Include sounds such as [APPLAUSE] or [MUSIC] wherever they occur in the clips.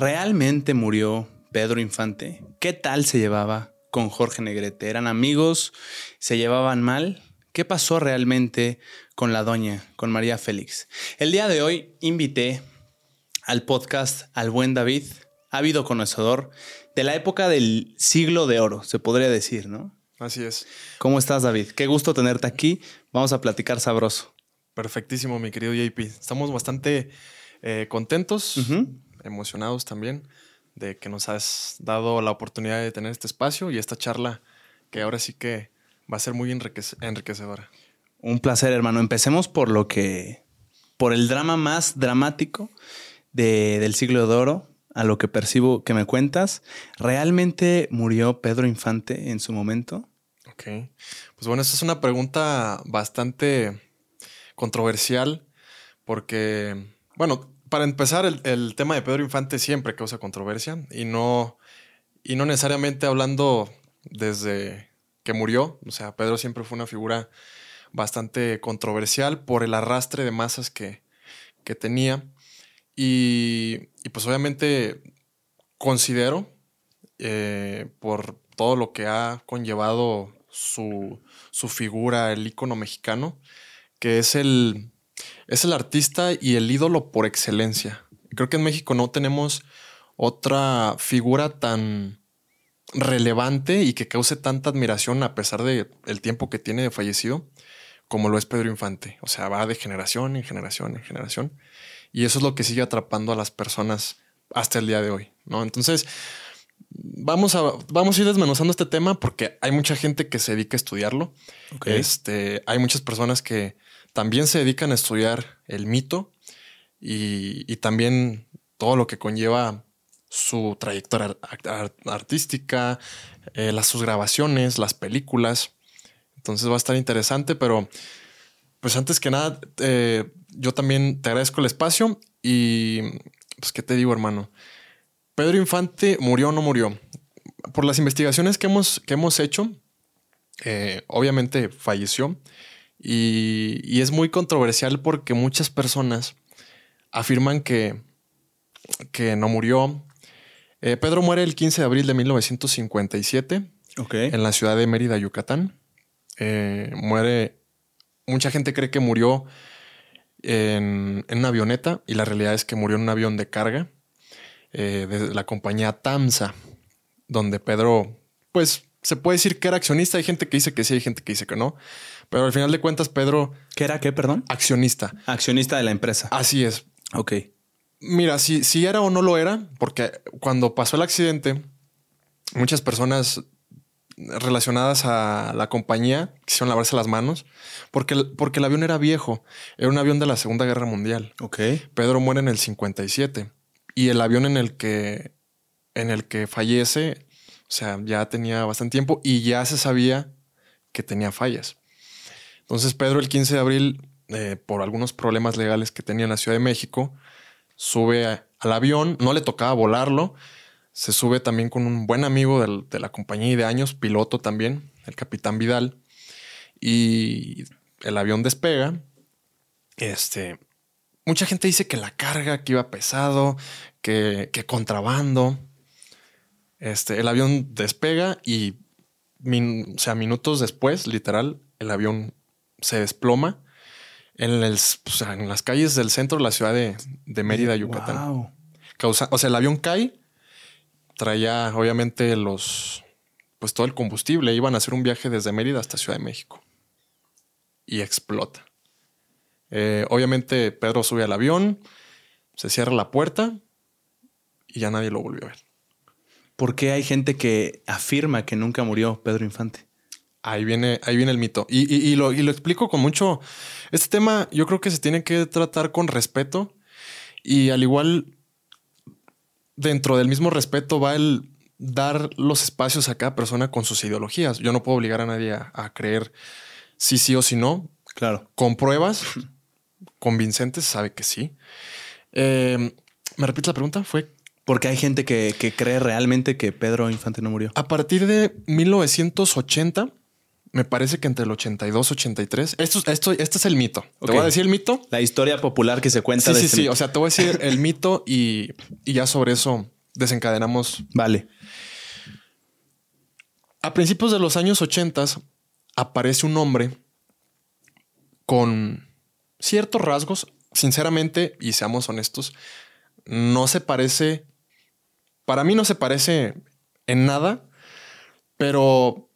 ¿Realmente murió Pedro Infante? ¿Qué tal se llevaba con Jorge Negrete? ¿Eran amigos? ¿Se llevaban mal? ¿Qué pasó realmente con la doña, con María Félix? El día de hoy invité al podcast al buen David, ávido conocedor de la época del siglo de oro, se podría decir, ¿no? Así es. ¿Cómo estás, David? Qué gusto tenerte aquí. Vamos a platicar sabroso. Perfectísimo, mi querido JP. Estamos bastante eh, contentos, emocionados también de que nos has dado la oportunidad de tener este espacio y esta charla que ahora sí que va a ser muy enriquecedora. Un placer, hermano. Empecemos por lo que, por el drama más dramático del siglo de oro, a lo que percibo que me cuentas. ¿Realmente murió Pedro Infante en su momento? Ok. Pues bueno, esta es una pregunta bastante controversial porque, bueno, para empezar, el, tema de Pedro Infante siempre causa controversia y no, y no necesariamente hablando desde que murió. O sea, Pedro siempre fue una figura bastante controversial por el arrastre de masas que, tenía. Y, pues obviamente considero, eh, por todo lo que ha conllevado su, su figura, el ícono mexicano, que es el, es el artista y el ídolo por excelencia. Creo que en México no tenemos otra figura tan relevante y que cause tanta admiración a pesar de el tiempo que tiene de fallecido como lo es Pedro Infante. O sea, va de generación en generación en generación. Y eso es lo que sigue atrapando a las personas hasta el día de hoy, ¿no? Entonces, vamos a, vamos a ir desmenuzando este tema porque hay mucha gente que se dedica a estudiarlo. Este, hay muchas personas que también se dedican a estudiar el mito y, también todo lo que conlleva su trayectoria artística, eh, las sus grabaciones, las películas. Entonces va a estar interesante, pero pues antes que nada, eh, yo también te agradezco el espacio y pues qué te digo, hermano. Pedro Infante murió o no murió. Por las investigaciones que hemos, que hemos hecho, eh, obviamente falleció. Y, es muy controversial porque muchas personas afirman que, que no murió. Eh, Pedro muere el 15 de abril de 1957 en la ciudad de Mérida, Yucatán. Eh, muere, mucha gente cree que murió en, una avioneta y la realidad es que murió en un avión de carga eh, de la compañía TAMSA, donde Pedro, pues se puede decir que era accionista. Hay gente que dice que sí, hay gente que dice que no. Pero al final de cuentas, Pedro. ¿Qué era qué, perdón? Accionista. Accionista de la empresa. Así es. Ok. Mira, si, si era o no lo era, porque cuando pasó el accidente, muchas personas relacionadas a la compañía quisieron lavarse las manos porque, porque el avión era viejo. Era un avión de la Segunda Guerra Mundial. Ok. Pedro muere en el 57 y el avión en el que, en el que fallece, o sea, ya tenía bastante tiempo y ya se sabía que tenía fallas. Entonces Pedro el 15 de abril, eh, por algunos problemas legales que tenía en la Ciudad de México, sube al avión, no le tocaba volarlo, se sube también con un buen amigo de la compañía y de años, piloto también, el capitán Vidal, y el avión despega. Este, mucha gente dice que la carga, que iba pesado, que, contrabando. Este, el avión despega y, o sea, minutos después, literal, el avión se desploma en, el, en las calles del centro de la ciudad de, Mérida, Yucatán. Causa, o sea, el avión cae, traía obviamente los, pues todo el combustible. Iban a hacer un viaje desde Mérida hasta Ciudad de México y explota. Eh, obviamente Pedro sube al avión, se cierra la puerta y ya nadie lo volvió a ver. ¿Por qué hay gente que afirma que nunca murió Pedro Infante? Ahí viene, ahí viene el mito. Y, lo, explico con mucho. Este tema yo creo que se tiene que tratar con respeto. Y al igual, dentro del mismo respeto va el dar los espacios a cada persona con sus ideologías. Yo no puedo obligar a nadie a, creer sí, sí o sí no. Claro. Con pruebas convincentes, sabe que sí. Eh, ¿Me repites la pregunta? Fue porque hay gente que, que, cree realmente que Pedro Infante no murió. A partir de 1980 me parece que entre el 82 y 83. Esto, esto, este es el mito. Te voy a decir el mito. La historia popular que se cuenta Sí, de sí, este sí. mito. O sea, te voy a decir el mito y, y ya sobre eso desencadenamos. Vale. A principios de los años 80 aparece un hombre con ciertos rasgos. Sinceramente, y seamos honestos, no se parece. Para mí no se parece en nada, pero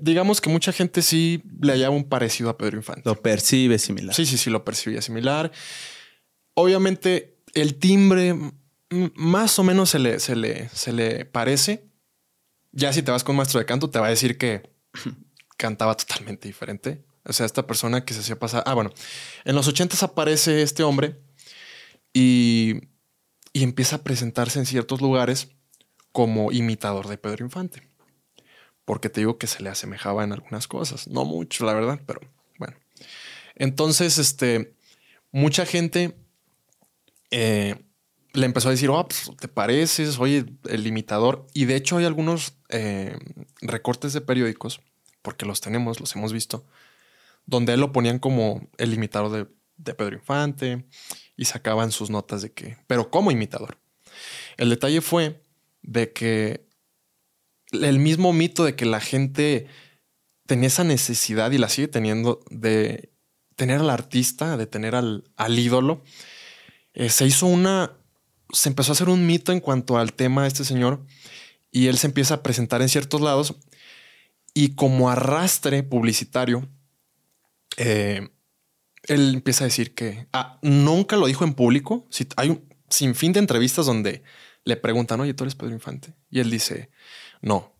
digamos que mucha gente sí le hallaba un parecido a Pedro Infante. Lo percibe similar. Sí, sí, sí, lo percibía similar. Obviamente, el timbre más o menos se le, se le, se le parece. Ya si te vas con un maestro de canto, te va a decir que [CLEARS THROAT] cantaba totalmente diferente. O sea, esta persona que se hacía pasar. Ah, bueno, en los ochentas aparece este hombre y, y empieza a presentarse en ciertos lugares como imitador de Pedro Infante. Porque te digo que se le asemejaba en algunas cosas. No mucho, la verdad, pero bueno. Entonces, este, mucha gente eh, le empezó a decir, oh, pues, te pareces, oye, el imitador. Y de hecho hay algunos eh, recortes de periódicos, porque los tenemos, los hemos visto, donde él lo ponían como el imitador de, de Pedro Infante y sacaban sus notas de que, pero como imitador. El detalle fue de que el mismo mito de que la gente tenía esa necesidad y la sigue teniendo de tener al artista, de tener al, al ídolo, eh, se hizo una, se empezó a hacer un mito en cuanto al tema de este señor y él se empieza a presentar en ciertos lados y como arrastre publicitario, eh, él empieza a decir que ah, nunca lo dijo en público. Hay un sinfín de entrevistas donde le preguntan, oye, tú eres Pedro Infante. Y él dice, no.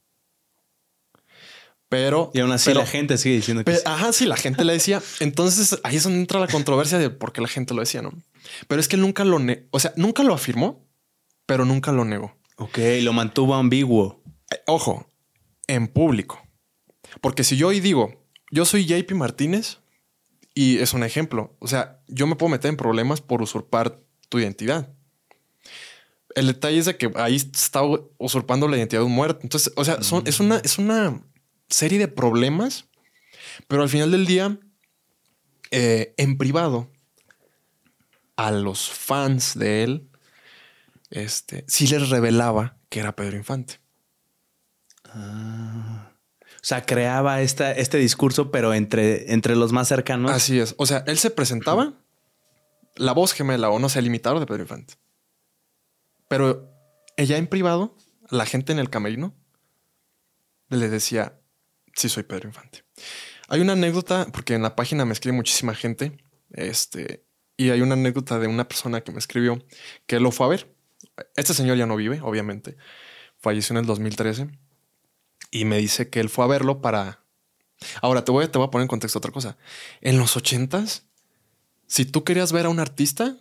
Pero. Y aún así pero- la gente sigue diciendo que pero- sí. Ajá, sí, la gente le decía. Entonces ahí es donde entra la controversia de por qué la gente lo decía, ¿no? Pero es que él nunca lo, ne- o sea, nunca lo afirmó, pero nunca lo negó. Ok, lo mantuvo ambiguo. Eh, Ojo, en público. Porque si yo hoy digo, yo soy JP Martínez y es un ejemplo, o sea, yo me puedo meter en problemas por usurpar tu identidad. El detalle es de que ahí está usurpando la identidad de un muerto. Entonces, o sea, son, es, una, es una serie de problemas, pero al final del día, eh, en privado, a los fans de él, este, sí les revelaba que era Pedro Infante. O sea, creaba esta, este discurso, pero entre, entre los más cercanos. Así es. O sea, él se presentaba la voz gemela o no sé, el imitador de Pedro Infante. Pero ella en privado, la gente en el camerino le decía, sí soy Pedro Infante. Hay una anécdota, porque en la página me escribe muchísima gente, este, y hay una anécdota de una persona que me escribió que lo fue a ver. Este señor ya no vive, obviamente. Falleció en el 2013. Y me dice que él fue a verlo para Ahora te voy, te voy a poner en contexto otra cosa. En los ochentas, si tú querías ver a un artista,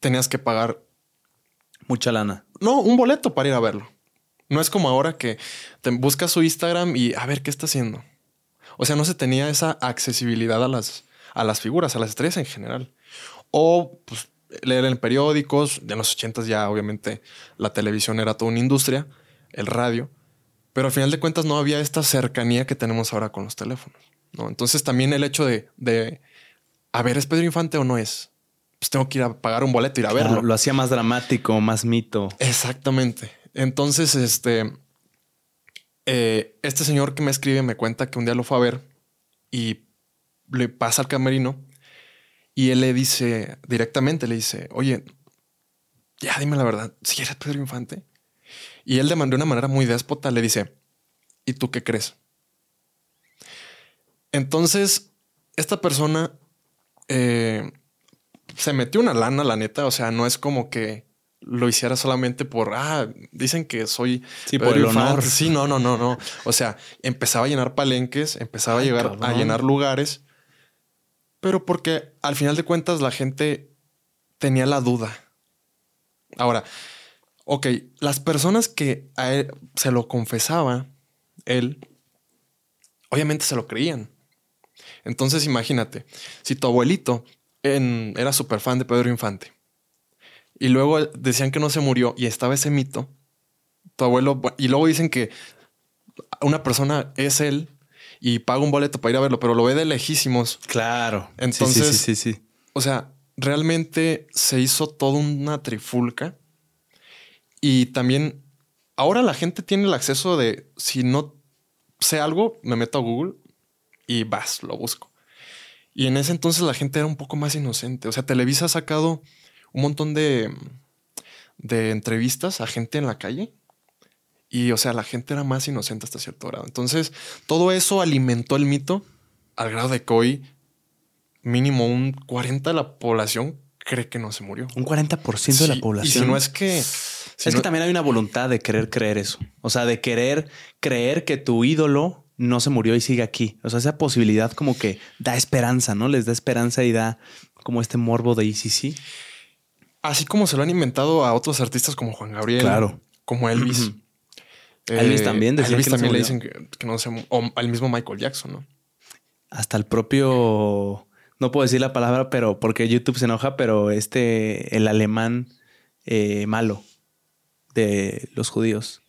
tenías que pagar, Mucha lana. no, un boleto para ir a verlo. No es como ahora que te buscas su Instagram y a ver qué está haciendo. O sea, no se tenía esa accesibilidad a las, a las figuras, a las estrellas en general. O pues, leer en periódicos. En los ochentas ya obviamente la televisión era toda una industria, el radio. Pero al final de cuentas no había esta cercanía que tenemos ahora con los teléfonos. ¿no? Entonces también el hecho de, de, a ver, ¿es Pedro Infante o no es? Pues tengo que ir a pagar un boleto, ir a verlo. Lo hacía más dramático, más mito. Exactamente. Entonces, este, eh, este señor que me escribe me cuenta que un día lo fue a ver y le pasa al camerino y él le dice directamente, le dice, oye, ya dime la verdad, si eres Pedro Infante. Y él de man- de una manera muy déspota le dice, ¿y tú qué crees? Entonces, esta persona eh, se metió una lana, la neta. O sea, no es como que lo hiciera solamente por, ah, dicen que soy Sí, por el honor. Sí, no, no, no, no. O sea, empezaba a llenar palenques, empezaba Ay, a llegar a llenar lugares, pero porque al final de cuentas la gente tenía la duda. Ahora, ok, las personas que a él se lo confesaba, él, obviamente se lo creían. Entonces imagínate, si tu abuelito en- era súper fan de Pedro Infante y luego decían que no se murió y estaba ese mito, tu abuelo, y luego dicen que una persona es él, y paga un boleto para ir a verlo, pero lo ve de lejísimos. Claro. Entonces, sí, sí, sí, O sea, realmente se hizo toda una trifulca. Y también ahora la gente tiene el acceso de si no sé algo, me meto a Google y vas, lo busco. Y en ese entonces la gente era un poco más inocente. O sea, Televisa ha sacado un montón de, de entrevistas a gente en la calle. Y, o sea, la gente era más inocente hasta cierto grado. Entonces, todo eso alimentó el mito al grado de que hoy mínimo un 40 de la población cree que no se murió. Un 40% de la población. Y si no es que... es que también hay una voluntad de querer creer eso. O sea, de querer creer que tu ídolo no se murió y sigue aquí. O sea, esa posibilidad como que da esperanza, ¿no? Les da esperanza y da como este morbo de ICC. Así como se lo han inventado a otros artistas como Juan Gabriel. Claro. Como Elvis. Elvis también. Decía Elvis también le dicen que, no se... O al mismo Michael Jackson, ¿no? Hasta el propio... No puedo decir la palabra, pero porque YouTube se enoja, pero este, el alemán eh, malo de los judíos.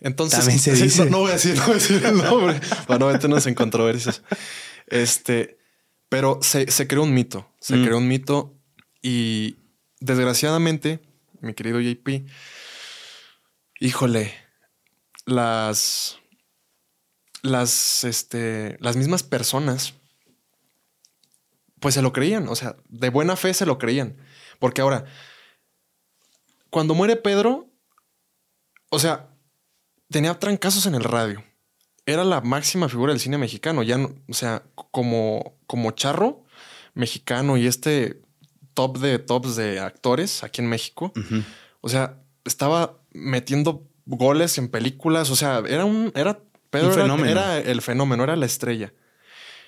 Entonces, [LAUGHS] No, voy a decir, el nombre [LAUGHS] para no meternos en controversias. Este, pero se, creó un mito, se mm. creó un mito y desgraciadamente, mi querido JP, híjole, las, las, este, las mismas personas, pues se lo creían, o sea, de buena fe se lo creían. Porque ahora, cuando muere Pedro, o sea, tenía trancazos en el radio. Era la máxima figura del cine mexicano. Ya, o sea, como, como charro mexicano y este top de tops de actores aquí en México. O sea, estaba metiendo goles en películas. O sea, era un. Era, Pedro fenómeno. Era, el fenómeno, era la estrella.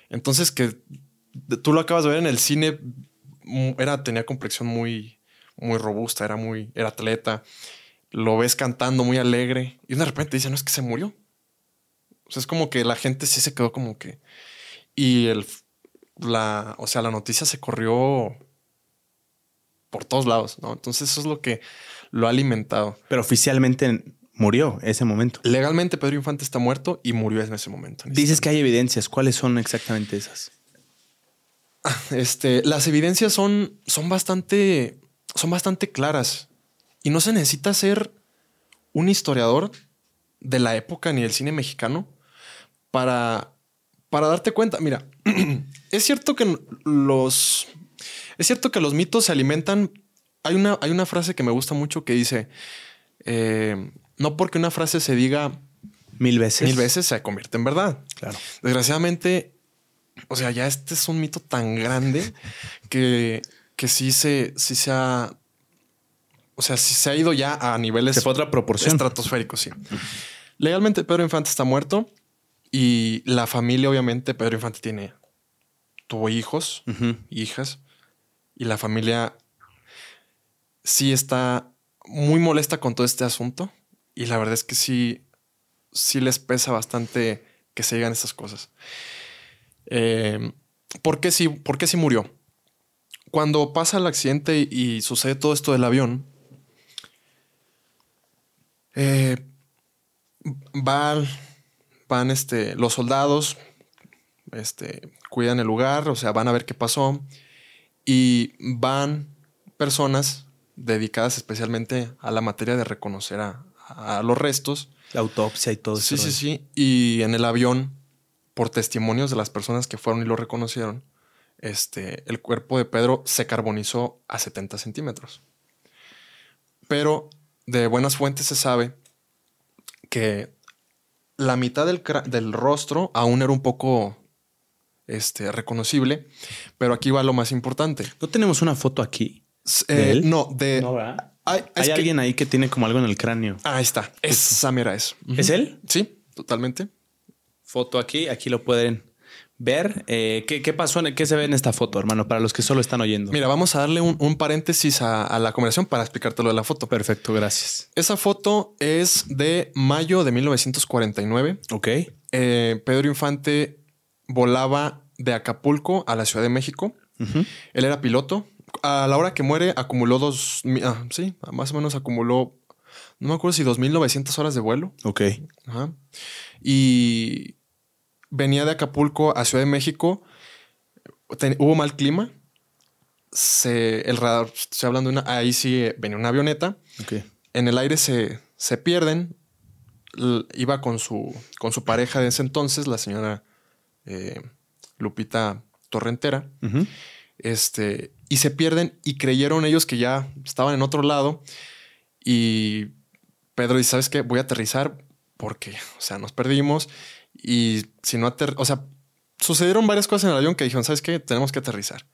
Entonces, que tú lo acabas de ver en el cine, era, tenía complexión muy, muy robusta, era muy, era atleta lo ves cantando muy alegre y de repente dice, no es que se murió. O sea, es como que la gente sí se quedó como que... Y el, la, o sea, la noticia se corrió por todos lados, ¿no? Entonces eso es lo que lo ha alimentado. Pero oficialmente murió ese momento. Legalmente Pedro Infante está muerto y murió en ese momento. Dices que hay evidencias. ¿Cuáles son exactamente esas? Este, las evidencias son, son bastante, son bastante claras. Y no se necesita ser un historiador de la época ni del cine mexicano para, para darte cuenta. Mira, [CLEARS THROAT] es cierto que los. Es cierto que los mitos se alimentan. Hay una, hay una frase que me gusta mucho que dice: eh, No porque una frase se diga mil veces. Mil veces se convierte en verdad. Claro. Desgraciadamente, o sea, ya este es un mito tan grande que, que sí se, sí se ha o sea, si se ha ido ya a niveles de otra proporción. estratosféricos, sí. Legalmente Pedro Infante está muerto y la familia, obviamente, Pedro Infante tiene, tuvo hijos, hijas, y la familia sí está muy molesta con todo este asunto y la verdad es que sí, sí les pesa bastante que se digan estas cosas. Eh, ¿por, qué sí, ¿Por qué sí murió? Cuando pasa el accidente y sucede todo esto del avión, eh, van, van este, los soldados, este, cuidan el lugar, o sea, van a ver qué pasó. Y van personas dedicadas especialmente a la materia de reconocer a, los restos. La autopsia y todo eso. Sí, sí, sí. Y en el avión, por testimonios de las personas que fueron y lo reconocieron, este, el cuerpo de Pedro se carbonizó a 70 centímetros. Pero de buenas fuentes se sabe que la mitad del, rostro aún era un poco este, reconocible, pero aquí va lo más importante. ¿No tenemos una foto aquí? Eh, no, de... hay, alguien ahí que tiene como algo en el cráneo. Ahí está. Esa mira es. ¿Es él? Sí, totalmente. Foto aquí, aquí lo pueden ver eh, ¿qué, pasó, qué se ve en esta foto, hermano, para los que solo están oyendo. Mira, vamos a darle un, paréntesis a, la conversación para explicarte lo de la foto. Perfecto, gracias. Esa foto es de mayo de 1949. Ok. Eh, Pedro Infante volaba de Acapulco a la Ciudad de México. Él era piloto. A la hora que muere acumuló dos, ah, sí, más o menos acumuló, no me acuerdo si 2.900 horas de vuelo. Ok. Ajá. Y venía de Acapulco a Ciudad de México, ten- hubo mal clima, se, el radar, estoy hablando de una, ahí sí eh, venía una avioneta, en el aire se, se pierden, L- iba con su, con su pareja de ese entonces, la señora eh, Lupita Torrentera, este, y se pierden y creyeron ellos que ya estaban en otro lado y Pedro dice, ¿sabes qué? Voy a aterrizar porque, o sea, nos perdimos y si no ater o sea, sucedieron varias cosas en el avión que dijeron, ¿sabes qué? Tenemos que aterrizar.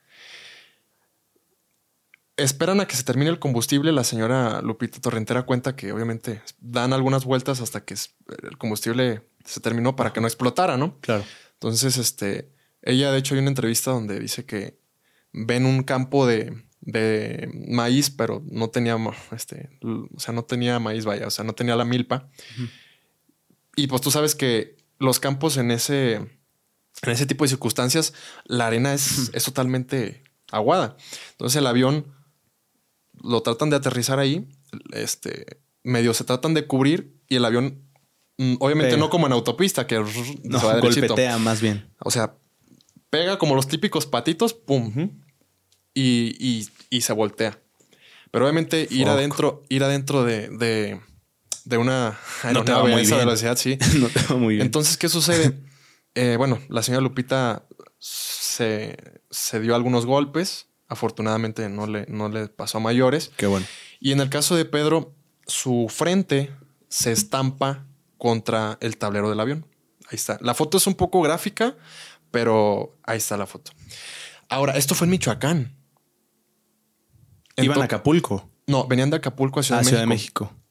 Esperan a que se termine el combustible. La señora Lupita Torrentera cuenta que obviamente dan algunas vueltas hasta que el combustible se terminó para que no explotara, ¿no? Claro. Entonces, este, ella de hecho hay una entrevista donde dice que ven un campo de, de maíz, pero no tenía, este, o sea, no tenía maíz, vaya, o sea, no tenía la milpa. Y pues tú sabes que los campos en ese, en ese tipo de circunstancias, la arena es, es totalmente aguada. Entonces el avión lo tratan de aterrizar ahí, este, medio se tratan de cubrir y el avión, mm, obviamente Pega. no como en autopista, que No, se va golpetea más bien. O sea, pega como los típicos patitos, pum, y, y- y se voltea. Pero obviamente ir adentro, ir adentro de, de, de una [LAUGHS] No aeronave a muy esa velocidad, sí. [LAUGHS] no te va muy bien. Entonces, ¿qué sucede? [LAUGHS] Eh, bueno, la señora Lupita se, se dio algunos golpes. Afortunadamente no le, no le pasó a mayores. Qué bueno. Y en el caso de Pedro, su frente se estampa contra el tablero del avión. Ahí está. La foto es un poco gráfica, pero ahí está la foto. Ahora, esto fue en Michoacán. Iban a Acapulco, No, venían de Acapulco a Ciudad, a de, México. de México.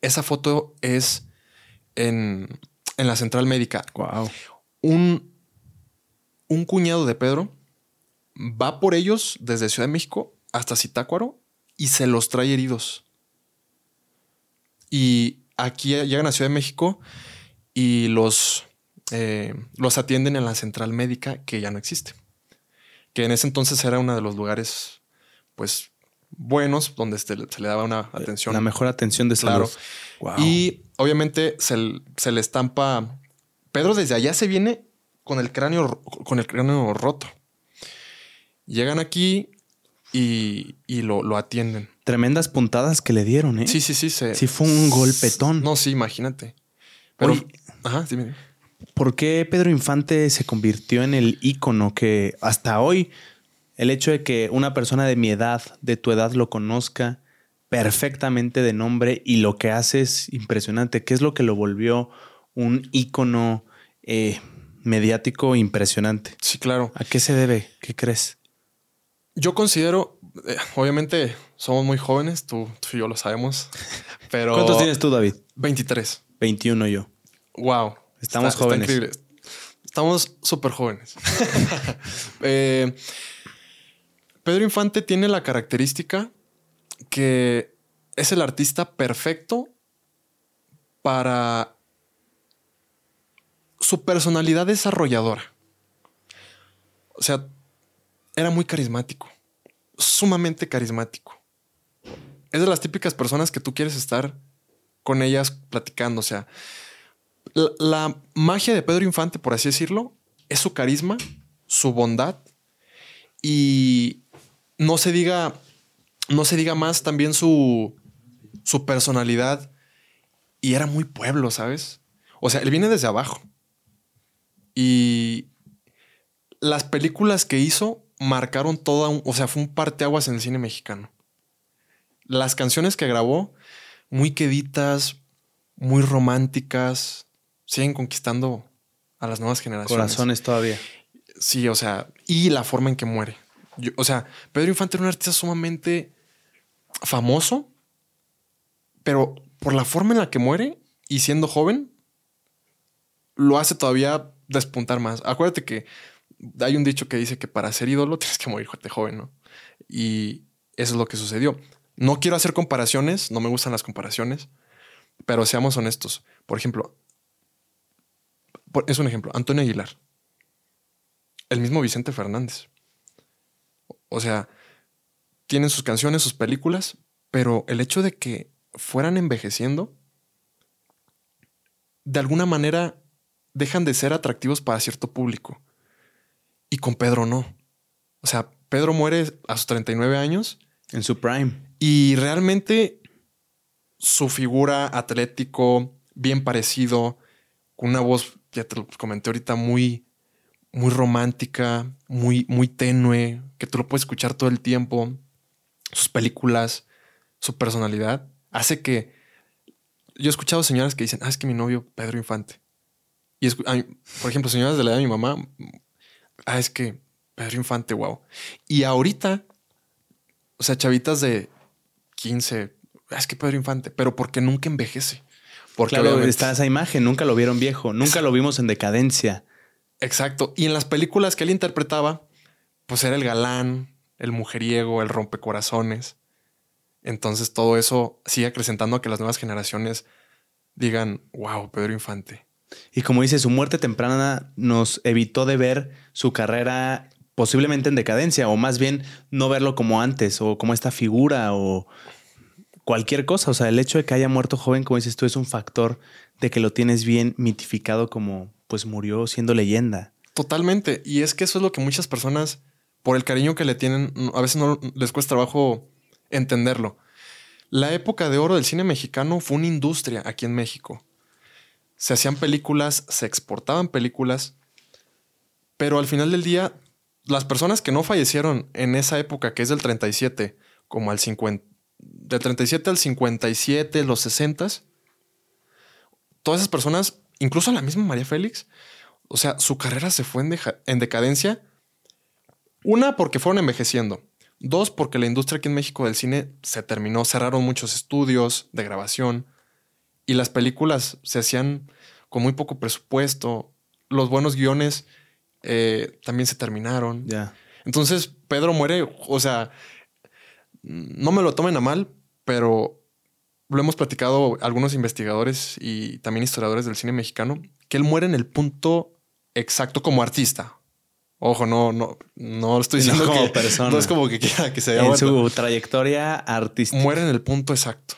Esa foto es en, en la central médica. Wow. Un, un cuñado de Pedro va por ellos desde Ciudad de México hasta Zitácuaro y se los trae heridos. Y aquí llegan a Ciudad de México y los, eh, los atienden en la central médica que ya no existe. Que en ese entonces era uno de los lugares, pues, buenos, donde se, le- se le daba una atención. La mejor atención de Claro. salud. Wow. Y obviamente se, le estampa. Pedro desde allá se viene con el cráneo, con el cráneo roto. Llegan aquí y, y lo, lo atienden. Tremendas puntadas que le dieron, ¿eh? Sí, sí, sí. Se, Sí fue un golpetón. No, sí, imagínate. Pero. Oye. ajá, dime, dime. ¿Por qué Pedro Infante se convirtió en el ícono que hasta hoy el hecho de que una persona de mi edad, de tu edad, lo conozca perfectamente de nombre y lo que hace es impresionante? ¿Qué es lo que lo volvió un ícono eh, mediático impresionante? Sí, claro. ¿A qué se debe? ¿Qué crees? Yo considero, eh, obviamente, somos muy jóvenes, tú, tú y yo lo sabemos. [LAUGHS] Pero. ¿Cuántos tienes tú, David? 23. 21 yo. Wow. Estamos jóvenes. increíble. Estamos súper jóvenes. [LAUGHS] Eh, Pedro Infante tiene la característica que es el artista perfecto para su personalidad desarrolladora. O sea, era muy carismático, sumamente carismático. Es de las típicas personas que tú quieres estar con ellas platicando. O sea, la, la magia de Pedro Infante, por así decirlo, es su carisma, su bondad y no se diga, no se diga más también su, su personalidad y era muy pueblo, ¿sabes? O sea, él viene desde abajo y las películas que hizo marcaron toda, un- o sea, fue un parteaguas en el cine mexicano. Las canciones que grabó, muy queditas, muy románticas, siguen conquistando a las nuevas generaciones. Corazones todavía. Sí, o sea, y la forma en que muere. O sea, Pedro Infante era un artista sumamente famoso, pero por la forma en la que muere y siendo joven, lo hace todavía despuntar más. Acuérdate que hay un dicho que dice que para ser ídolo [LAUGHS] tienes que morir joven, ¿no? Y eso es lo que sucedió. No quiero hacer comparaciones, no me gustan las comparaciones, pero seamos honestos. Por ejemplo, es un ejemplo, Antonio Aguilar el mismo Vicente Fernández. O sea, tienen sus canciones, sus películas, pero el hecho de que fueran envejeciendo, de alguna manera dejan de ser atractivos para cierto público. Y con Pedro no. O sea, Pedro muere a sus 39 años. En su prime. Y realmente su figura atlético, bien parecido, con una voz, ya te lo comenté ahorita, muy, muy romántica, muy, muy tenue, que tú lo puedes escuchar todo el tiempo. Sus películas, su personalidad, hace que. Yo he escuchado señoras que dicen, ah, es que mi novio Pedro Infante. Y por ejemplo, señoras de la edad de mi mamá, ah, es que Pedro Infante, wow. Y ahorita, o sea, chavitas de 15, ah, es que Pedro Infante, pero porque nunca envejece. Porque claro, está esa imagen, nunca lo vieron viejo, nunca lo vimos en decadencia. Exacto. Y en las películas que él interpretaba, pues era el galán, el mujeriego, el rompecorazones. Entonces todo eso sigue acrecentando a que las nuevas generaciones digan, wow, Pedro Infante. Y como dice, su muerte temprana nos evitó de ver su carrera posiblemente en decadencia, o más bien no verlo como antes, o como esta figura, o cualquier cosa. O sea, el hecho de que haya muerto joven, como dices tú, es un factor de que lo tienes bien mitificado como pues murió siendo leyenda. Totalmente. Y es que eso es lo que muchas personas, por el cariño que le tienen, a veces no les cuesta trabajo entenderlo. La época de oro del cine mexicano fue una industria aquí en México. Se hacían películas, se exportaban películas, pero al final del día, las personas que no fallecieron en esa época, que es del 37, como al 50, del 37 al 57, los 60, todas esas personas, incluso la misma María Félix, o sea, su carrera se fue en, en decadencia. Una, porque fueron envejeciendo. Dos, porque la industria aquí en México del cine se terminó, cerraron muchos estudios de grabación y las películas se hacían con muy poco presupuesto. Los buenos guiones eh, también se terminaron. Ya. Entonces Pedro muere, o sea, no me lo tomen a mal, pero lo hemos platicado algunos investigadores y también historiadores del cine mexicano, que él muere en el punto exacto como artista. Ojo, no, no, no estoy diciendo como que, persona. No es como que quiera que se vea. En su trayectoria artística. Muere en el punto exacto.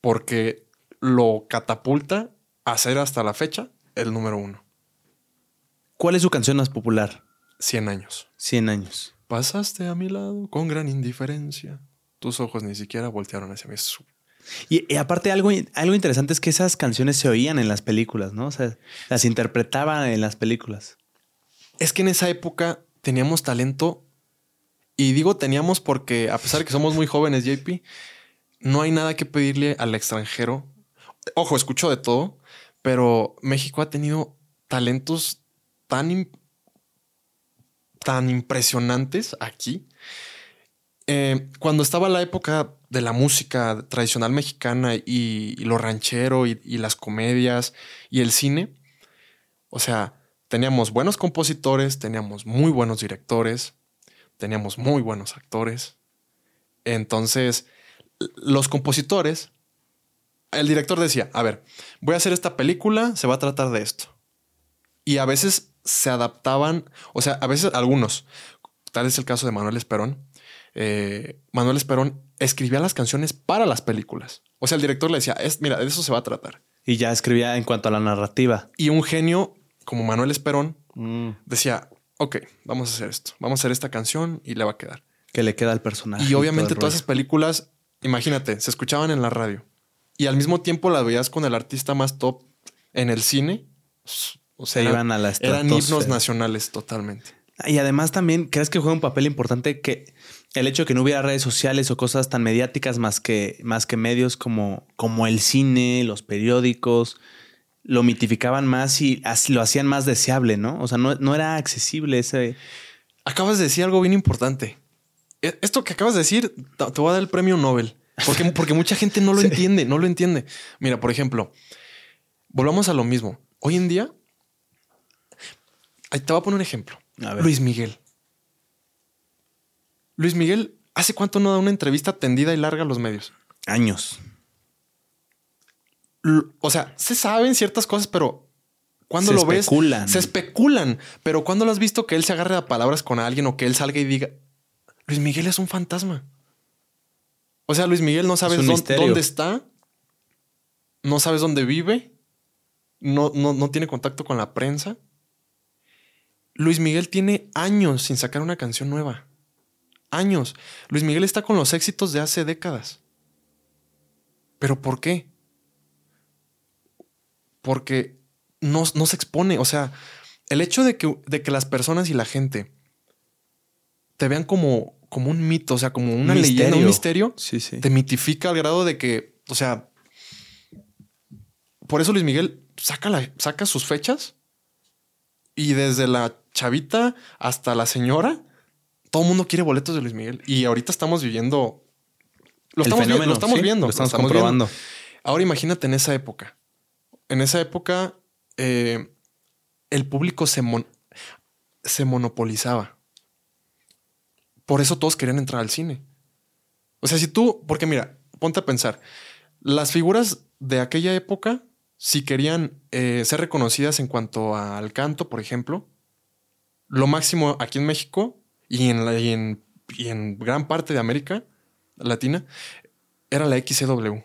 Porque lo catapulta a ser hasta la fecha el número uno. ¿Cuál es su canción más popular? Cien años. Cien años. Pasaste a mi lado con gran indiferencia. Tus ojos ni siquiera voltearon hacia mí. Y, y, aparte, algo, algo interesante es que esas canciones se oían en las películas, ¿no? O sea, las interpretaban en las películas. Es que en esa época teníamos talento y digo teníamos porque a pesar de que somos muy jóvenes, JP, no hay nada que pedirle al extranjero. Ojo, escucho de todo, pero México ha tenido talentos tan, tan impresionantes aquí. Eh, cuando estaba la época de la música tradicional mexicana y, lo ranchero y las comedias y el cine, o sea, teníamos buenos compositores, teníamos muy buenos directores, teníamos muy buenos actores. Entonces, los compositores, el director decía, a ver, voy a hacer esta película, se va a tratar de esto. Y a veces se adaptaban, o sea, a veces algunos, tal es el caso de Manuel Esperón, eh, Manuel Esperón escribía las canciones para las películas. O sea, el director le decía, es, mira, de eso se va a tratar. Y ya escribía en cuanto a la narrativa. Y un genio como Manuel Esperón, mm. decía, ok, vamos a hacer esto, vamos a hacer esta canción y le va a quedar. Que le queda al personaje. Y obviamente todas esas películas, imagínate, se escuchaban en la radio y al mismo tiempo las veías con el artista más top en el cine. O sea, iban a la Eran himnos nacionales totalmente. Y además también, ¿crees que juega un papel importante que el hecho de que no hubiera redes sociales o cosas tan mediáticas más que, más que medios como, como el cine, los periódicos, lo mitificaban más y lo hacían más deseable, ¿no? O sea, no, era accesible ese. Acabas de decir algo bien importante. E, esto que acabas de decir, te voy a dar el premio Nobel. Porque, [LAUGHS] porque mucha gente no lo entiende, no lo entiende. Mira, por ejemplo, volvamos a lo mismo. Hoy en día, te voy a poner un ejemplo. Luis Miguel. Luis Miguel, ¿hace cuánto no da una entrevista tendida y larga a los medios? Años o sea, se saben ciertas cosas, pero cuando lo ves, se especulan. Pero cuando lo has visto que él se agarre a palabras con alguien o que él salga y diga, Luis Miguel es un fantasma. O sea, Luis Miguel no sabes dónde, está, no sabes dónde vive, no, no, no tiene contacto con la prensa. Luis Miguel tiene años sin sacar una canción nueva. Años. Luis Miguel está con los éxitos de hace décadas. ¿Pero por qué? Porque no, no se expone. O sea, el hecho de que, de que las personas y la gente te vean como, como un mito, o sea, como una leyenda, un misterio, Sí, sí. te mitifica al grado de que, o sea, por eso Luis Miguel saca, la- saca sus fechas y desde la chavita hasta la señora, todo el mundo quiere boletos de Luis Miguel. Y ahorita estamos viviendo... Lo El estamos, vi- fenómeno, lo estamos sí, viendo. Lo estamos comprobando. Ahora imagínate en esa época. En esa época, eh, el público se, mon- se monopolizaba. Por eso todos querían entrar al cine. O sea, si tú, porque mira, ponte a pensar, las figuras de aquella época, si querían eh, ser reconocidas en cuanto al canto, por ejemplo, lo máximo aquí en México y en, la- y en, y en gran parte de América Latina era la XCW.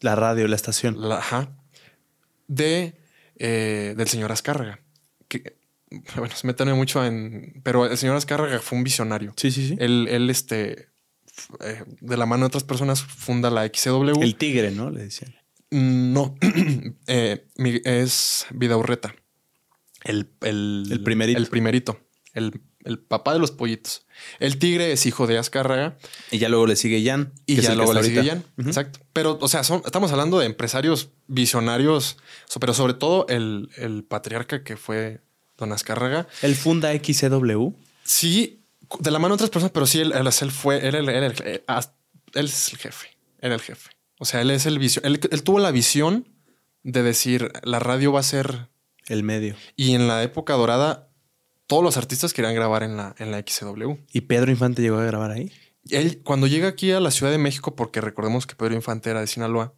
La radio, la estación. La, ajá. De, eh, del señor Azcárraga. Que, bueno, se meten mucho en... Pero el señor Azcárraga fue un visionario. Sí, sí, sí. Él, él, este, eh, de la mano de otras personas, funda la XCW. El tigre, ¿no? Le decían. Mm, No, [CLEARS THROAT] Eh, es Vidaurreta. El, el, El primerito. El primerito. El, el papá de los pollitos. El tigre es hijo de Azcárraga. Y ya luego le sigue Jan. Y ya luego le sigue. Jan. Exacto. Pero, o sea, son, estamos hablando de empresarios visionarios, pero sobre todo el, el patriarca que fue Don Azcárraga. Él funda XCW. Sí, de la mano de otras personas, pero sí, él, él, él fue, él, él- es el jefe. Era el jefe. O sea, él es el visión. Él, él tuvo la visión de decir la radio va a ser. El medio. Y en la época dorada, todos los artistas querían grabar en la, en la XW. ¿Y Pedro Infante llegó a grabar ahí? Él, cuando llega aquí a la Ciudad de México, porque recordemos que Pedro Infante era de Sinaloa,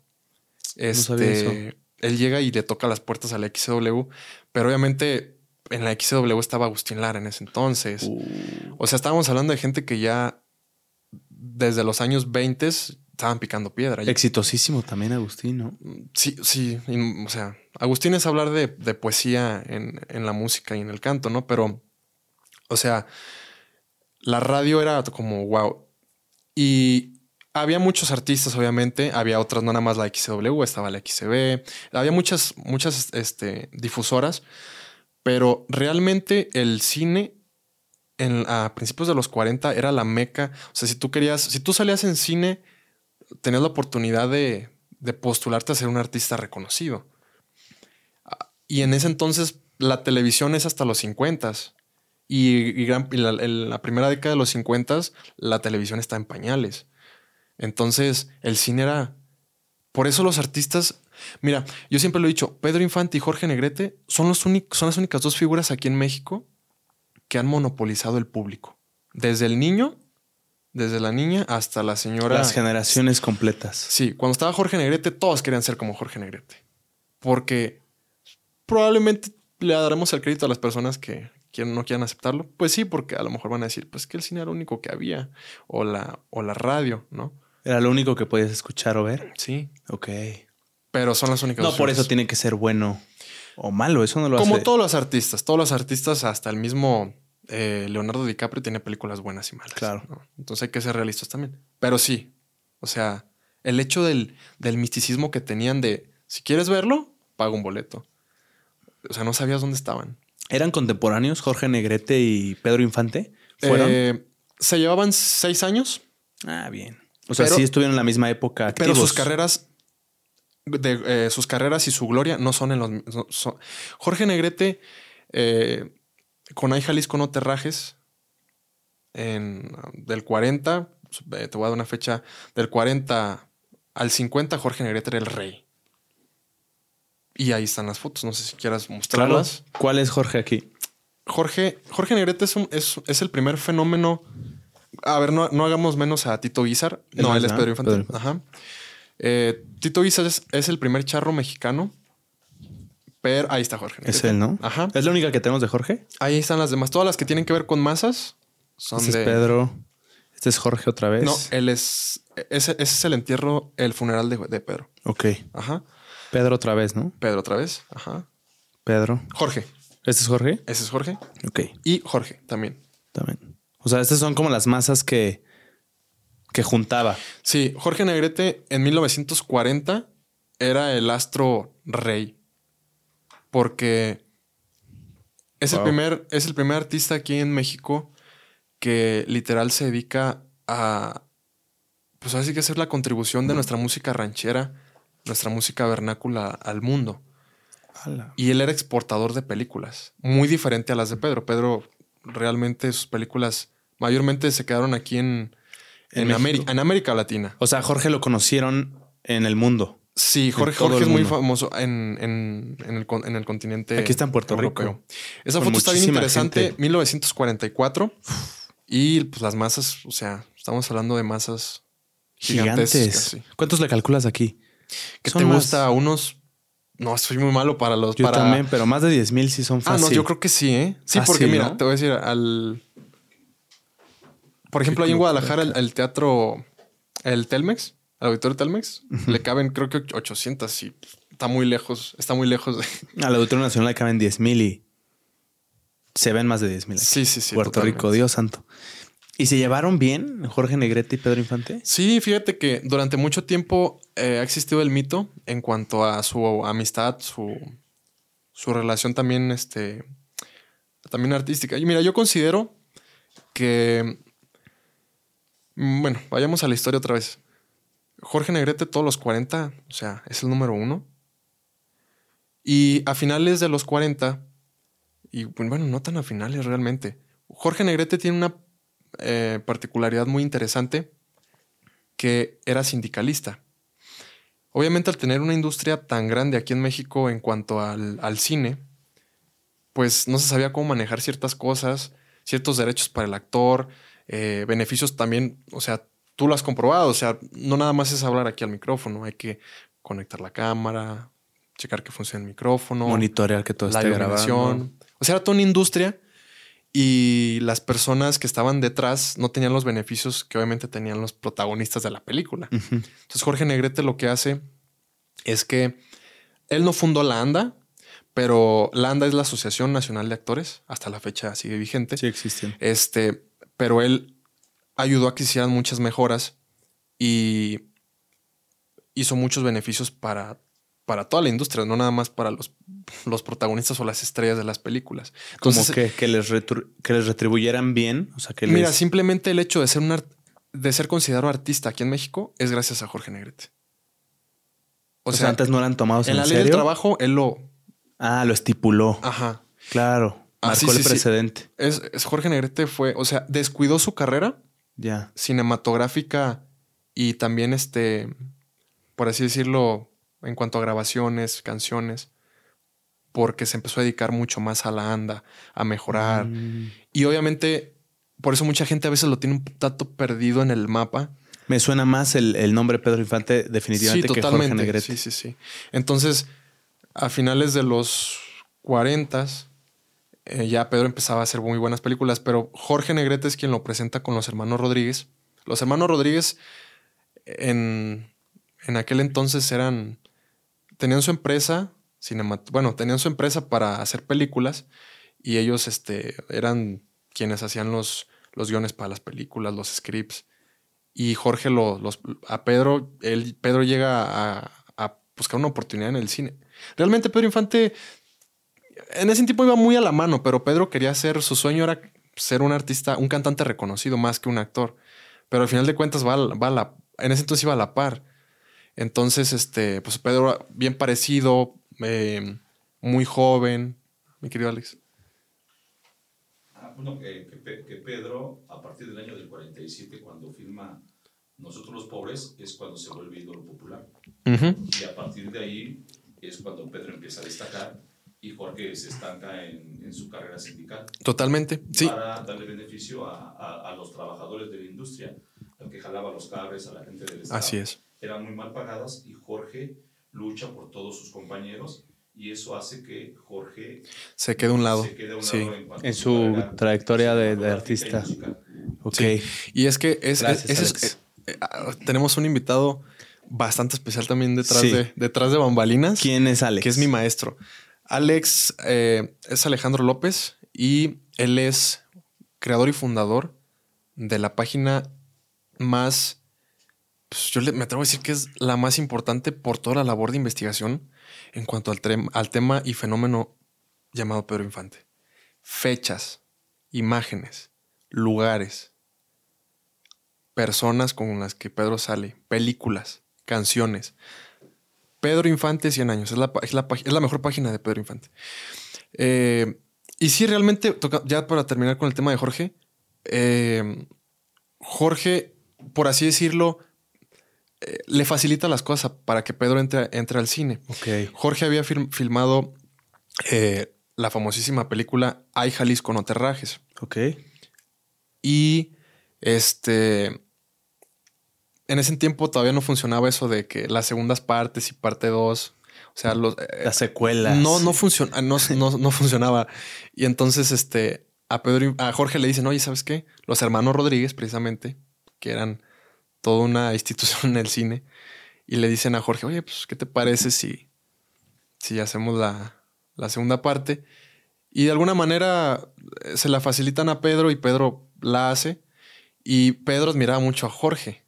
sabía eso. este, él llega y le toca las puertas a la XW, pero obviamente en la XW estaba Agustín Lara en ese entonces. Uh. O sea, estábamos hablando de gente que ya desde los años 20 estaban picando piedra. Exitosísimo también Agustín, ¿no? Sí, sí. y, o sea, Agustín es hablar de, de poesía en, en la música y en el canto, ¿no? Pero, o sea, la radio era como wow. Y había muchos artistas, obviamente. Había otras, no nada más la XW, estaba la XCB. Había muchas, muchas este, difusoras. Pero realmente el cine en, a principios de los 40 era la meca. O sea, si tú querías, si tú salías en cine, tenías la oportunidad de, postularte a ser un artista reconocido. Ah, Y en ese entonces la televisión es hasta los 50 y, y en la primera década de los 50 la televisión está en pañales. Entonces el cine era... Por eso los artistas... Mira, yo siempre lo he dicho, Pedro Infante y Jorge Negrete son, los son las únicas dos figuras aquí en México que han monopolizado el público. Desde el niño, desde la niña hasta la señora... Las generaciones completas. Sí, cuando estaba Jorge Negrete, todos querían ser como Jorge Negrete. Porque probablemente le daremos el crédito a las personas que no quieran aceptarlo. Pues sí, porque a lo mejor van a decir, pues que el cine era lo único que había. O la, o la radio, ¿no? Era lo único que podías escuchar o ver. Sí. Ok. Pero son las únicas No, por eso tiene que ser bueno o malo. Eso no lo Como hace. todos los artistas, todos los artistas, hasta el mismo eh, Leonardo DiCaprio tiene películas buenas y malas. Claro. ¿no? Entonces hay que ser realistas también. Pero sí, o sea, el hecho del, del misticismo que tenían de, si quieres verlo, paga un boleto. O sea, no sabías dónde estaban. ¿Eran contemporáneos Jorge Negrete y Pedro Infante? ¿Fueron? Eh, se llevaban seis años, ah, bien. O sea, pero- sí estuvieron en la misma época. pero sus carreras, de, eh, sus carreras y su gloria no son en los... no- son- Jorge Negrete, eh, con Ay Jalisco no te rajes, en, del 40, eh, te voy a dar una fecha, del 40 al 50, Jorge Negrete era el rey. Y ahí están las fotos, no sé si quieras Claro. mostrarlas. ¿Cuál es Jorge aquí? Jorge, Jorge Negrete es, un- es, es el primer fenómeno. A ver, no, no hagamos menos a Tito Guizar. No, él es, es. Pedro Infante. Pedro Infante. Ajá. Eh, Tito Guizar es, es el primer charro mexicano. Pero ahí está Jorge. Es él, ¿no? Ajá. ¿Es la única que tenemos de Jorge? Ahí están las demás. Todas las que tienen que ver con masas son Este de. es Pedro. Este es Jorge otra vez. No, él es. Ese, ese es el entierro, el funeral de, de Pedro. Ok. Ajá. Pedro otra vez, ¿no? Pedro otra vez. Ajá. Pedro. Jorge. ¿Este es Jorge? Ese es Jorge. Ok, Y Jorge también. también. O sea, estas son como las masas que, que juntaba. Sí, Jorge Negrete en 1940 era el astro rey. Porque es, el primer, es el primer artista aquí en México que literal se dedica a. Pues así que hacer la contribución de nuestra música ranchera, nuestra música vernácula al mundo. Y él era exportador de películas, muy diferente a las de Pedro. Pedro realmente sus películas mayormente se quedaron aquí en, En en. América, en América Latina. O sea, Jorge lo conocieron en el mundo. Sí, Jorge, Jorge es muy famoso en, en- en el, en el continente. Aquí está en Puerto europeo. Rico. Esa Con foto está bien interesante. gente. 1944. Y pues las masas, o sea, estamos hablando de masas gigantescas. Gigantes. ¿Cuántos le calculas aquí? ¿Qué Son te más. gusta? Unos. No, soy muy malo para los. Yo para... también, pero más de 10 mil sí son Ah, fácil. no, yo creo que sí, ¿eh? Sí, Fácil, porque mira, ¿no? te voy a decir, al. Por ejemplo, ahí en Guadalajara, el, el teatro, el Telmex, el auditorio Telmex, le caben creo que 800 y está muy lejos, está muy lejos. de- [LAUGHS] Al Auditorio Nacional le caben 10 mil y se ven más de 10 mil. Sí, sí, sí. Puerto totalmente. Rico, Dios santo. ¿Y se llevaron bien Jorge Negrete y Pedro Infante? Sí, fíjate que durante mucho tiempo eh, ha existido el mito en cuanto a su amistad, su, su relación también, este, también artística. Y mira, yo considero que, mm, bueno, vayamos a la historia otra vez. Jorge Negrete, todos los 40, o sea, es el número uno. Y a finales de los 40, y bueno, no tan a finales realmente, Jorge Negrete tiene una eh, particularidad muy interesante que era sindicalista. Obviamente al tener una industria tan grande aquí en México en cuanto al, al cine, pues no se sabía cómo manejar ciertas cosas, ciertos derechos para el actor, eh, beneficios también, o sea, tú lo has comprobado, o sea, no nada más es hablar aquí al micrófono, hay que conectar la cámara, checar que funcione el micrófono, Monitorear que todo la esté grabando. O sea, era toda una industria y las personas que estaban detrás no tenían los beneficios que obviamente tenían los protagonistas de la película. Entonces Jorge Negrete lo que hace es que él no fundó la ANDA, pero la ANDA es la Asociación Nacional de Actores, hasta la fecha sigue vigente. Sí existen. Este, pero él ayudó a que se hicieran muchas mejoras y hizo muchos beneficios para, para toda la industria, no nada más para los, los protagonistas o las estrellas de las películas. Como que, que les que les retribuyeran bien. O sea, que Mira, les... simplemente el hecho de ser un de ser considerado artista aquí en México es gracias a Jorge Negrete. O, sea, antes no eran tomados en, en la ley serio. del trabajo, él lo. Ah, lo estipuló. Ajá. Claro. Ah, Marcó sí, el sí, sí. precedente. Es, es Jorge Negrete fue, o sea, descuidó su carrera Cinematográfica y también este, por así decirlo, en cuanto a grabaciones, canciones, porque se empezó a dedicar mucho más a la anda, a mejorar. Mm. Y obviamente, por eso mucha gente a veces lo tiene un tanto perdido en el mapa. Me suena más el, el nombre Pedro Infante definitivamente que Jorge Negrete. Sí, sí, sí. Entonces, a finales de los 40 eh, ya Pedro empezaba a hacer muy buenas películas, pero Jorge Negrete es quien lo presenta con los hermanos Rodríguez. Los hermanos Rodríguez en, en aquel entonces eran tenían su empresa bueno, tenían su empresa para hacer películas y ellos este, eran quienes hacían los, los guiones para las películas, los scripts. Y Jorge lo- los, a Pedro, él, Pedro llega a, a buscar una oportunidad en el cine. Realmente Pedro Infante en ese tiempo iba muy a la mano, pero Pedro quería ser, su sueño era ser un artista, un cantante reconocido más que un actor. Pero al final de cuentas va, va a la, en ese entonces iba a la par. Entonces, este, pues Pedro bien parecido, eh, muy joven, mi querido Alex. Ah, bueno, que, que Pe- que Pedro, a partir del año del 47, cuando filma Nosotros los Pobres, es cuando se vuelve ídolo popular. Y a partir de ahí es cuando Pedro empieza a destacar y Jorge se estanca en, en su carrera sindical Totalmente. Sí, para darle beneficio a, a- a los trabajadores de la industria, al que jalaba los cables, a la gente del Estado. así es. Eran muy mal pagadas y Jorge lucha por todos sus compañeros y eso hace que Jorge Se queda a un lado. se quede a un Sí. lado en, En su carrera trayectoria de- de y artista. musical. Ok. Sí. Y es que es, Gracias, es- es- Alex. eh, ah, tenemos un invitado bastante especial también detrás, Sí. de, detrás de bambalinas. ¿Quién es Alex? Que es mi maestro. Alex eh, es Alejandro López y él es creador y fundador de la página más, pues yo me atrevo a decir que es la más importante por toda la labor de investigación en cuanto al tema y fenómeno llamado Pedro Infante. Fechas, imágenes, lugares, personas con las que Pedro sale, películas, canciones. Pedro Infante, 100 años. Es la, es la, es la mejor página de Pedro Infante. Eh, y sí, realmente, toca- ya para terminar con el tema de Jorge, eh, Jorge, por así decirlo, eh, le facilita las cosas para que Pedro entre, entre al cine. Jorge había fil- filmado la famosísima película Ay Jalisco no te rajes. Ok. Y este. En ese tiempo todavía no funcionaba eso de que las segundas partes y parte 2. O sea, los, eh, Las secuelas. no, no, funciona, no, no, no funcionaba. Y entonces, este, a Pedro, y- a Jorge le dicen, oye, ¿sabes qué? Los hermanos Rodríguez, precisamente, que eran toda una [LAUGHS] institución en el cine, y le dicen a Jorge, oye, pues, ¿qué te parece si, si hacemos la, la segunda parte? Y de alguna manera eh, se la facilitan a Pedro y Pedro la hace. Y Pedro admiraba mucho a Jorge.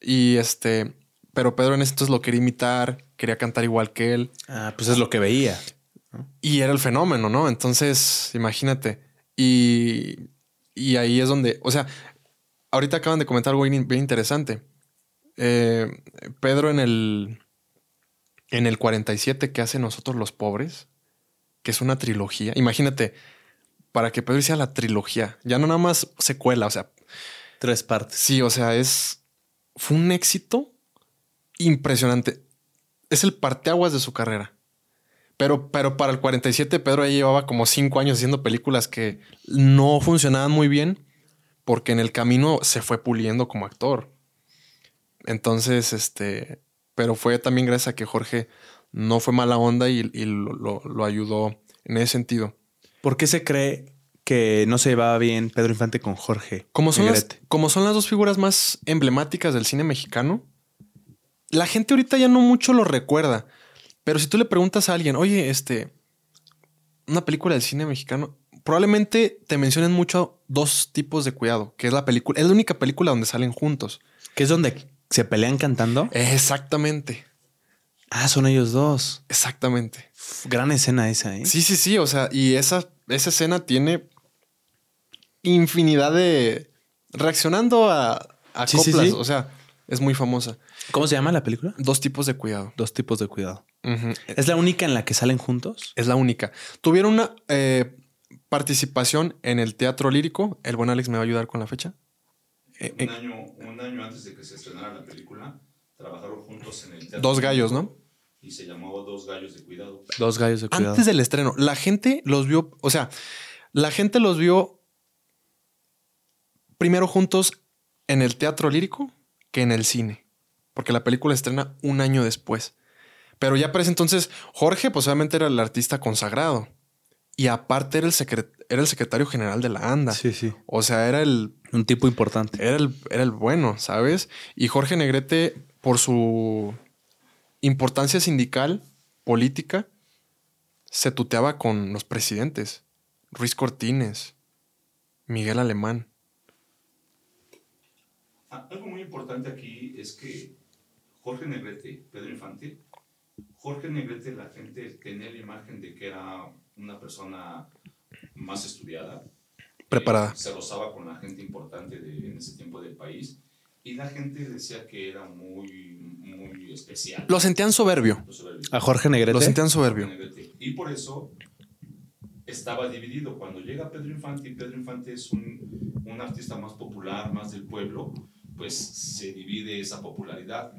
Y este, pero Pedro en ese entonces lo quería imitar, quería cantar igual que él. Ah, pues es lo que veía. Y era el fenómeno, ¿no? Entonces, imagínate. Y, y ahí es donde, o sea, ahorita acaban de comentar algo bien, bien interesante. Eh, Pedro en el, en el 47 que hace Nosotros los Pobres, que es una trilogía. Imagínate, para que Pedro hiciera la trilogía, ya no nada más secuela, o sea, Tres partes. Sí, o sea, es. Fue un éxito impresionante. Es el parteaguas de su carrera. Pero, pero para el 47, Pedro ya llevaba como cinco años haciendo películas que no funcionaban muy bien porque en el camino se fue puliendo como actor. Entonces, este. Pero fue también gracias a que Jorge no fue mala onda y, lo- lo ayudó en ese sentido. ¿Por qué se cree que no se llevaba bien Pedro Infante con Jorge? Como son, las, Negrete? como son las dos figuras más emblemáticas del cine mexicano, la gente ahorita ya no mucho lo recuerda. Pero si tú le preguntas a alguien, oye, este, una película del cine mexicano, probablemente te mencionen mucho dos tipos de cuidado, que es la película, es la única película donde salen juntos. ¿Que es donde se pelean cantando? Exactamente, Ah, son ellos dos. exactamente. Gran escena esa, ¿eh? Sí, sí, sí, o sea, y esa, esa escena tiene infinidad de... reaccionando a, a Sí, sí, coplas, sí. o sea, es muy famosa. ¿Cómo se llama la película? Dos tipos de cuidado. Dos tipos de cuidado. ¿Es la única en la que salen juntos? Es la única. Tuvieron una eh, participación en el teatro lírico. El buen Alex me va a ayudar con la fecha. Eh, Un eh, año, un año antes de que se estrenara la película, trabajaron juntos en el teatro. Dos gallos, ¿no? Y se llamaba Dos gallos de cuidado. Dos gallos de cuidado. antes del estreno, la gente los vio, o sea, la gente los vio primero juntos en el teatro lírico que en el cine, porque la película estrena un año después. Pero ya para ese entonces, Jorge, pues obviamente era el artista consagrado. Y aparte era el, secret- era el secretario general de la ANDA. Sí, sí. O sea, era el, Un tipo importante. era el, era el bueno, ¿sabes? Y Jorge Negrete, por su importancia sindical, política, se tuteaba con los presidentes. Ruiz Cortines, Miguel Alemán. Ah, algo muy importante aquí es que Jorge Negrete, Pedro Infante, Jorge Negrete, la gente tenía la imagen de que era una persona más estudiada. Preparada. Eh, se rozaba con la gente importante de, en ese tiempo del país. Y la gente decía que era muy, muy especial. Lo sentían soberbio. Lo soberbio. A Jorge Negrete. Lo sentían soberbio. Negrete. Y por eso estaba dividido. Cuando llega Pedro Infante, y Pedro Infante es un, un artista más popular, más del pueblo, pues se divide esa popularidad.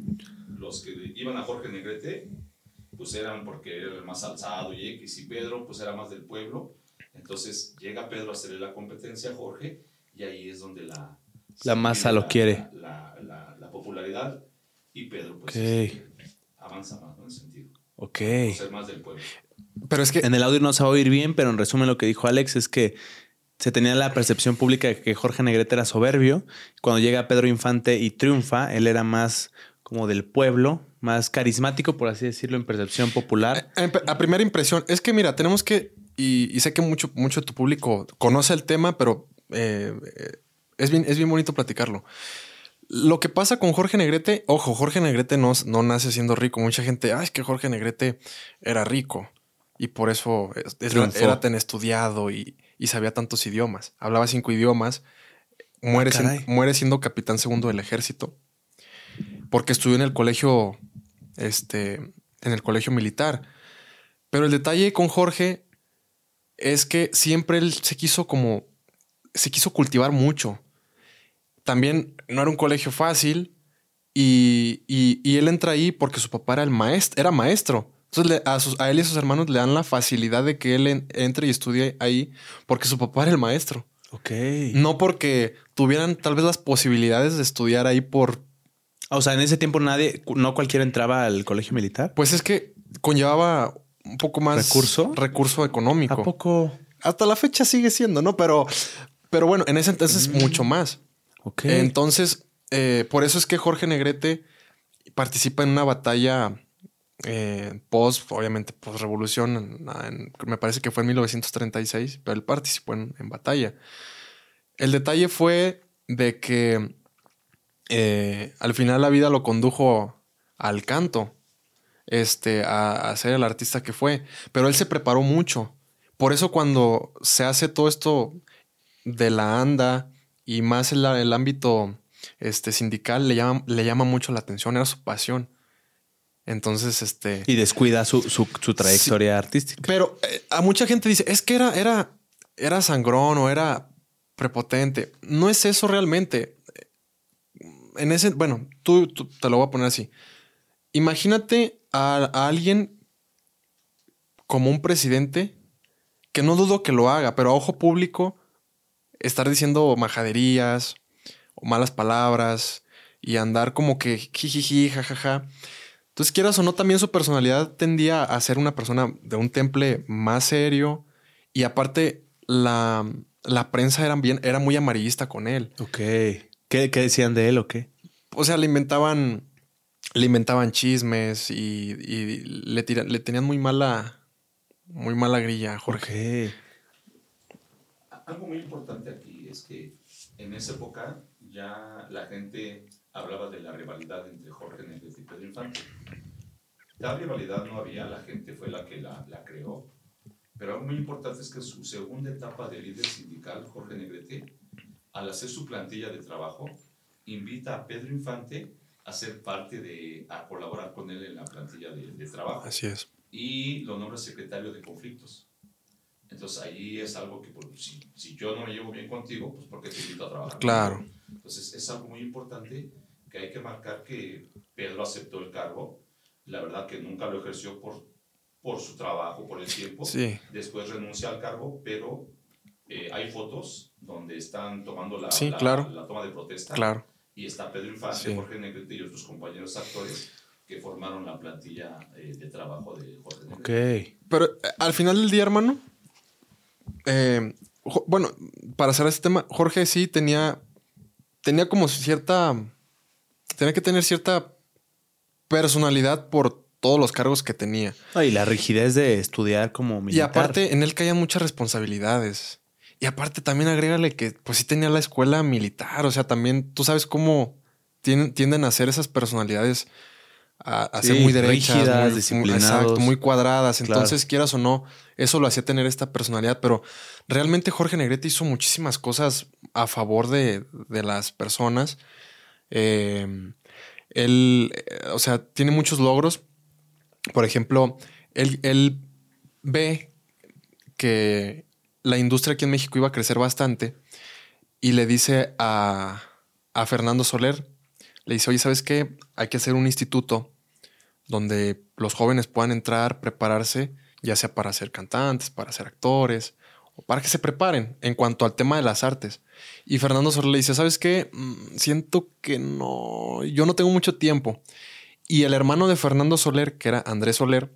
Los que iban a Jorge Negrete, pues eran porque era el más alzado y X, y Pedro, pues era más del pueblo. Entonces llega Pedro a hacerle la competencia a Jorge, y ahí es donde la. La masa lo quiere. La, la- la popularidad, y Pedro, pues Ok. este, avanza más, ¿no? En ese sentido. Ok. Por ser más del pueblo. Pero es que En el audio no se va a oír bien, pero en resumen lo que dijo Alex es que se tenía la percepción pública de que Jorge Negrete era soberbio. Cuando llega Pedro Infante y triunfa, él era más como del pueblo, más carismático, por así decirlo, en percepción popular. A, a primera impresión, es que mira, tenemos que, y, y sé que mucho, mucho de tu público conoce el tema, pero eh, es, bien, es bien bonito platicarlo. Lo que pasa con Jorge Negrete, ojo, Jorge Negrete no, no nace siendo rico. Mucha gente, ah, es que Jorge Negrete era rico y por eso es- era tan estudiado y, y sabía tantos idiomas. Hablaba cinco idiomas, muere, Ah, muere siendo capitán segundo del ejército porque estudió en el colegio, este, en el colegio militar. Pero el detalle con Jorge es que siempre él se quiso como, se quiso cultivar mucho. También no era un colegio fácil y, y- y él entra ahí porque su papá era el maestro, era maestro. Entonces a, sus- a él y a sus hermanos le dan la facilidad de que él en- entre y estudie ahí porque su papá era el maestro. Ok. No porque tuvieran tal vez las posibilidades de estudiar ahí por... O sea, en ese tiempo nadie, no cualquiera entraba al colegio militar. Pues es que conllevaba un poco más... ¿Recurso? Recurso económico. ¿A poco? Hasta la fecha sigue siendo, ¿no? Pero, pero bueno, en ese entonces mucho más. Ok. Entonces, eh, por eso es que Jorge Negrete participa en una batalla eh, post, obviamente, post revolución. me parece que fue en 1936, pero él participó en, batalla. El detalle fue de que eh, al final la vida lo condujo al canto, este, a, a ser el artista que fue. Pero él se preparó mucho. Por eso cuando se hace todo esto de la anda y más el, el ámbito este, sindical le llama, le llama mucho la atención, era su pasión. Entonces, este... Y descuida su, su, su trayectoria artística. Pero eh, a mucha gente dice, es que era, era, era sangrón o era prepotente. No es eso realmente. En ese, bueno, tú, tú- te lo voy a poner así. Imagínate a, a alguien como un presidente que no dudo que lo haga, pero a ojo público estar diciendo majaderías o malas palabras y andar como que jijiji, jajaja. Entonces, quieras o no, también su personalidad tendía a ser una persona de un temple más serio. Y aparte, la, la prensa era, bien, era muy amarillista con él. Ok. ¿Qué, qué decían de él o qué? O sea, le inventaban, le inventaban chismes y, y le, tira- le tenían muy mala, muy mala grilla a Jorge. Algo muy importante aquí es que en esa época ya la gente hablaba de la rivalidad entre Jorge Negrete y Pedro Infante. La rivalidad no había, la gente fue la que la, la creó. Pero algo muy importante es que su segunda etapa de líder sindical, Jorge Negrete, al hacer su plantilla de trabajo, invita a Pedro Infante a ser parte de, a colaborar con él en la plantilla de, de trabajo Así es. y lo nombra secretario de conflictos. Entonces ahí es algo que, pues, si, si yo no me llevo bien contigo, pues ¿por qué te invito a trabajar? Claro. Entonces es algo muy importante que hay que marcar que Pedro aceptó el cargo. La verdad que nunca lo ejerció por, por su trabajo, por el tiempo. Sí. Después renuncia al cargo, pero eh, hay fotos donde están tomando la, Sí, la- claro. la toma de protesta. Claro. Y está Pedro Infante, Sí. Jorge Negrete y otros compañeros actores que formaron la plantilla eh, de trabajo de Jorge Negrete. Ok. Pero eh, al final del día, hermano, eh, bueno, para cerrar este tema, Jorge sí tenía, tenía como cierta, tenía que tener cierta personalidad por todos los cargos que tenía. Y la rigidez de estudiar como Y militar. aparte, en él caían muchas responsabilidades. Y aparte, también agrégale que, pues sí tenía la escuela militar. O sea, también tú sabes cómo tienden, a ser esas personalidades a, a ser muy derechas, rígidas, muy- disciplinados. exacto, muy cuadradas. Claro. Entonces, quieras o no, eso lo hacía tener esta personalidad. Pero realmente Jorge Negrete hizo muchísimas cosas a favor de, de las personas. Eh, él, eh, o sea, tiene muchos logros. Por ejemplo, él, ve que la industria aquí en México iba a crecer bastante y le dice a, a Fernando Soler, le dice, oye, ¿sabes qué? Hay que hacer un instituto donde los jóvenes puedan entrar, prepararse, ya sea para ser cantantes, para ser actores, o para que se preparen en cuanto al tema de las artes. Y Fernando Soler le dice, ¿sabes qué? Mm, Siento que no, yo no tengo mucho tiempo. Y el hermano de Fernando Soler, que era Andrés Soler,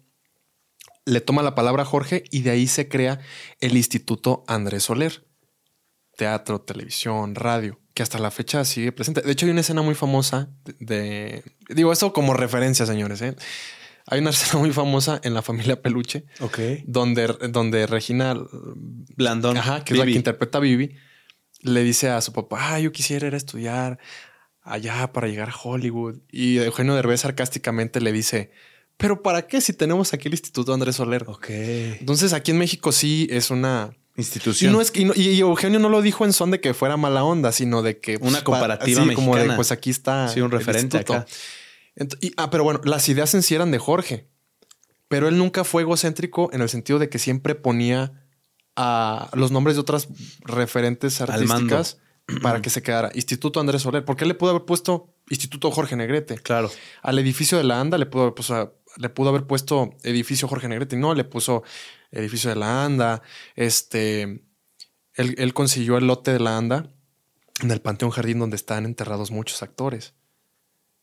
le toma la palabra a Jorge y de ahí se crea el Instituto Andrés Soler. Teatro, televisión, radio. que hasta la fecha sigue presente. De hecho, hay una escena muy famosa de. digo, esto como referencia, señores. ¿eh? Hay una [LAUGHS] escena muy famosa en la familia Peluche. Ok. Donde, donde Regina Blandón. Ajá, que es la que interpreta a Vivi, le dice a su papá, ah, yo quisiera ir a estudiar allá para llegar a Hollywood. Y Eugenio Derbez sarcásticamente le dice, pero ¿para qué si tenemos aquí el Instituto Andrés Soler? Ok. Entonces aquí en México sí es una institución. Y, no es, y, Eugenio no lo dijo en son de que fuera mala onda, sino de que... Una pues, comparativa mexicana. como de, pues aquí está... Sí, un referente acá. ah, pero bueno, las ideas en sí eran de Jorge. Pero él nunca fue egocéntrico en el sentido de que siempre ponía a los nombres de otras referentes artísticas para que se quedara Instituto Andrés Soler. ¿Por qué le pudo haber puesto Instituto Jorge Negrete? Claro. Al edificio de la ANDA le pudo haber puesto, le pudo haber puesto edificio Jorge Negrete. No, le puso edificio de la ANDA. Este, él, consiguió el lote de la ANDA en el Panteón Jardín donde están enterrados muchos actores.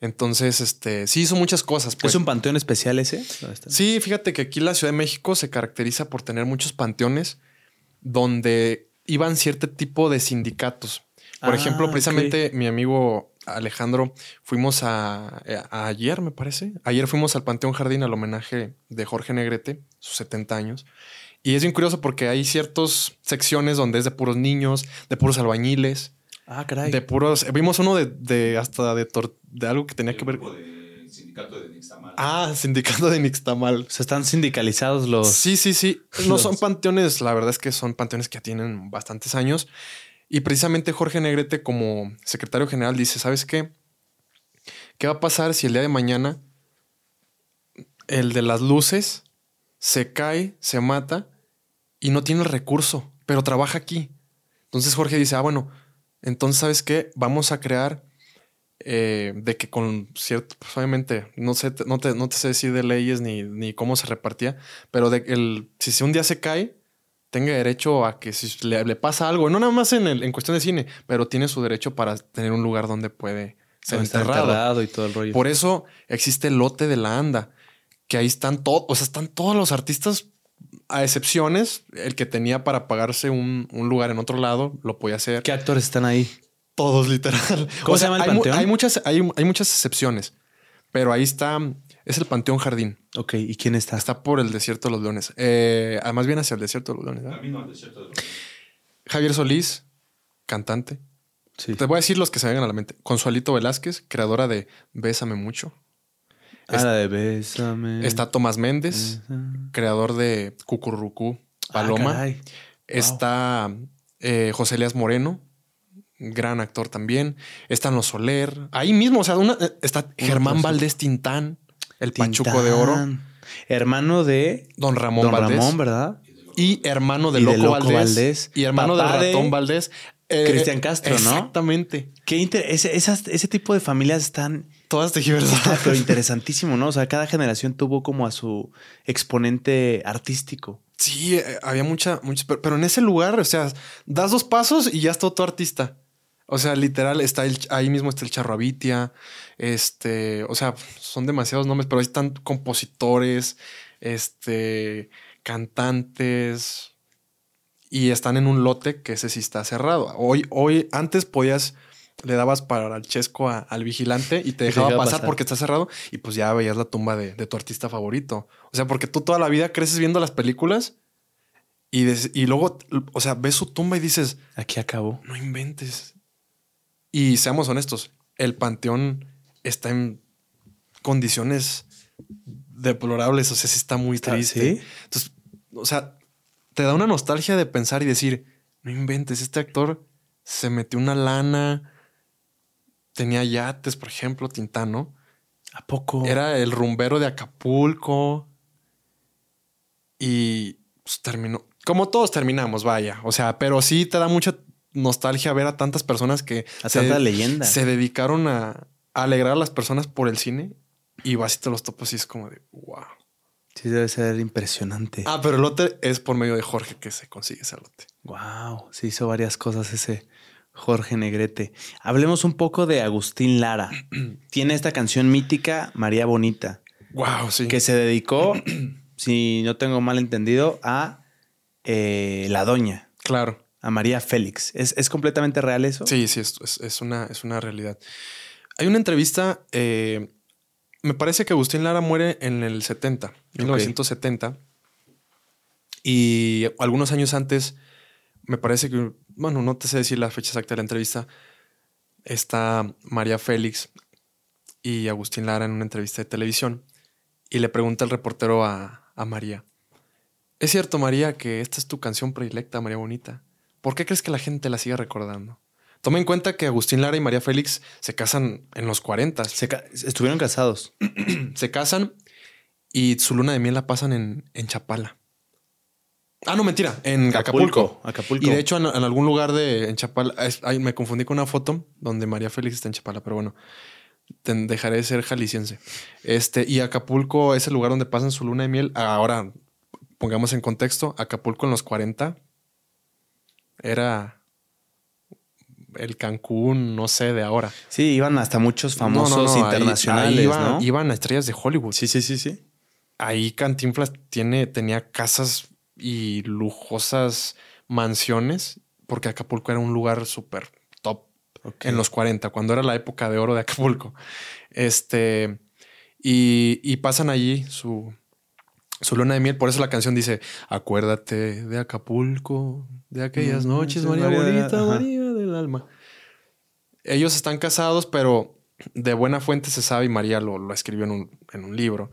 Entonces, este, sí hizo muchas cosas. Pues. ¿Es un panteón especial ese? Sí, fíjate que aquí la Ciudad de México se caracteriza por tener muchos panteones donde iban cierto tipo de sindicatos. Por ejemplo, ah, precisamente mi amigo Alejandro, fuimos a, ayer, me parece. Ayer fuimos al Panteón Jardín al homenaje de Jorge Negrete, sus 70 años. Y es bien curioso porque hay ciertas secciones donde es de puros niños, de puros albañiles. Ah, caray. De puros. Vimos uno de, hasta de, de algo que tenía que ver. De sindicato de Nixtamal. Ah, sindicato de Nixtamal. O sea, están sindicalizados los. Sí, sí, sí. No son panteones, la verdad es que son panteones que tienen bastantes años. Y precisamente Jorge Negrete, como secretario general, dice: ¿Sabes qué? ¿Qué va a pasar si el día de mañana el de las luces se cae, se mata y no tiene el recurso, pero trabaja aquí? Entonces Jorge dice: Ah, bueno, entonces, ¿sabes qué? Vamos a crear eh, de que con cierto, pues obviamente, no sé, no te, no te sé decir de leyes ni, ni cómo se repartía, pero de el, si un día se cae, tenga derecho a que si le, pasa algo, no nada más en, el, en cuestión de cine, pero tiene su derecho para tener un lugar donde puede ser enterrado. y todo el rollo. Por eso existe el lote de la ANDA, que ahí están todos, o sea, están todos los artistas, a excepciones, el que tenía para pagarse un, lugar en otro lado, lo podía hacer. ¿Qué actores están ahí? Todos, literal. [LAUGHS] ¿Cómo se llama el hay, panteón? Hay muchas, hay, hay muchas excepciones, pero ahí está es el Panteón Jardín. Ok, ¿y quién está? Está por el Desierto de los Leones. Eh, además viene hacia el Desierto de los Leones. Camino al Desierto de los Leones. Javier Solís, cantante. Sí. Te voy a decir los que se vengan a la mente. Consualito Velázquez, creadora de Bésame Mucho. Ah, la de Bésame. Está Tomás Méndez, creador de Cucurrucú Paloma. Ah, está eh, José Elias Moreno, gran actor también. Están los Soler. Ahí mismo, o sea, eh, está Germán Valdés Tintán, el Pachuco de Oro. Hermano de Don Ramón Don Ramón, ¿verdad? Y hermano de, Loco, Valdés, Y hermano de Ratón Valdés. Eh, Cristian Castro, ¿no? Exactamente. Qué ese, ese tipo de familias están todas verdad. Pero interesantísimo, ¿no? O sea, cada generación tuvo como a su exponente artístico. Sí, eh, había mucha, mucha, pero, en ese lugar, o sea, das dos pasos y ya está todo artista. O sea, literal, está el, ahí mismo está el Charro Avitia. Este, o sea, son demasiados nombres, pero ahí están compositores, este, cantantes. Y están en un lote que ese sí está cerrado. Hoy, hoy, antes podías, le dabas para el chesco al vigilante y te dejaba pasar, porque está cerrado. Y pues ya veías la tumba de, tu artista favorito. O sea, porque tú toda la vida creces viendo las películas y, y luego, o sea, ves su tumba y dices, aquí acabó. No inventes. Y seamos honestos, el panteón está en condiciones deplorables, o sea, sí está muy triste. Entonces, o sea, te da una nostalgia de pensar y decir, no inventes, este actor se metió una lana, tenía yates, por ejemplo, Tintano. ¿A poco? Era el rumbero de Acapulco. Y pues, terminó. Como todos terminamos, vaya. O sea, pero sí te da mucha nostalgia ver a tantas personas que a se, leyenda. se dedicaron a, alegrar a las personas por el cine y vas y te los topas y es como de wow. Sí, debe ser impresionante. Ah, pero el lote es por medio de Jorge que se consigue ese lote. Wow, se hizo varias cosas ese Jorge Negrete. Hablemos un poco de Agustín Lara. [CLEARS THROAT] Tiene esta canción mítica, María Bonita. Wow, sí. Que se dedicó, [CLEARS THROAT] si no tengo mal entendido, a eh, La Doña. Claro. A María Félix. ¿Es, completamente real eso? Sí, sí, es, es, una, es una realidad. Hay una entrevista, eh, me parece que Agustín Lara muere en el 70, 1970. Y algunos años antes, me parece que, bueno, no te sé decir la fecha exacta de la entrevista, está María Félix y Agustín Lara en una entrevista de televisión y le pregunta el reportero a, a María, ¿es cierto María que esta es tu canción predilecta, María Bonita? ¿Por qué crees que la gente la sigue recordando? Toma en cuenta que Agustín Lara y María Félix se casan en los 40. estuvieron casados. [CLEARS THROAT] se casan y su luna de miel la pasan en, en Chapala. Ah, no, mentira, en Acapulco. Acapulco. Y de hecho, en, algún lugar de en Chapala, me confundí con una foto donde María Félix está en Chapala, pero bueno, dejaré de ser jalisciense. Este, y Acapulco es el lugar donde pasan su luna de miel. Ahora, pongamos en contexto, Acapulco en los 40 era el Cancún, no sé, de ahora. Sí, iban hasta muchos famosos internacionales, ¿no? Iban a estrellas de Hollywood. Sí, sí, sí, sí. Ahí Cantinflas tiene, tenía casas y lujosas mansiones, porque Acapulco era un lugar súper top en los 40, cuando era la época de oro de Acapulco. Este, y, y pasan allí su, su luna de miel. Por eso la canción dice: Acuérdate de Acapulco, de aquellas noches, María, bonita, María del alma. Ellos están casados, pero de buena fuente se sabe, y María lo, escribió en un, en un libro.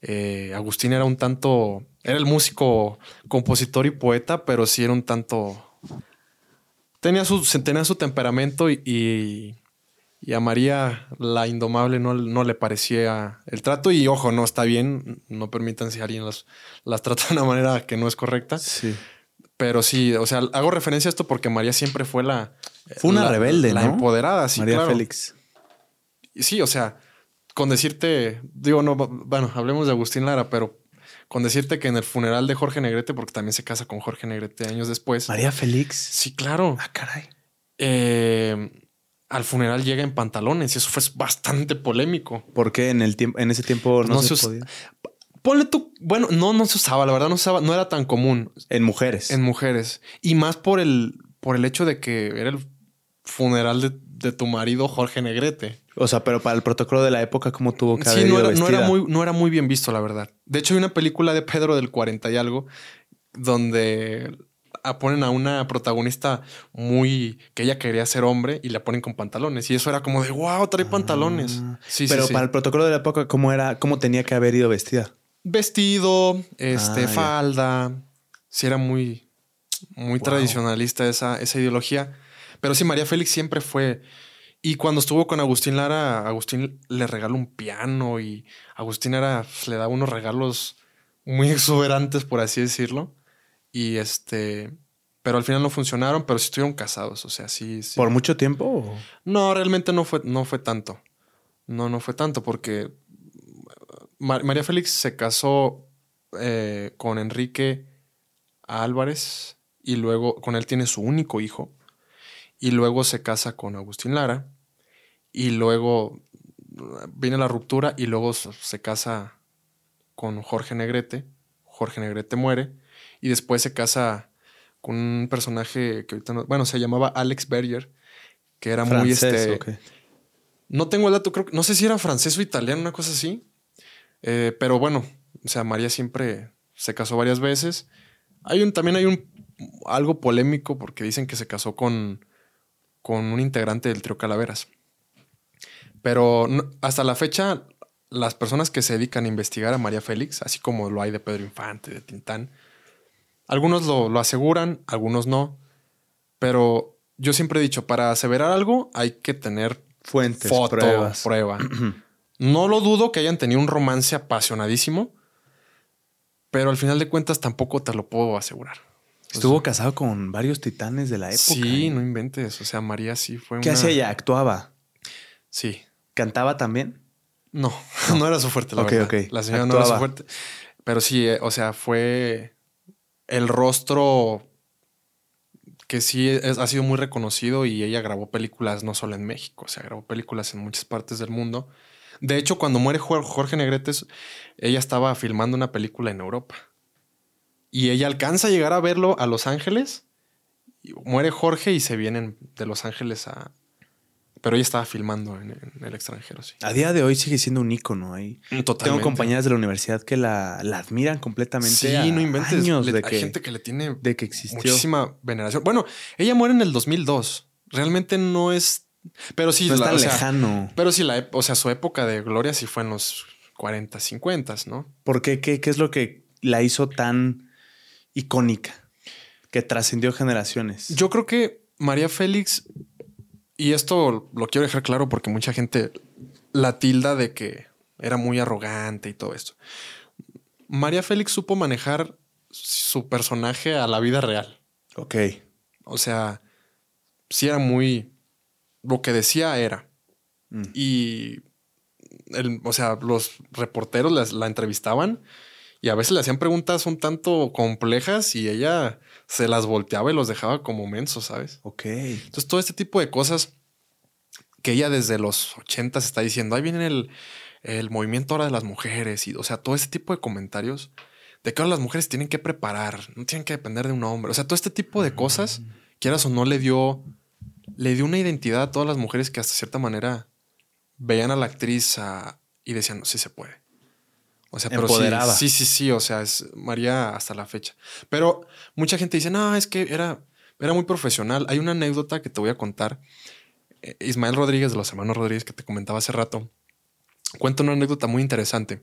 Eh, Agustín era un tanto. Era el músico, compositor y poeta, pero sí era un tanto. Tenía su, tenía su temperamento y y a María, la indomable, no, no, le parecía el trato. Y ojo, no está bien. No permitan si alguien las, las [LAUGHS] trata de una manera que no es correcta. Sí. Pero sí, o sea, hago referencia a esto porque María siempre fue la. Fue una rebelde, la empoderada, sí. María Félix. Sí, o sea, con decirte, digo, no, bueno, hablemos de Agustín Lara, pero con decirte que en el funeral de Jorge Negrete, porque también se casa con Jorge Negrete años después. María Félix. Sí, claro. Ah, caray. Eh al funeral llega en pantalones y eso fue bastante polémico. ¿Por qué en, el tiempo, en ese tiempo no, se, podía? Ponle tú, bueno, no, no se usaba, la verdad no se usaba, no era tan común. En mujeres. En mujeres. Y más por el, por el hecho de que era el funeral de, tu marido Jorge Negrete. O sea, pero para el protocolo de la época, ¿cómo tuvo que sí, no era, no era, muy, no era muy bien visto, la verdad. De hecho, hay una película de Pedro del 40 y algo donde ponen a una protagonista muy que ella quería ser hombre y la ponen con pantalones y eso era como de wow, trae ah. pantalones. Sí, Pero para el protocolo de la época, ¿cómo era? ¿Cómo tenía que haber ido vestida? Vestido, este, ah, falda. Sí, era muy, muy tradicionalista esa, esa ideología. Pero sí, María Félix siempre fue. Y cuando estuvo con Agustín Lara, Agustín le regaló un piano y Agustín Lara le daba unos regalos muy [LAUGHS] exuberantes, por así decirlo. Y este. Pero al final no funcionaron, pero sí estuvieron casados. O sea, sí. ¿Por mucho tiempo? No, realmente no fue, no fue tanto. No, no fue tanto, porque María Félix se casó eh, con Enrique Álvarez y luego con él tiene su único hijo. Y luego se casa con Agustín Lara. Y luego viene la ruptura y luego se casa con Jorge Negrete. Jorge Negrete muere y después se casa con un personaje que ahorita no, bueno, se llamaba Alex Berger, que era muy este. No tengo el dato, creo no sé si era francés o italiano, una cosa así. Eh, pero bueno, o sea, María siempre se casó varias veces. Hay un, también hay un algo polémico porque dicen que se casó con, con un integrante del trío Calaveras. Pero hasta la fecha, las personas que se dedican a investigar a María Félix, así como lo hay de Pedro Infante, de Tintán, algunos lo, aseguran, algunos no. Pero yo siempre he dicho, para aseverar algo hay que tener fuentes, pruebas. prueba. [CLEARS THROAT] no lo dudo que hayan tenido un romance apasionadísimo, pero al final de cuentas tampoco te lo puedo asegurar. Estuvo casado con varios titanes de la época. Sí, no inventes. O sea, María sí fue ¿Qué hacía ella? ¿Actuaba? Sí. ¿Cantaba también? No, [LAUGHS] no era su fuerte, la verdad. La señora no era su fuerte. Pero sí, eh, o sea, fue el rostro que sí ha sido muy reconocido y ella grabó películas no solo en México, o sea, grabó películas en muchas partes del mundo. De hecho, cuando muere Jorge Negretes, ella estaba filmando una película en Europa. Y ella alcanza a llegar a verlo a Los Ángeles muere Jorge y se vienen de Los Ángeles a... Pero ella estaba filmando en, en el extranjero, sí. A día de hoy sigue siendo un ícono ahí. Totalmente. Tengo compañeras de la universidad que la, la admiran completamente. Sí, a no inventes. años Le- de hay que, gente que le tiene de que existió. muchísima veneración. Bueno, ella muere en el 2002. Realmente no es... Pero sí, no es la- tan o sea, lejano. Pero sí, la, o sea, su época de gloria sí fue en los 40, 50, ¿no? ¿Por qué? ¿Qué, qué es lo que la hizo tan icónica? Que trascendió generaciones. Yo creo que María Félix, y esto lo quiero dejar claro porque mucha gente la tilda de que era muy arrogante y todo esto. María Félix supo manejar su personaje a la vida real. Ok. O sea, sí era muy... Lo que decía era. Mm. Y, el- o sea, los reporteros las- la entrevistaban y a veces le hacían preguntas un tanto complejas y ella se las volteaba y los dejaba como mensos, ¿sabes? Ok. Entonces, todo este tipo de cosas que ella desde los 80 está diciendo, ahí viene el, el movimiento ahora de las mujeres y, o sea, todo ese tipo de comentarios de que ahora las mujeres tienen que preparar, no tienen que depender de un hombre. O sea, todo este tipo de cosas, quieras o no, le dio, le dio una identidad a todas las mujeres que hasta cierta manera veían a la actriz ah, y decían, sí se puede. O sea, pero sí, Empoderaba. sí, sí, sí, o sea, es María hasta la fecha. Pero mucha gente dice, no, es que era, era muy profesional. Hay una anécdota que te voy a contar. Eh, Ismael Rodríguez, de los hermanos Rodríguez, que te comentaba hace rato, cuenta una anécdota muy interesante.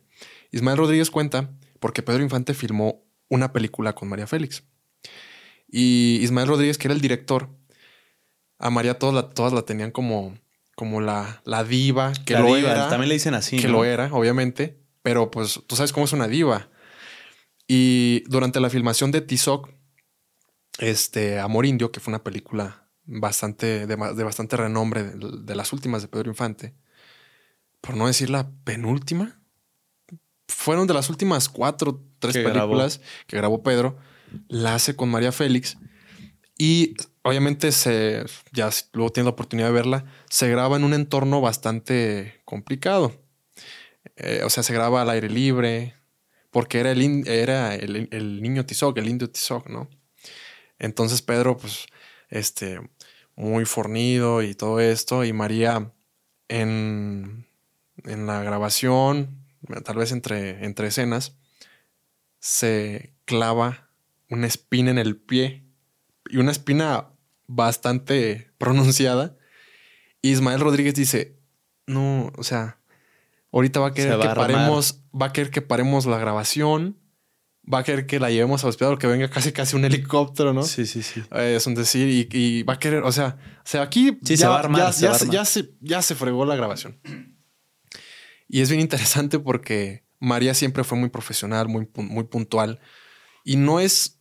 Ismael Rodríguez cuenta porque Pedro Infante filmó una película con María Félix. Y Ismael Rodríguez, que era el director, a María todas la, todas la tenían como, como la, la diva, que La lo diva, era. También le dicen así. que ¿no? lo era, obviamente. Pero pues tú sabes cómo es una diva. Y durante la filmación de Tizoc, este Amor Indio, que fue una película bastante de, bastante renombre de, de las últimas de Pedro Infante, por no decir la penúltima, fueron de las últimas cuatro, tres Que grabó. películas que grabó Pedro, la hace con María Félix y obviamente se, ya luego tiene la oportunidad de verla, se graba en un entorno bastante complicado. Eh, o sea, se graba al aire libre, porque era el, era el, el niño Tizoc, el indio Tizoc, ¿no? Entonces Pedro, pues, este, muy fornido y todo esto, y María en, en la grabación, tal vez entre, entre escenas, se clava una espina en el pie y una espina bastante [LAUGHS] pronunciada. Y Ismael Rodríguez dice, no, o sea, ahorita va a querer va que a paremos, va a querer que paremos la grabación, va a querer que la llevemos al hospital, que venga casi casi un helicóptero, ¿no? Sí, sí, sí. Eh, es un decir, y, y va a querer, o sea, o sea, aquí Sí, ya, se va a armar, ya, se ya va a se- armar. ya se, ya se fregó la grabación. Y es bien interesante porque María siempre fue muy profesional, muy, muy puntual y no es,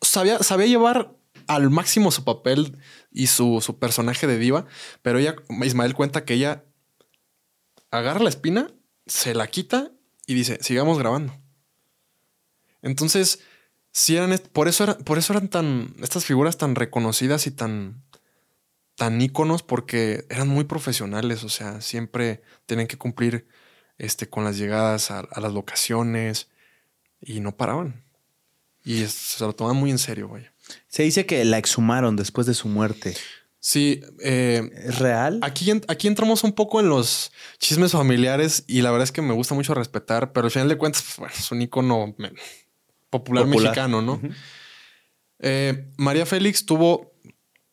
sabía, sabía llevar al máximo su papel y su, su personaje de diva, pero ella, Ismael cuenta que ella agarra la espina, se la quita y dice, sigamos grabando. Entonces, si eran, por eso, era- por eso eran tan, estas figuras tan reconocidas y tan, tan íconos, porque eran muy profesionales, o sea, siempre tienen que cumplir este, con las llegadas a, a las locaciones y no paraban. Y es- se lo tomaban muy en serio, vaya. Se dice que la exhumaron después de su muerte. Sí, eh, ¿Es real? Aquí, aquí entramos un poco en los chismes familiares y la verdad es que me gusta mucho respetar, pero al final de cuentas, pues, bueno, es un ícono me- popular, Popular. mexicano, ¿no? Eh, María Félix tuvo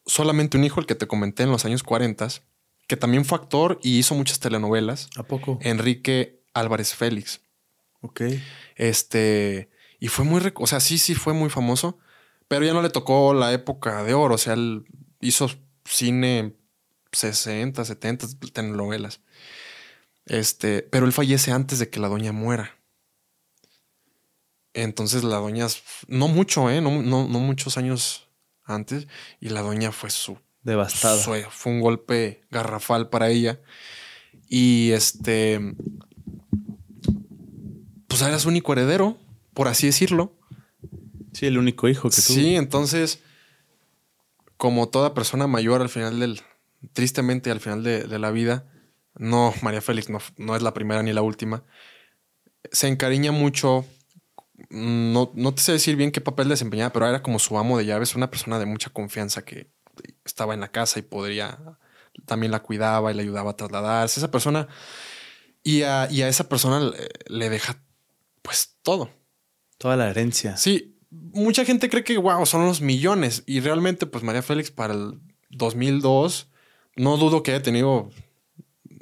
solamente un hijo, el que te comenté en los años 40, que también fue actor y hizo muchas telenovelas, ¿A poco? Enrique Álvarez Félix. Ok. Este, y fue muy, o sea, sí, sí fue muy famoso, pero ya no le tocó la época de oro, o sea, él hizo cine 60, 70 telenovelas. Este, pero él fallece antes de que la doña muera. Entonces la doña, no mucho, ¿eh? No, no, no muchos años antes, y la doña fue su Devastada. fue, fue un golpe garrafal para ella. Y este. Pues era su único heredero, por así decirlo. Sí, el único hijo que tuvo. Sí, entonces, como toda persona mayor al final del. Tristemente, al final de, de la vida, no, María Félix no, no es la primera ni la última. Se encariña mucho no, no te sé decir bien qué papel desempeñaba, pero era como su amo de llaves, una persona de mucha confianza que estaba en la casa y podría, también la cuidaba y le ayudaba a trasladarse. Esa persona, y a, y a esa persona le, le deja pues todo. Toda la herencia. Sí, mucha gente cree que, wow, son los millones. Y realmente, pues María Félix para el 2002, no dudo que haya tenido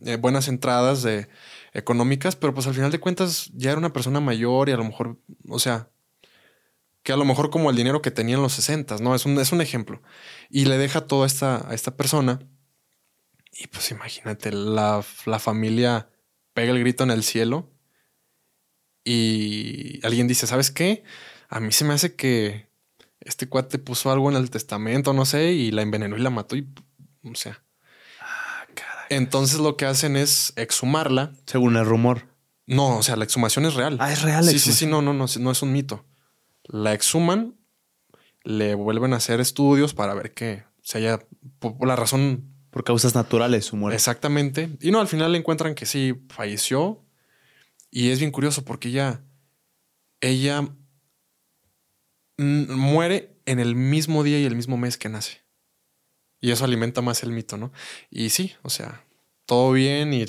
eh, buenas entradas de, económicas, pero pues al final de cuentas ya era una persona mayor y a lo mejor, o sea, que a lo mejor como el dinero que tenía en los 60, ¿no? Es un, es un ejemplo. Y le deja todo a esta, a esta persona. Y pues imagínate, la, la familia pega el grito en el cielo y alguien dice, ¿sabes qué? A mí se me hace que este cuate puso algo en el testamento, no sé, y la envenenó y la mató y, o sea. Ah, caray. Entonces lo que hacen es exhumarla. Según el rumor. No, o sea, la exhumación es real. Ah, es real. Sí, sí, sí, no, no, no, no es un mito. La exhuman, le vuelven a hacer estudios para ver que se haya, por por la razón Por causas naturales, su muerte. exactamente. Y no, al final le encuentran que sí, falleció. Y es bien curioso porque ella, ella muere en el mismo día y el mismo mes que nace. Y eso alimenta más el mito, ¿no? Y sí, o sea, todo bien y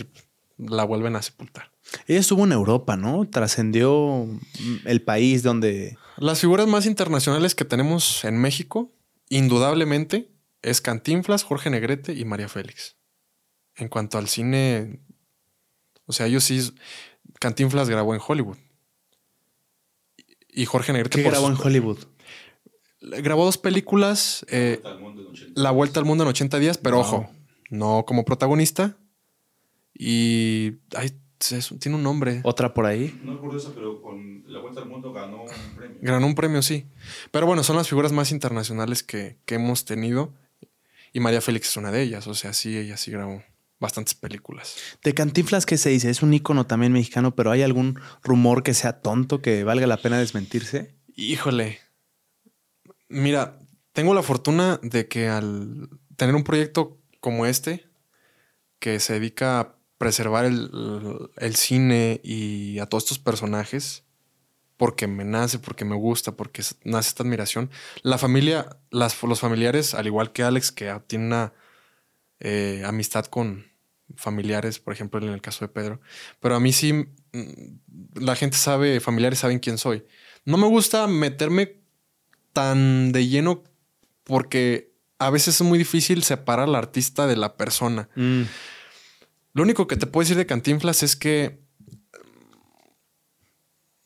la vuelven a sepultar. Ella estuvo en Europa, ¿no? Trascendió mm, el país donde. Las figuras más internacionales que tenemos en México, indudablemente, es Cantinflas, Jorge Negrete y María Félix. En cuanto al cine, o sea, ellos sí, Cantinflas grabó en Hollywood. Y Jorge Negrete ¿Qué por grabó en Hollywood? grabó dos películas, eh, Al mundo en 80. La Vuelta al Mundo en 80 días, pero ojo, no como protagonista. Y ay, es- tiene un nombre. Otra por ahí. No recuerdo eso, pero con La Vuelta al Mundo ganó un premio. Ganó un premio, sí. Pero bueno, son las figuras más internacionales que, que hemos tenido. Y María Félix es una de ellas. O sea, sí, ella sí grabó bastantes películas. De Cantinflas, ¿qué se dice? Es un ícono también mexicano, pero ¿hay algún rumor que sea tonto que valga la pena desmentirse? Híjole. Mira, tengo la fortuna de que al tener un proyecto como este, que se dedica a preservar el, el cine y a todos estos personajes, porque me nace, porque me gusta, porque nace esta admiración. La familia, las, los familiares, al igual que Alex, que tiene una eh, amistad con familiares, por ejemplo, en el caso de Pedro. Pero a mí sí, mm, la gente sabe, familiares saben quién soy. No me gusta meterme tan de lleno porque a veces es muy difícil separar al artista de la persona. Mm, Lo único que te puedo decir de Cantinflas es que.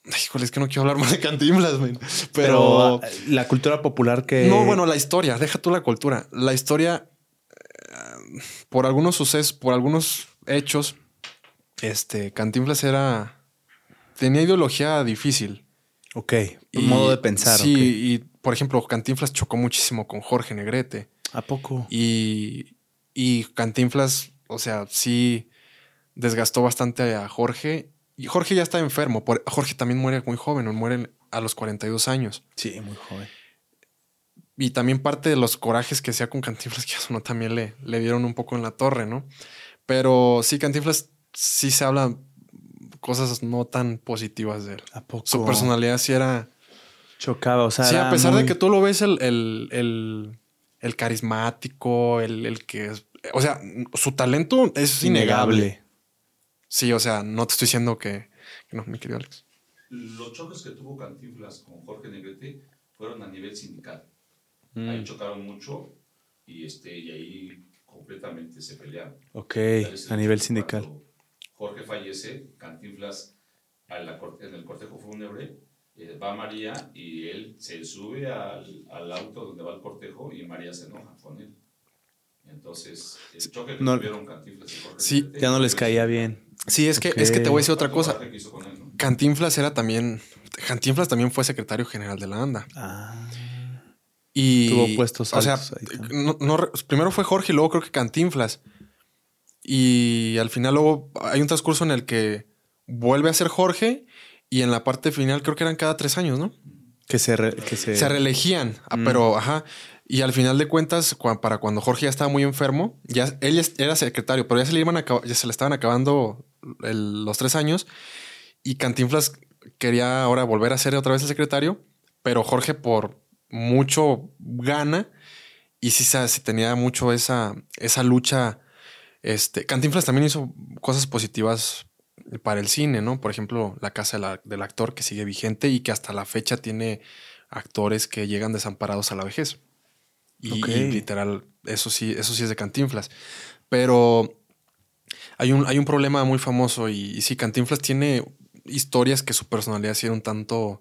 Ay, Híjole, es que no quiero hablar más de Cantinflas, man. Pero, Pero. ah, la cultura popular que. No, bueno, la historia, deja tú la cultura. La historia, por algunos sucesos, por algunos hechos, este, Cantinflas era. tenía ideología difícil. Ok. Un modo de pensar. Sí, y por ejemplo, Cantinflas chocó muchísimo con Jorge Negrete. ¿A poco? Y, y Cantinflas, o sea, sí desgastó bastante a Jorge. Y Jorge ya está enfermo. Jorge también muere muy joven, muere a los 42 años. Sí, muy joven. Y también parte de los corajes que sea con Cantinflas, [LAUGHS] que eso no también le, le dieron un poco en la torre, ¿no? Pero sí, Cantinflas sí se habla cosas no tan positivas de él. ¿A poco? Su personalidad sí era. Chocaba, o sea. sí, a pesar de que tú lo ves el, el, el, el carismático, el, el que es. O sea, su talento es innegable. innegable. Sí, o sea, no te estoy diciendo que, que no, mi querido Alex. Los choques que tuvo Cantinflas con Jorge Negrete fueron a nivel sindical. Mm, Ahí chocaron mucho y, este, y ahí completamente se pelearon. ok, a nivel sindical. Jorge fallece, Cantinflas a la en el cortejo fúnebre eh, va María y él se sube al, al auto donde va el cortejo y María se enoja con él. Entonces, el choque que No- tuvieron Cantinflas y Jorge Sí, Ya no les fue- caía bien. Sí, es que, Ok. es que te voy a decir otra cosa. Cantinflas era también. Cantinflas también fue secretario general de la ANDA. Ah. Y. Tuvo puestos O sea, no- no primero fue Jorge y luego creo que Cantinflas. Y al final luego hay un transcurso en el que vuelve a ser Jorge y en la parte final creo que eran cada tres años, ¿no? Que se. re- que se, Se reelegían, ah, Mm. pero ajá. Y al final de cuentas, para cuando Jorge ya estaba muy enfermo, ya él era secretario, pero ya se le iban a ya se le estaban acabando el- los tres años. Y Cantinflas quería ahora volver a ser otra vez el secretario, pero Jorge por mucho gana y sí, se- tenía mucho esa, esa lucha. Este, Cantinflas también hizo cosas positivas para el cine, ¿no? Por ejemplo, La Casa de la- del Actor, que sigue vigente y que hasta la fecha tiene actores que llegan desamparados a la vejez. Y, literal, eso sí, eso sí es de Cantinflas. Pero hay un, hay un problema muy famoso y, y sí, Cantinflas tiene historias que su personalidad sí era un tanto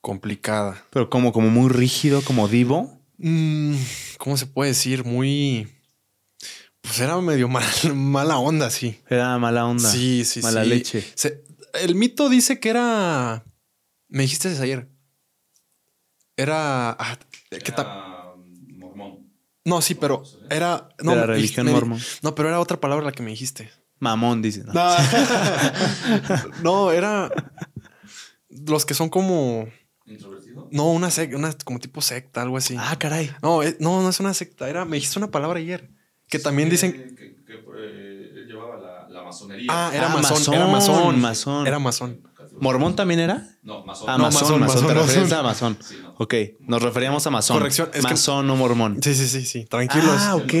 complicada. Pero como, como muy rígido, como divo. Mm, ¿Cómo se puede decir? Muy... Pues era medio [LAUGHS] mal- mala onda, sí. Era mala onda. Sí, sí, Mala sí. leche. Se- el mito dice que era... Me dijiste desde ayer. Era... ah, que ta- Era mormón. no, sí, pero era... No, me- religión me- mormón. No, pero era otra palabra la que me dijiste. Mamón, dice. ¿no? No, [LAUGHS] no era... Los que son como... No, una secta, una como tipo secta, algo así. Ah, caray. No, eh, no, no es una secta. Era, me dijiste una palabra ayer. Que también Que- dicen... Que, que, eh, él llevaba la, la masonería. Ah, era Ah, masón, era masón. Era masón. ¿Mormón también era? No, masón. Ah, No, masón, masón, masón. Te masón. a masón. Sí, no. Ok, nos referíamos a masón. Corrección, es que- masón o mormón. Sí, sí, sí, sí. Tranquilos. Ah, ok.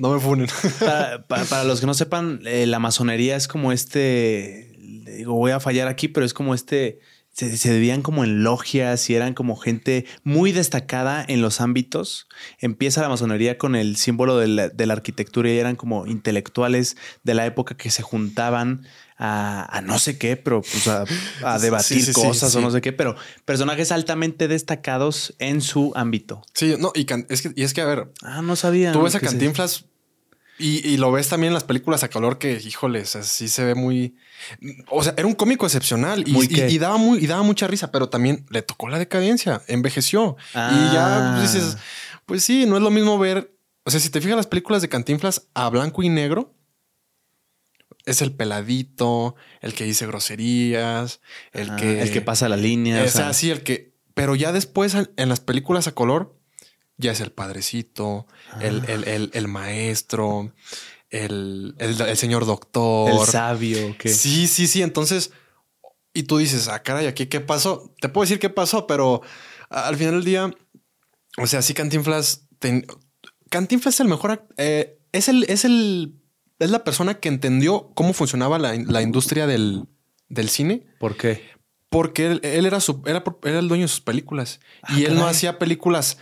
No me funen. Para, para- para los que no sepan, eh, la masonería es como este. le Digo, voy a fallar aquí, pero es como este. Se, se vivían como en logias y eran como gente muy destacada en los ámbitos. Empieza la masonería con el símbolo de la, de la arquitectura y eran como intelectuales de la época que se juntaban a, a no sé qué, pero pues a, [LAUGHS] debatir sí, sí, cosas o no sé qué, pero personajes altamente destacados en su ámbito. Sí, no, y, can- es que, y es que, a ver, Ah, no sabía. tú ves a Cantinflas y, y lo ves también en las películas a color que, híjoles, así se ve muy. O sea, era un cómico excepcional y, daba muy, y daba mucha risa, pero también le tocó la decadencia, envejeció. Ah. Y ya pues, dices, pues sí, no es lo mismo ver. O sea, si te fijas las películas de Cantinflas a blanco y negro, es el peladito, el que dice groserías, el Ah, que. el que pasa la línea. o Es sea, así, el que. Pero ya después en las películas a color, ya es el padrecito, el, el- el- el maestro, el, el- el señor doctor. el sabio. Sí, sí, sí. Entonces, y tú dices, ah, caray, aquí qué pasó. Te puedo decir qué pasó, pero al final del día, o sea, sí, Cantinflas. ten- Cantinflas es el mejor. act- eh, es el. Es el. Es la persona que entendió cómo funcionaba la, la industria del, del cine. ¿Por qué? Porque él, él era, su, era, era el dueño de sus películas. Ah, y él no hacía películas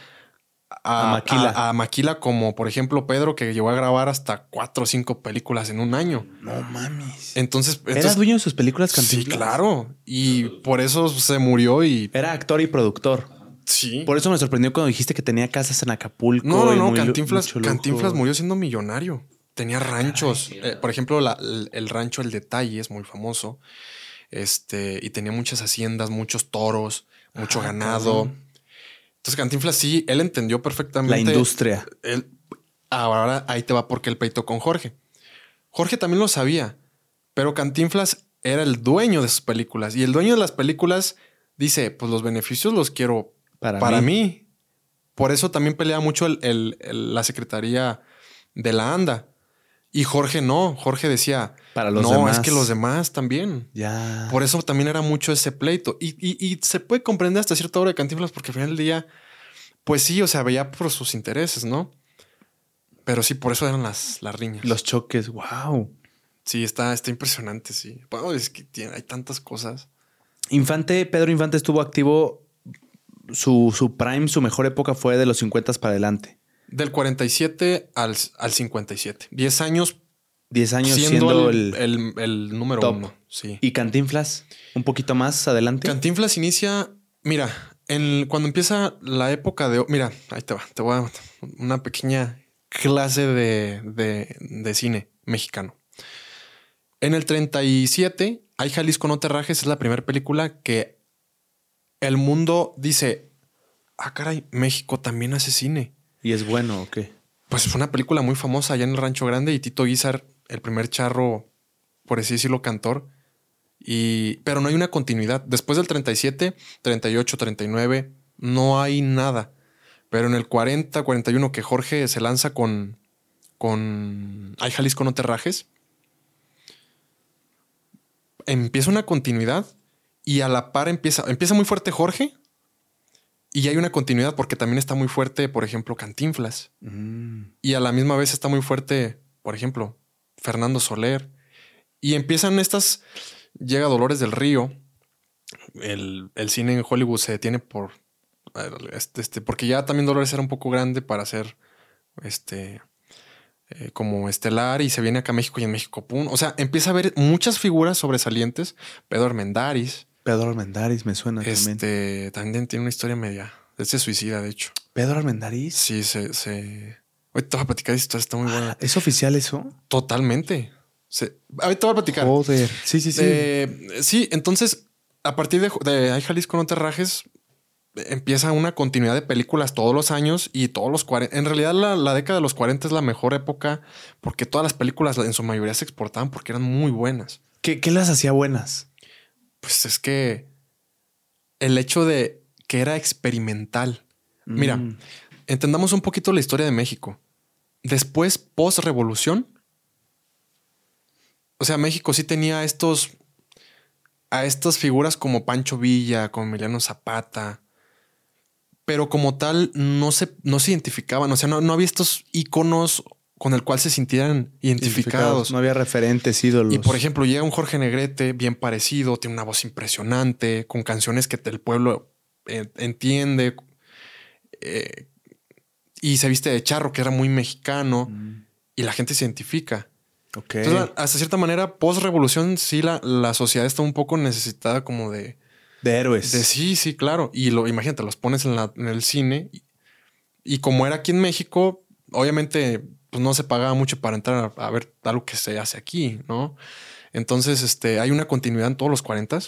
a, A maquila. a- a maquila como, por ejemplo, Pedro, que llegó a grabar hasta cuatro o cinco películas en un año. No mames. Entonces, ¿Era entonces- dueño de sus películas sí, Cantinflas? claro. Y por eso se murió y Era actor y productor. sí. Por eso me sorprendió cuando dijiste que tenía casas en Acapulco. No, no, y no. muy Cantinflas, mucho lujo. Cantinflas murió siendo millonario. Tenía ranchos. sí, Eh, por ejemplo, la- el, el rancho El Detalle es muy famoso. Este, y tenía muchas haciendas, muchos toros, mucho Ah, ganado. cabrón. Entonces, Cantinflas sí, él entendió perfectamente. La industria. él- ahora ahí te va porque el peito con Jorge. Jorge también lo sabía, pero Cantinflas era el dueño de sus películas y el dueño de las películas dice, pues los beneficios los quiero Para, para, mí. mí. Por eso también pelea mucho el- el- el- la secretaría de la ANDA. Y Jorge no, Jorge decía, Para los no, demás. es que los demás también. Ya. Por eso también era mucho ese pleito. Y, y- y se puede comprender hasta cierta hora de Cantinflas porque al final del día, pues sí, o sea, veía por sus intereses, ¿no? Pero sí, por eso eran las, las riñas. Los choques. Wow. Sí, está, está impresionante, sí. Bueno, es que tiene, hay tantas cosas. Infante, Pedro Infante estuvo activo. Su, su prime, su mejor época fue de los 50 para adelante. Del 47 al, al 57. 10 años 10 años siendo, siendo, el, el, número top. uno. Sí. ¿Y Cantinflas? Un poquito más adelante. Cantinflas inicia, mira, en, cuando empieza la época de... Mira, ahí te va, te voy a una pequeña clase de, de- de cine mexicano. En el 37, Hay Jalisco no te rajes es la primera película que el mundo dice, ah, caray, México también hace cine. ¿Y es bueno o qué? Pues fue una película muy famosa allá en el Rancho Grande y Tito Guizar, el primer charro, por así decirlo, cantor. Y, pero no hay una continuidad. Después del 37, 38, 39, no hay nada. Pero en el 40, 41 que Jorge se lanza con, con Ay Jalisco no te rajes, empieza una continuidad Y a la par empieza, empieza muy fuerte Jorge. Y hay una continuidad porque también está muy fuerte, por ejemplo, Cantinflas. Mm. Y a la misma vez está muy fuerte, por ejemplo, Fernando Soler. Y empiezan estas. Llega Dolores del Río. El, el cine en Hollywood se detiene por. Este, este, porque ya también Dolores era un poco grande para ser este. eh, como estelar y se viene acá a México y en México, pum. O sea, empieza a haber muchas figuras sobresalientes. Pedro Armendáriz. Pedro Armendáriz me suena también. Este también tiene una historia media. Este suicida, de hecho. Pedro Armendáriz. Sí, se. se... Ahorita te voy a platicar historia, está muy buena. Ah, ¿Es oficial eso? Totalmente. Se- Ahorita voy a platicar. Joder. Sí, sí, sí. Eh, sí, entonces, a partir de, de Ay Jalisco no te rajes, empieza una continuidad de películas todos los años y todos los 40. En realidad, la, la década de los 40 es la mejor época porque todas las películas en su mayoría se exportaban porque eran muy buenas. ¿Qué, qué las hacía buenas? Pues es que el hecho de que era experimental. Mira, Mm. entendamos un poquito la historia de México. Después, post-revolución, o sea, México sí tenía a estos, a estas figuras como Pancho Villa, como Emiliano Zapata, pero como tal no se, no se identificaban, o sea, no, no había estos iconos con el cual se sintieran identificados. No había referentes, ídolos. Y por ejemplo, llega un Jorge Negrete bien parecido, tiene una voz impresionante, con canciones que el pueblo eh, entiende. eh, y se viste de charro, que era muy mexicano, Mm, y la gente se identifica. ok. Entonces, hasta cierta manera, post revolución, sí, la, la sociedad está un poco necesitada como de, de héroes. de sí, sí, claro. Y lo, imagínate, los pones en, la- en el cine. Y, y como era aquí en México, obviamente, pues no se pagaba mucho para entrar a, ver algo que se hace aquí, ¿no? Entonces, este, hay una continuidad en todos los 40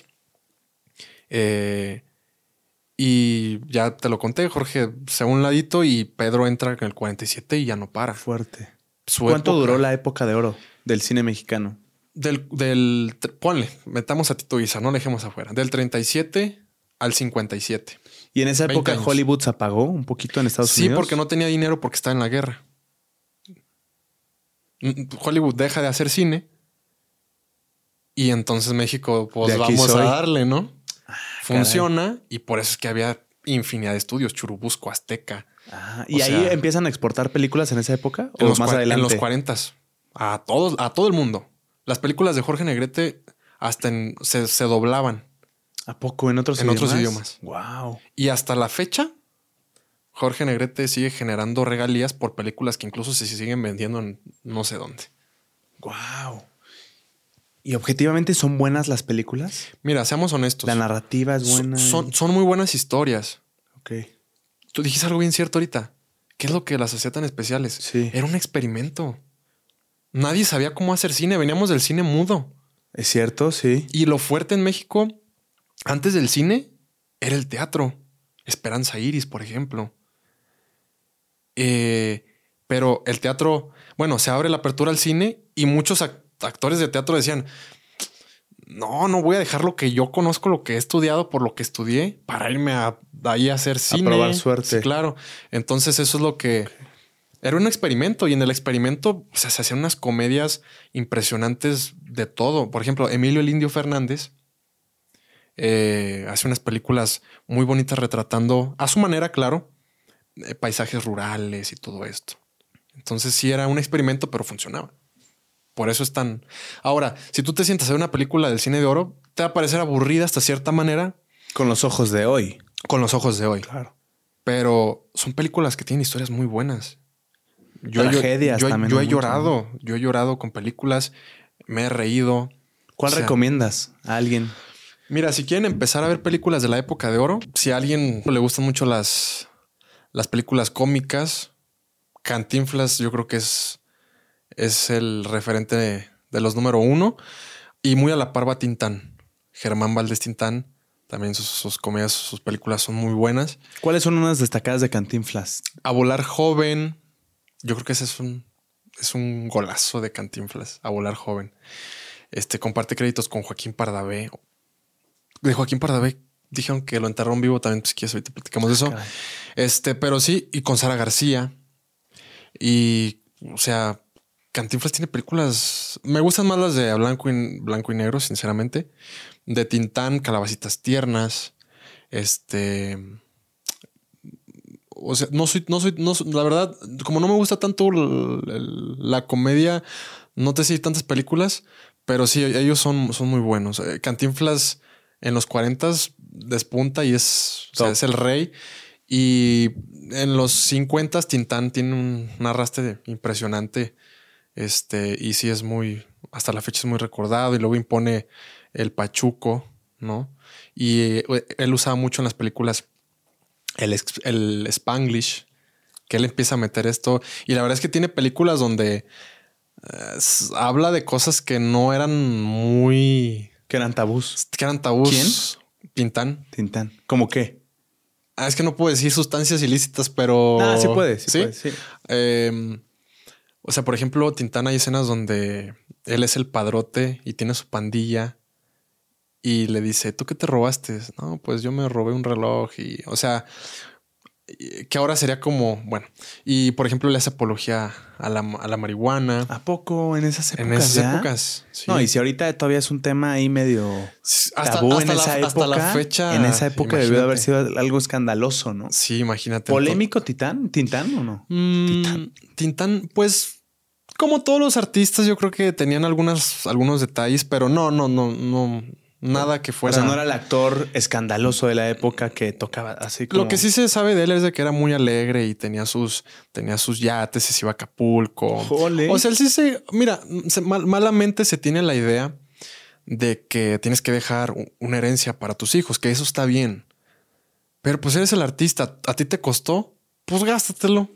y ya te lo conté, Jorge se un ladito y Pedro entra en el 47 y ya no para. Fuerte. Su ¿Cuánto época- duró la época de oro del cine mexicano? Del, del, ponle, metamos a Tito Guisa, no lo dejemos afuera. Del 37 al 57. Y en esa 20 época. Hollywood se apagó un poquito en Estados Sí, Unidos. porque no tenía dinero porque estaba en la guerra. Hollywood deja de hacer cine. Y entonces México, pues vamos soy. a darle, ¿no? Funciona y por eso es que había infinidad de estudios, Churubusco, Azteca. Ah, y O ahí sea- empiezan a exportar películas en esa época En o más adelante. en los 40 a todos, a todo el mundo. Las películas de Jorge Negrete hasta en- se, se doblaban. ¿A poco en otros En idiomas? otros idiomas. Wow. Y hasta la fecha, Jorge Negrete sigue generando regalías por películas que incluso se siguen vendiendo en no sé dónde. Wow. ¿Y objetivamente son buenas las películas? Mira, seamos honestos. La narrativa es buena. Son, son muy buenas historias. Ok. Tú dijiste algo bien cierto ahorita. ¿Qué es lo que las hacía tan especiales? Sí. Era un experimento. Nadie sabía cómo hacer cine. Veníamos del cine mudo. Es cierto, sí. Y lo fuerte en México, antes del cine, era el teatro. Esperanza Iris, por ejemplo. Eh, pero el teatro, bueno, se abre la apertura al cine y muchos ac- actores de teatro decían, no, no voy a dejar lo que yo conozco, lo que he estudiado por lo que estudié, para irme a, ahí a hacer cine. probar suerte. Sí, claro. Entonces eso es lo que... Era un experimento y en el experimento o sea, se hacían unas comedias impresionantes de todo. Por ejemplo, Emilio el Indio Fernández eh, hace unas películas muy bonitas retratando, a su manera, claro, paisajes rurales y todo esto. Entonces sí era un experimento, pero funcionaba. Por eso es tan... Ahora, si tú te sientas a ver una película del cine de oro, te va a parecer aburrida hasta cierta manera Con los ojos de hoy. con los ojos de hoy. Claro. Pero son películas que tienen historias muy buenas. Yo, he- Tragedias yo, he- también yo he hay mucho, llorado, yo he llorado con películas, me he reído. ¿Cuál O sea, recomiendas a alguien? Mira, si quieren empezar a ver películas de la época de oro, si a alguien le gustan mucho las, las películas cómicas, Cantinflas yo creo que es, es el referente de, de los número uno. Y muy a la par va Tintán. Germán Valdés Tintán. También sus, sus comedias, sus películas son muy buenas. ¿Cuáles son unas destacadas de Cantinflas? A volar joven. Yo creo que ese es un, es un golazo de Cantinflas. A volar joven. Este comparte créditos con Joaquín Pardavé. De Joaquín Pardavé dijeron que lo enterraron vivo también. Pues quieres, ahorita platicamos de eso. caray. Este, pero sí, y con Sara García. Y, o sea, Cantinflas tiene películas. Me gustan más las de blanco y, blanco y negro, sinceramente. De Tintán, Calabacitas Tiernas. Este. O sea, no soy, no soy, no, la verdad, como no me gusta tanto la comedia, no te sé tantas películas, pero sí, ellos son, son muy buenos. Eh, Cantinflas en los 40 despunta y es, es el rey. Y en los 50 Tintán tiene un, un, arrastre impresionante. Este, y sí es muy, hasta la fecha es muy recordado. Y luego impone el Pachuco, ¿no? Y eh, él usaba mucho en las películas el, el Spanglish, que él empieza a meter esto. Y la verdad es que tiene películas donde eh, habla de cosas que no eran muy. Que eran tabús. Que eran tabús. ¿Quién? Tintán. Tintán. ¿Cómo qué? Ah, es que no puedo decir sustancias ilícitas, pero. Ah, sí puede, sí, Puede, sí. Eh, o sea, por ejemplo, Tintán hay escenas donde él es el padrote y tiene su pandilla y le dice, ¿tú qué te robaste? No, pues yo me robé un reloj y, o sea, que ahora sería como, bueno, y por ejemplo le hace apología a la, a la marihuana. ¿A poco en esas épocas? En esas épocas. Sí. No, y si ahorita todavía es un tema ahí medio hasta, tabú en esa época. Hasta la fecha. En esa época debió de haber sido algo escandaloso, ¿no? Sí, imagínate. ¿Polémico Titán? ¿Tintán o no? Mm, Tintán. Tintán, pues como todos los artistas, yo creo que tenían algunas, algunos detalles, pero no, no, no, no, Nada que fuera. O sea, no era el actor escandaloso de la época que tocaba así como. Lo que sí se sabe de él es de que era muy alegre y tenía sus, tenía sus yates y se iba a Acapulco. O sea, él sí se. Mira, malamente se tiene la idea de que tienes que dejar una herencia para tus hijos, que eso está bien. Pero pues eres el artista, a ti te costó, pues gástatelo.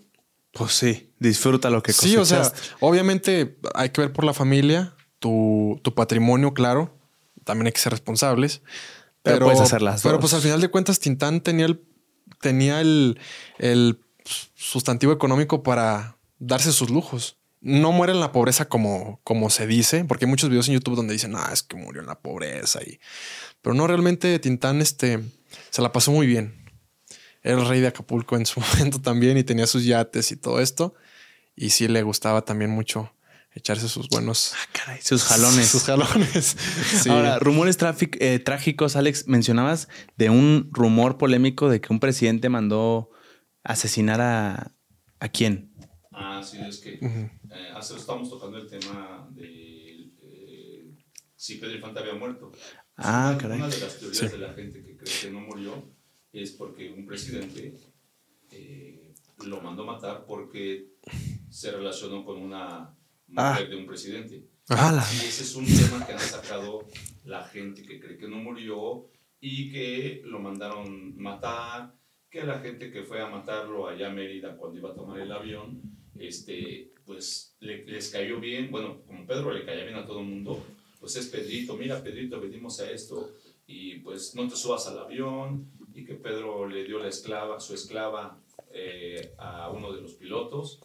Pues sí, disfruta lo que Sí, o sea, obviamente hay que ver por la familia, tu, tu patrimonio, claro también hay que ser responsables. Pero, puedes hacer las Pero pues al final de cuentas, Tintán tenía el, tenía el, el sustantivo económico para darse sus lujos. No muere en la pobreza como, como se dice, porque hay muchos videos en YouTube donde dicen, ah, es que murió en la pobreza. Y... Pero no, realmente Tintán este, se la pasó muy bien. Era el rey de Acapulco en su [LAUGHS] momento también y tenía sus yates y todo esto. Y sí le gustaba también mucho echarse sus buenos. Ah, caray, sus jalones. Sus jalones. [LAUGHS] Ahora, rumores eh, trágicos, Alex. Mencionabas de un rumor polémico de que un presidente mandó asesinar a. ¿A quién? Ah, sí, es que eh, hace, estamos tocando el tema de eh, si Pedro Infante había muerto. Ah, una, caray. Una de las teorías de la gente que cree que no murió es porque un presidente lo mandó matar porque se relacionó con una mujer ah. de un presidente. Ah, y ese es un tema que han sacado la gente que cree que no murió y que lo mandaron matar, que la gente que fue a matarlo allá a Mérida cuando iba a tomar el avión, este, pues les cayó bien, bueno, como Pedro le caía bien a todo el mundo, pues es Pedrito, mira Pedrito, venimos a esto y pues no te subas al avión y que Pedro le dio la esclava, su esclava eh, a uno de los pilotos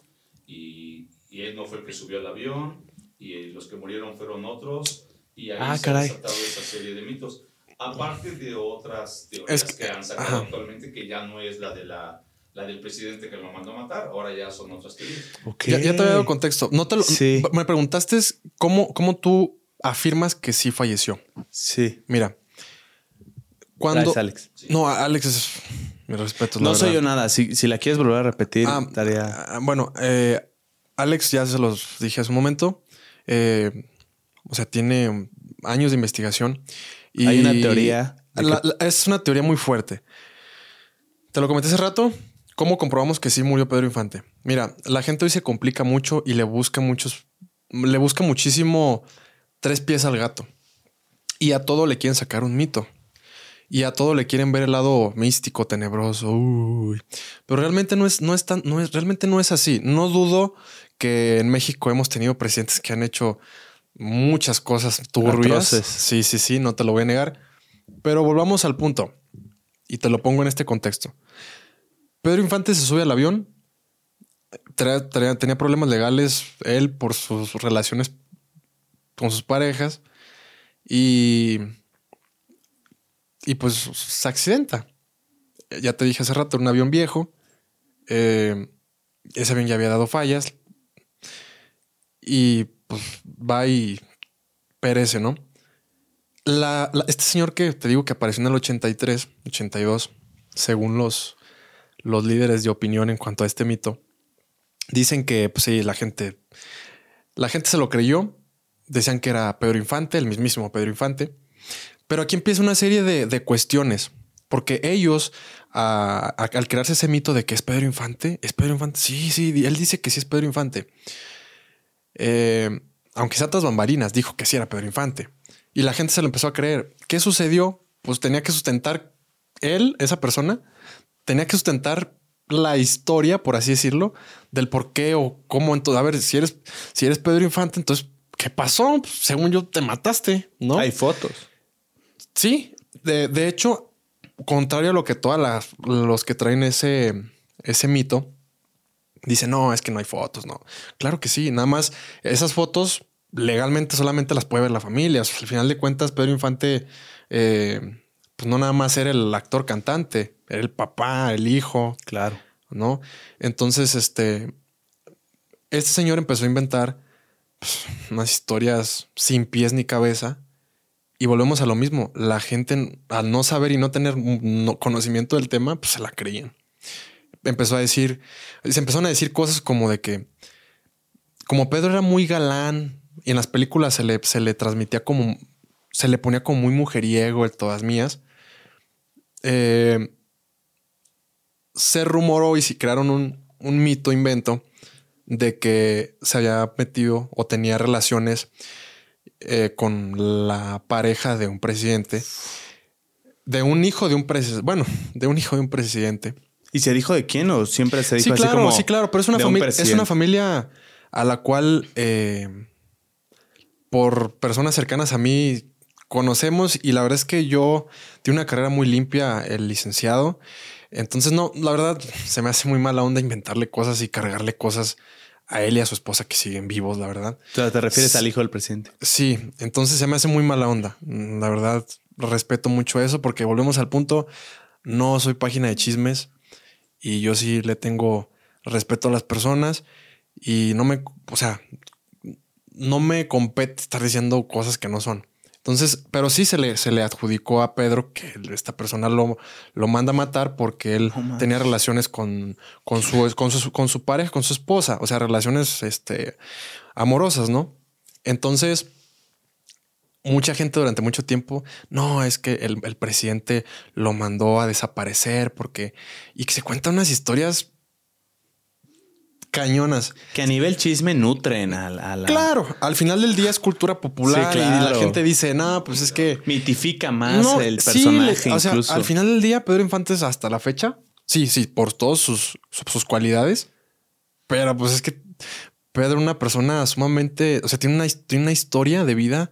y, y él no fue el que subió al avión y los que murieron fueron otros y ahí ah, se ha desatado esa serie de mitos. Aparte de otras teorías que, han sacado actualmente que ya no es la de la la del presidente que lo mandó a matar, ahora ya son otras teorías. Ya, te había dado contexto. No te lo, Me preguntaste cómo, cómo tú afirmas que sí falleció. Sí. Mira, cuando. Alex. No, Alex es. Mi respeto. No soy yo nada. Si, si, la quieres volver a repetir, ah, ah Bueno, eh, Alex, ya se los dije hace un momento. Eh, o sea, tiene años de investigación. Y Hay una teoría. es una teoría muy fuerte. Te lo comenté hace rato. ¿Cómo comprobamos que sí murió Pedro Infante? Mira, la gente hoy se complica mucho y le busca muchos, le busca muchísimo tres pies al gato. Y a todo le quieren sacar un mito. Y a todo le quieren ver el lado místico, tenebroso. Pero realmente no es, no es tan, no es, realmente no es así. No dudo que en México hemos tenido presidentes que han hecho muchas cosas turbias. Sí, sí, sí, no te lo voy a negar. Pero volvamos al punto y te lo pongo en este contexto. Pedro Infante se sube al avión, tenía problemas legales él por sus relaciones con sus parejas y, y pues se accidenta. Ya te dije hace rato, un avión viejo. Eh, ese avión ya había dado fallas, y pues va y perece, ¿no? Este señor que te digo que apareció en el 83, 82, según los, los líderes de opinión en cuanto a este mito, dicen que pues sí, la gente, la gente se lo creyó, decían que era Pedro Infante, el mismísimo Pedro Infante, pero aquí empieza una serie de, de cuestiones, porque ellos, al crearse ese mito de que es Pedro Infante, es Pedro Infante, sí, sí, él dice que sí es Pedro Infante. Eh, aunque sea tras bambalinas, dijo que sí era Pedro Infante. Y la gente se lo empezó a creer. ¿Qué sucedió? Pues tenía que sustentar él, esa persona, tenía que sustentar la historia, por así decirlo, del por qué o cómo. Entonces, a ver, si eres, si eres Pedro Infante, entonces, ¿qué pasó? Pues, según yo, te mataste, ¿no? Hay fotos. Sí, de, de hecho, contrario a lo que todas las los que traen ese, ese mito dicen, no, es que no hay fotos, no. Claro que sí, nada más esas fotos legalmente solamente las puede ver la familia. Al final de cuentas, Pedro Infante, eh, pues no nada más era el actor cantante, era el papá, el hijo, Claro. ¿no? Entonces, este, este señor empezó a inventar pues, unas historias sin pies ni cabeza. Y volvemos a lo mismo. La gente, al no saber y no tener no- conocimiento del tema, pues se la creían. Empezó a decir, se empezaron a decir cosas como de que, como Pedro era muy galán y en las películas se le, se le transmitía como, se le ponía como muy mujeriego, el todas mías. eh, se rumoró y se crearon un, un mito, invento, de que se había metido o tenía relaciones eh, con la pareja de un presidente, de un hijo de un presidente, bueno, de un hijo de un presidente. ¿Y se dijo de quién o siempre se dijo Sí, así claro, como sí, claro, pero es una, un familia, es una familia a la cual, eh, por personas cercanas a mí, conocemos y la verdad es que yo tiene una carrera muy limpia, el licenciado. Entonces, no, la verdad, se me hace muy mala onda inventarle cosas y cargarle cosas a él y a su esposa que siguen vivos, la verdad. O sea, te refieres al hijo del presidente. Sí, entonces se me hace muy mala onda. La verdad, respeto mucho eso porque volvemos al punto. No soy página de chismes y yo sí le tengo respeto a las personas y no me, o sea, no me compete estar diciendo cosas que no son. Entonces, pero sí se le, se le adjudicó a Pedro que esta persona lo, lo manda a matar porque él tenía relaciones con, con, su, con, su, con su pareja, con su esposa, o sea, relaciones este, amorosas, ¿no? Entonces, mucha gente durante mucho tiempo, no, es que el, el presidente lo mandó a desaparecer porque, y que se cuentan unas historias cañonas. Que a nivel chisme nutren a, la- a la... Claro, al final del día es cultura popular Sí, y la gente dice, no, pues es que... Mitifica más No, el sí, personaje o sea, incluso. al final del día, Pedro Infante hasta la fecha, sí, sí, por todas sus, sus, cualidades, pero pues es que Pedro una persona sumamente, o sea, tiene una, tiene una historia de vida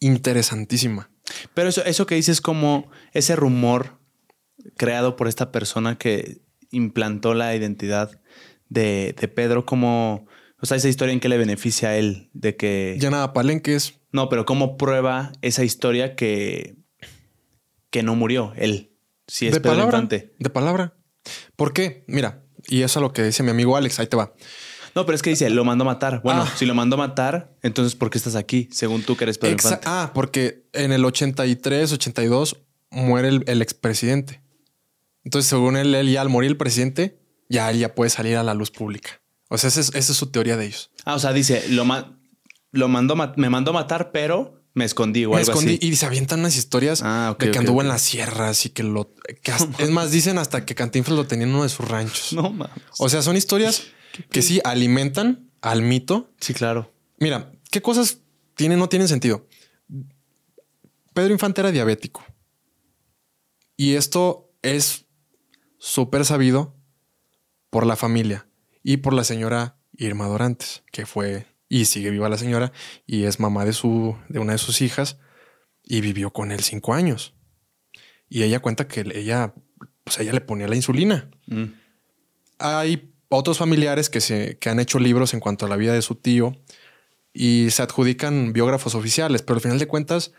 interesantísima. Pero eso, eso que dices es como ese rumor creado por esta persona que implantó la identidad de, de Pedro, como, o sea, esa historia en que le beneficia a él, de que... Ya nada, Palenques, No, pero ¿cómo prueba esa historia que, que no murió él? Si es de Pedro palabra, Infante. de palabra. ¿Por qué? Mira, y eso es lo que dice mi amigo Alex, ahí te va. No, pero es que dice, lo mandó a matar. Bueno, Ah. si lo mandó a matar, entonces ¿por qué estás aquí? Según tú que eres Pedro Infante. ah, porque en el 83, 82 muere el, el expresidente. Entonces, según él, él ya al morir el presidente, ya él ya puede salir a la luz pública. O sea, esa es, esa es su teoría de ellos. Ah, o sea, dice, lo, ma- lo mandó, ma- me mandó a matar, pero me escondí o Me algo escondí así. y se avientan unas historias Ah, de que anduvo en las sierras y que lo... que hasta- [LAUGHS] es más, dicen hasta que Cantinflas lo tenía en uno de sus ranchos. No, mames. O sea, son historias que sí alimentan al mito. Sí, claro. Mira, ¿qué cosas tienen no tienen sentido? Pedro Infante era diabético. Y esto es súper sabido por la familia y por la señora Irma Dorantes, que fue y sigue viva la señora y es mamá de su de una de sus hijas y vivió con él cinco años. Y ella cuenta que ella, pues ella le ponía la insulina. Mm. Hay otros familiares que, se, que han hecho libros en cuanto a la vida de su tío y se adjudican biógrafos oficiales, pero al final de cuentas,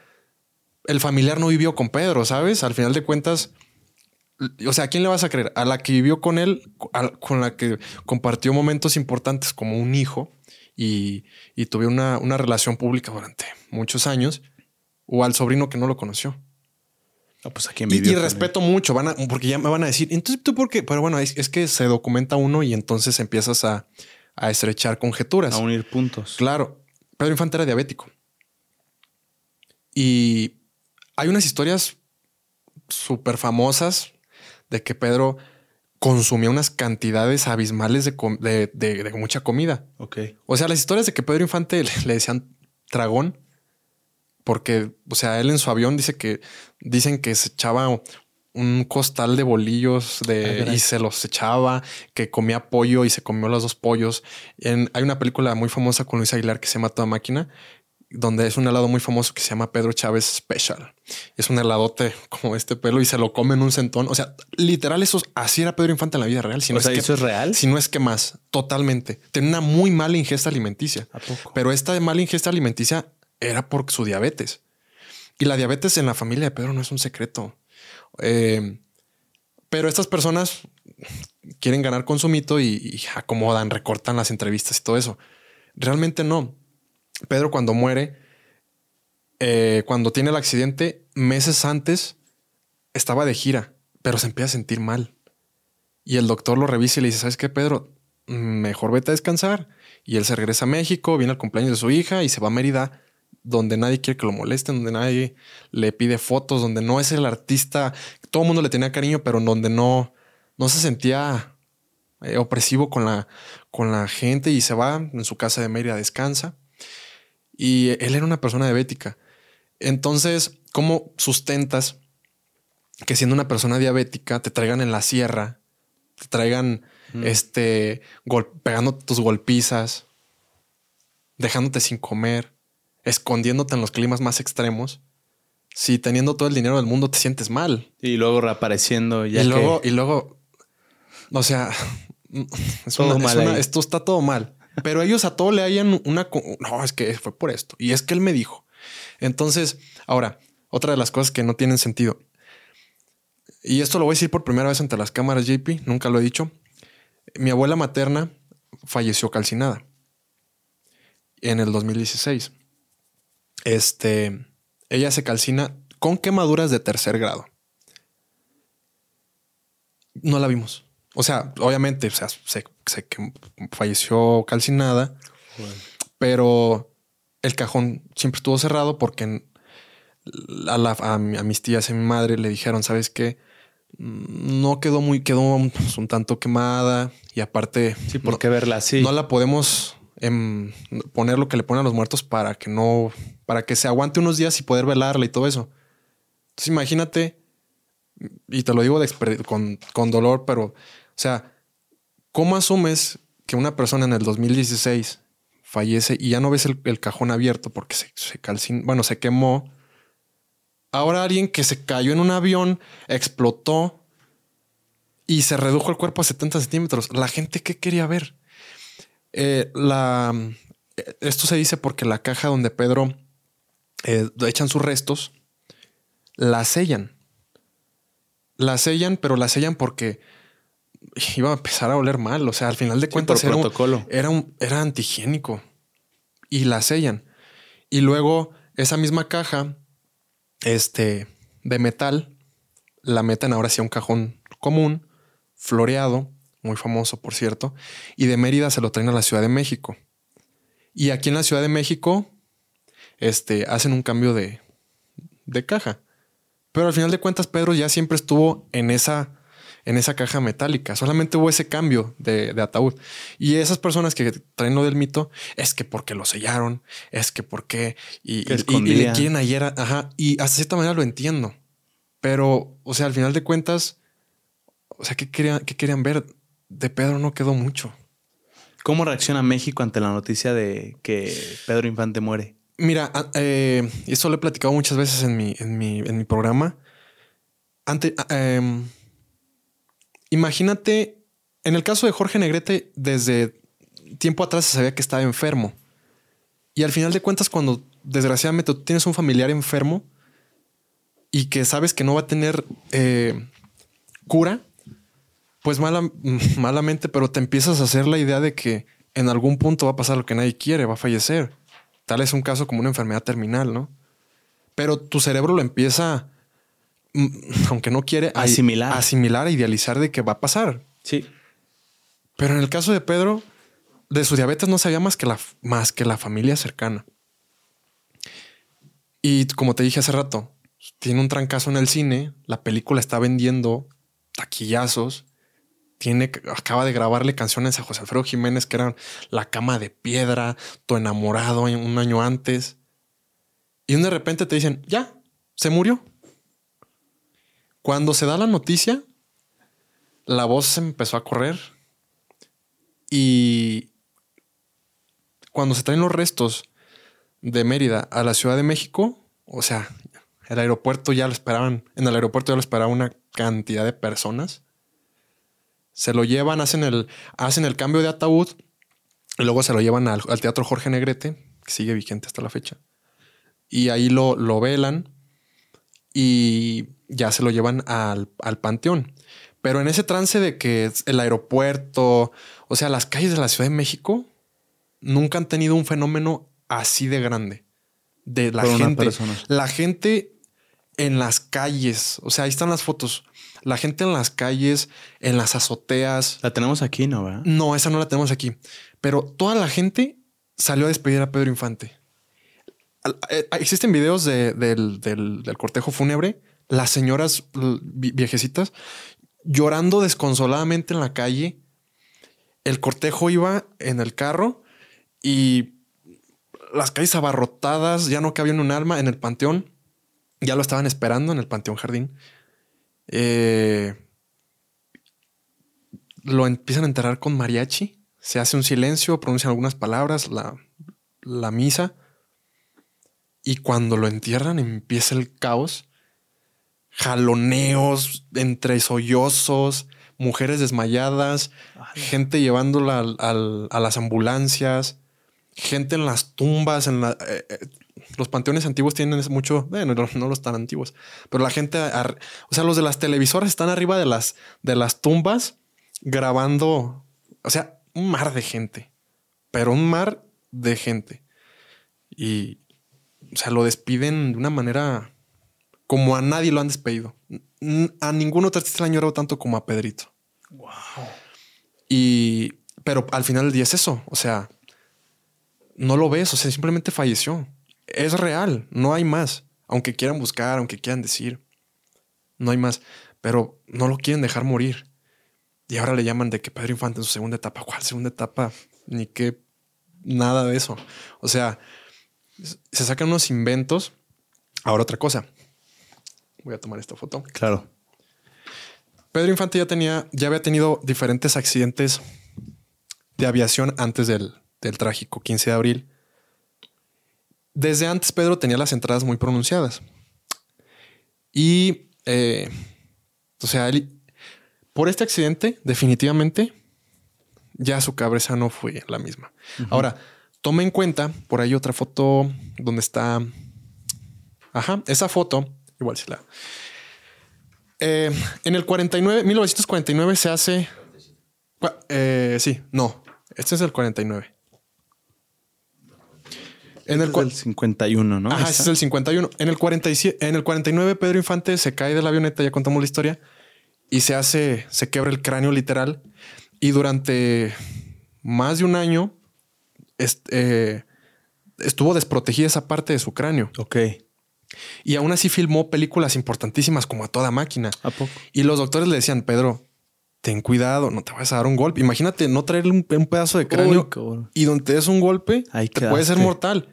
el familiar no vivió con Pedro, ¿sabes? Al final de cuentas, o sea, ¿a quién le vas a creer? A la que vivió con él, a- con la que compartió momentos importantes como un hijo y, y tuvieron una, una relación pública durante muchos años, o al sobrino que no lo conoció. Pues aquí y, y respeto mucho, van a, porque ya me van a decir, entonces tú por qué, pero bueno, es, es que se documenta uno y entonces empiezas a, a estrechar conjeturas. A unir puntos. Claro, Pedro Infante era diabético. Y hay unas historias súper famosas de que Pedro consumía unas cantidades abismales de, mucha comida. Ok. O sea, las historias de que Pedro Infante le, decían dragón, porque, o sea, él en su avión dice que dicen que se echaba un costal de bolillos de, y se los echaba, que comía pollo y se comió los dos pollos. En, hay una película muy famosa con Luis Aguilar que se llama Toda Máquina, donde es un helado muy famoso que se llama Pedro Chávez Special. Es un heladote como este pelo y se lo come en un centón. O sea, literal, eso así era Pedro Infante en la vida real. Si no es que, eso es real. Si no es que más, totalmente. Tenía una muy mala ingesta alimenticia. Pero esta mala ingesta alimenticia era por su diabetes. Y la diabetes en la familia de Pedro no es un secreto. Eh, pero estas personas quieren ganar con su mito y, acomodan, recortan las entrevistas y todo eso. Realmente no. Pedro cuando muere, eh, cuando tiene el accidente, meses antes estaba de gira, pero se empieza a sentir mal. Y el doctor lo revisa y le dice, ¿sabes qué, Pedro? Mejor vete a descansar. Y él se regresa a México, viene al cumpleaños de su hija y se va a Mérida donde nadie quiere que lo molesten, donde nadie le pide fotos, donde no es el artista, todo el mundo le tenía cariño, pero donde no, no se sentía eh, opresivo con la, con la gente y se va en su casa de Mérida, descansa. Y él era una persona diabética. Entonces, ¿cómo sustentas que siendo una persona diabética te traigan en la sierra, te traigan mm. este, pegando tus golpizas, dejándote sin comer? Escondiéndote en los climas más extremos, si teniendo todo el dinero del mundo te sientes mal. Y luego reapareciendo ya. Y luego, y luego, o sea, [LAUGHS] esto está todo mal. Pero ellos a todo le hayan una... No, es que fue por esto. Y es que él me dijo. Entonces, ahora, otra de las cosas que no tienen sentido. Y esto lo voy a decir por primera vez ante las cámaras, JP. Nunca lo he dicho. Mi abuela materna falleció calcinada en el 2016. Este, ella se calcina con quemaduras de tercer grado. No la vimos. O sea, obviamente, o sea, se, falleció calcinada, pero el cajón siempre estuvo cerrado porque a, mis tías y a mi madre le dijeron, ¿sabes qué? No quedó muy, quedó pues, un, tanto quemada y aparte... Sí, ¿por qué verla así? No la podemos poner lo que le ponen a los muertos para que no, para que se aguante unos días y poder velarla y todo eso. Entonces imagínate, y te lo digo con, con, dolor, pero, o sea, ¿cómo asumes que una persona en el 2016 fallece y ya no ves el, cajón abierto porque se, se bueno, se quemó? Ahora alguien que se cayó en un avión, explotó y se redujo el cuerpo a 70 centímetros. La gente que quería ver. Eh, la, esto se dice porque la caja donde Pedro eh, echan sus restos, la sellan. La sellan, pero la sellan porque iba a empezar a oler mal. O sea, al final de cuentas era, Un, era, un, era antihigiénico y la sellan. Y luego esa misma caja este, de metal la meten ahora hacia un cajón común, floreado, muy famoso, por cierto, y de Mérida se lo traen a la Ciudad de México. Y aquí en la Ciudad de México, este, hacen un cambio de, de caja. Pero al final de cuentas, Pedro ya siempre estuvo en esa, en esa caja metálica. Solamente hubo ese cambio de, de, ataúd. Y esas personas que traen lo del mito es que porque lo sellaron, es que porque y, y, le quieren ayer, ajá. Y hasta cierta manera lo entiendo. Pero, o sea, al final de cuentas, o sea, ¿qué querían, qué querían ver? De Pedro no quedó mucho. ¿Cómo reacciona México ante la noticia de que Pedro Infante muere? Mira, eh, eso lo he platicado muchas veces en mi, en mi, programa. Ante, em, imagínate, en el caso de Jorge Negrete, desde tiempo atrás se sabía que estaba enfermo. Y al final de cuentas, cuando desgraciadamente tú tienes un familiar enfermo y que sabes que no va a tener eh, cura, pues mala, [LAUGHS] malamente, pero te empiezas a hacer la idea de que en algún punto va a pasar lo que nadie quiere, va a fallecer. Tal es un caso como una enfermedad terminal, ¿no? Pero tu cerebro lo empieza, mm, [LAUGHS] aunque no quiere, a Asimilar. a asimilar, a idealizar de que va a pasar. Sí. Pero en el caso de Pedro, de su diabetes no sabía más que la, más que la familia cercana. Y como te dije hace rato, tiene un trancazo en el cine, la película está vendiendo taquillazos, tiene, acaba de grabarle canciones a José Alfredo Jiménez que eran La cama de piedra, Tu enamorado un año antes. Y de repente te dicen, ya, se murió. Cuando se da la noticia, la voz se empezó a correr y cuando se traen los restos de Mérida a la Ciudad de México, o sea, el aeropuerto ya lo esperaban, en el aeropuerto ya lo esperaba una cantidad de personas. Se lo llevan, hacen el, hacen el cambio de ataúd y luego se lo llevan al, al Teatro Jorge Negrete, que sigue vigente hasta la fecha. Y ahí lo, lo velan y ya se lo llevan al, al panteón. Pero en ese trance de que el aeropuerto, o sea, las calles de la Ciudad de México nunca han tenido un fenómeno así de grande. De la Por gente. La gente en las calles. O sea, ahí están las fotos. La gente en las calles, en las azoteas. La tenemos aquí, ¿no? ¿verdad? No, esa no la tenemos aquí. Pero toda la gente salió a despedir a Pedro Infante. Eh, Existen videos de- del, del- del cortejo fúnebre. Las señoras viejecitas llorando desconsoladamente en la calle. El cortejo iba en el carro y las calles abarrotadas, ya no cabía ni un alma en el panteón. Ya lo estaban esperando en el panteón jardín. Eh, lo empiezan a enterrar con mariachi. Se hace un silencio, pronuncian algunas palabras, la, la misa. Y cuando lo entierran empieza el caos. Jaloneos entre sollozos, mujeres desmayadas, gente llevándola al- al- a las ambulancias, gente en las tumbas, en la, eh, eh, los panteones antiguos tienen mucho, bueno, no, no los tan antiguos, pero la gente, ar- o sea, los de las televisoras están arriba de las, de las tumbas grabando, o sea, un mar de gente, pero un mar de gente. Y, o sea, lo despiden de una manera como a nadie lo han despedido. A ningún otro artista le han llorado tanto como a Pedrito. Y, pero al final del día es eso. O sea, no lo ves. O sea, simplemente falleció. Es real. No hay más. Aunque quieran buscar, aunque quieran decir, no hay más. Pero no lo quieren dejar morir. Y ahora le llaman de que Pedro Infante en su segunda etapa. ¿Cuál segunda etapa? Ni que nada de eso. O sea, se sacan unos inventos. Ahora otra cosa. Voy a tomar esta foto. Claro. Pedro Infante ya tenía, ya había tenido diferentes accidentes de aviación antes del, del trágico 15 de abril. Desde antes Pedro tenía las entradas muy pronunciadas. Y, eh, o sea, él, por este accidente, definitivamente, ya su cabeza no fue la misma. Ahora, tome en cuenta, por ahí otra foto donde está... Ajá, esa foto, igual si la... Eh, en el 49, 1949 se hace. Eh, sí, no. Este es el 49. En el, Este cua- es el 51, ¿no? Ajá, ese es el 51. En el 47, en el 49, Pedro Infante se cae de la avioneta, ya contamos la historia, y se hace, se quebra el cráneo literal. Y durante más de un año est- eh, estuvo desprotegida esa parte de su cráneo. Ok. Y aún así filmó películas importantísimas como a toda máquina. ¿A poco? Y los doctores le decían, Pedro, ten cuidado, no te vayas a dar un golpe. Imagínate no traerle un, un pedazo de cráneo Uy, y donde te des un golpe, Ahí te puede ser mortal.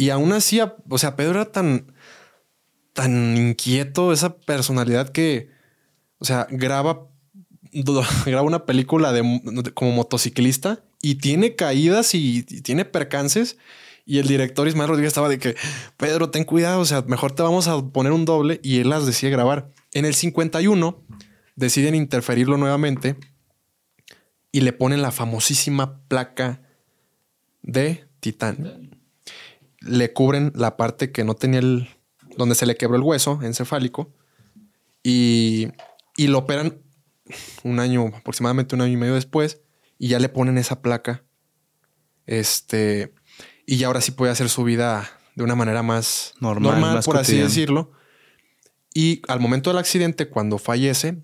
Y aún así, o sea, Pedro era tan, tan inquieto, esa personalidad que, o sea, graba, [LAUGHS] graba una película de- como motociclista y tiene caídas y, y tiene percances. Y el director Ismael Rodríguez estaba de que, Pedro, ten cuidado, o sea, mejor te vamos a poner un doble. Y él las decide grabar. En el 51 deciden interferirlo nuevamente y le ponen la famosísima placa de titán. Le cubren la parte que no tenía el. donde se le quebró el hueso encefálico y, y lo operan un año, aproximadamente un año y medio después, y ya le ponen esa placa Este, y ya ahora sí puede hacer su vida de una manera más Normal, normal, más por así decirlo. Y al momento del accidente, cuando fallece,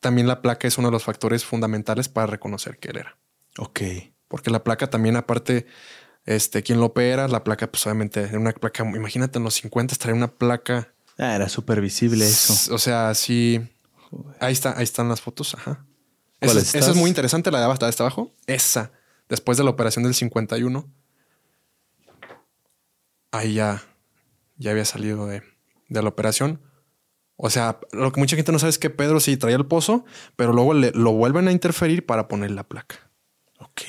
también la placa es uno de los factores fundamentales para reconocer que él era. Ok. Porque la placa también, aparte, este, quien lo opera, la placa, pues obviamente, era una placa, imagínate en los 50 traer una placa. Ah, era súper visible eso. O sea, sí. Ahí está, ahí están las fotos. Ajá. ¿Cuál Esa, esa es muy interesante, la de abajo, la de hasta abajo. Esa, después de la operación del 51. Ahí ya, ya había salido de, de la operación. O sea, lo que mucha gente no sabe es que Pedro sí traía el pozo, pero luego le- lo vuelven a interferir para poner la placa. Ok.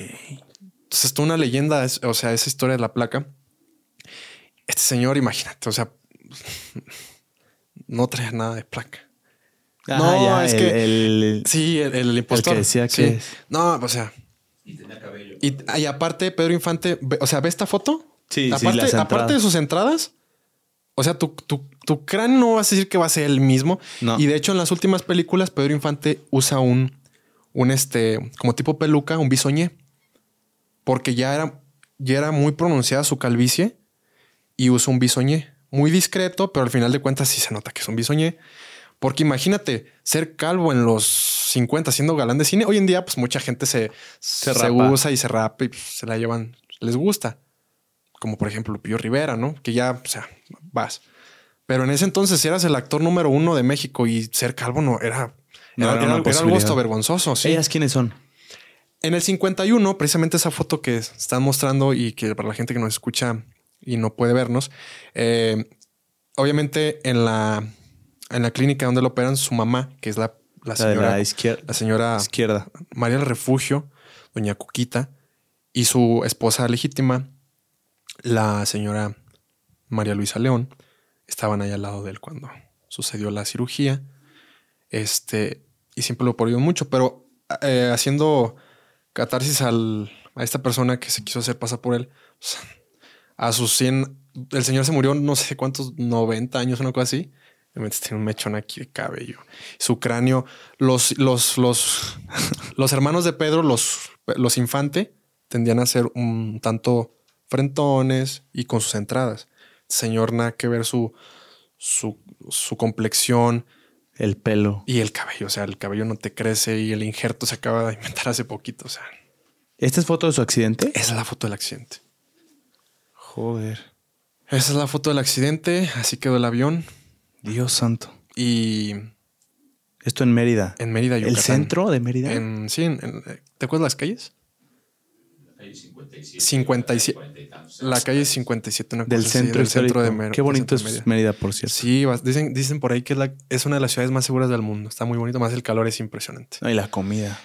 Entonces, es toda una leyenda, es- o sea, esa historia de la placa. Este señor, imagínate, o sea, [LAUGHS] no traía nada de placa. Ah, No, ya, es el- que- el- Sí, el, el impostor. decía Sí. que- No, o sea, Y tenía cabello. y, y aparte, Pedro Infante, ve- o sea, ve esta foto. Sí, sí, aparte, las aparte de sus entradas, o sea, tu, tu, tu cráneo no vas a decir que va a ser el mismo. No. Y de hecho, en las últimas películas, Pedro Infante usa un, un este, como tipo peluca, un bisoñé. Porque ya era, ya era muy pronunciada su calvicie y usa un bisoñé. Muy discreto, pero al final de cuentas sí se nota que es un bisoñé. Porque imagínate ser calvo en los 50 siendo galán de cine. Hoy en día, pues mucha gente se, se, usa y se rapa y pues, se la llevan, les gusta. Como por ejemplo Lupillo Rivera, ¿no? Que ya, o sea, vas. Pero en ese entonces, eras el actor número uno de México y ser calvo no era, No era, era era- era algo posibilidad. hasta vergonzoso. Sí. ¿Ellas quiénes son? En el 51, precisamente esa foto que están mostrando y que para la gente que nos escucha y no puede vernos, eh, obviamente en la, en la clínica donde lo operan, su mamá, que es la, la La señora, la izquierda. la señora izquierda. María del Refugio, doña Cuquita, y su esposa legítima, la señora María Luisa León, estaban ahí al lado de él cuando sucedió la cirugía. Este, y siempre lo apoyó mucho, pero eh, haciendo catarsis al, a esta persona que se quiso hacer pasar por él, a sus 100, el señor se murió no sé cuántos, 90 años, una cosa así. Obviamente Tiene un mechón aquí de cabello. Su cráneo, los, los, los, [LAUGHS] los hermanos de Pedro, los, los infante, tendían a ser un tanto frentones y con sus entradas. Señor, nada que ver su, su, su complexión El pelo. y el cabello. O sea, el cabello no te crece y el injerto se acaba de inventar hace poquito. O sea, ¿Esta es foto de su accidente? esa es la foto del accidente. Joder. Esa es la foto del accidente. Así quedó el avión. Dios santo. Y Esto en Mérida. en Mérida, Yucatán. ¿El centro de Mérida? En, sí, en- en- ¿te acuerdas las calles? La calle 57. 57. 40 y tantos. La calle 57, una del cosa así, centro del centro de Mérida. Qué bonito del es Mérida. Mérida, por cierto. Sí, dicen, dicen por ahí que es, la- es una de las ciudades más seguras del mundo. Está muy bonito, más el calor es impresionante. No, y la comida.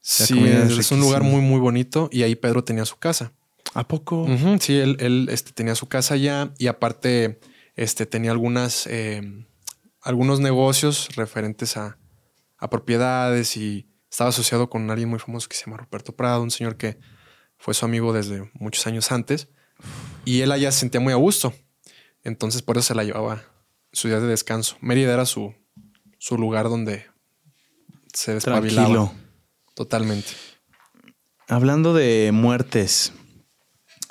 Sí, comida es es, un lugar muy, muy bonito y ahí Pedro tenía su casa. ¿A poco? Sí, él, él, este, tenía su casa allá y aparte este, tenía algunas, eh, algunos negocios referentes a, a propiedades y estaba asociado con alguien muy famoso que se llama Roberto Prado, un señor que fue su amigo desde muchos años antes y él allá se sentía muy a gusto. Entonces por eso se la llevaba su día de descanso. Mérida era su, su lugar donde se despabilaba. Tranquilo. Totalmente. Hablando de muertes,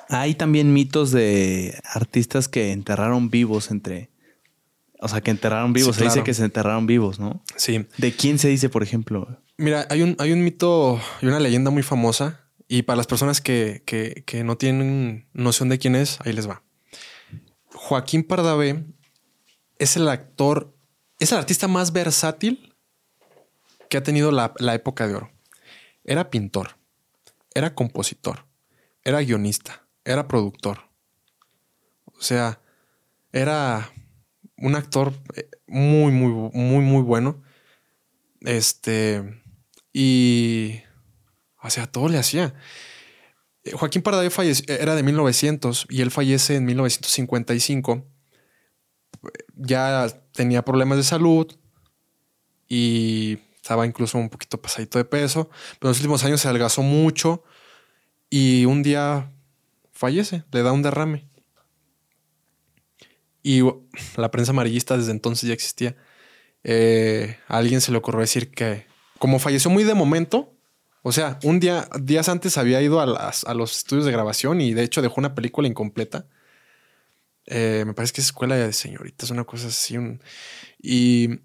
hay también mitos de artistas que enterraron vivos entre. O sea, que enterraron vivos. Sí, Se dice que se enterraron vivos, ¿no? Sí. ¿De quién se dice, por ejemplo? Mira, hay un, hay un mito y una leyenda muy famosa. Y para las personas que, que- no tienen noción de quién es, ahí les va. Joaquín Pardavé es el actor, es el artista más versátil que ha tenido la, la época de oro. Era pintor, era compositor, era guionista, era productor. O sea, era un actor eh, muy, muy, muy, muy bueno. Este, y, o sea, todo le hacía. Eh, Joaquín Pardavé falleció, era de 1900 y él fallece en 1955. Ya tenía problemas de salud y estaba incluso un poquito pasadito de peso, pero en los últimos años se adelgazó mucho y un día fallece, le da un derrame. Y la prensa amarillista desde entonces ya existía. Eh, a alguien se le ocurrió decir que, como falleció muy de momento, O sea, un día, días antes había ido a, las- a los estudios de grabación y de hecho dejó una película incompleta. Eh, me parece que es escuela de señoritas, una cosa así. y,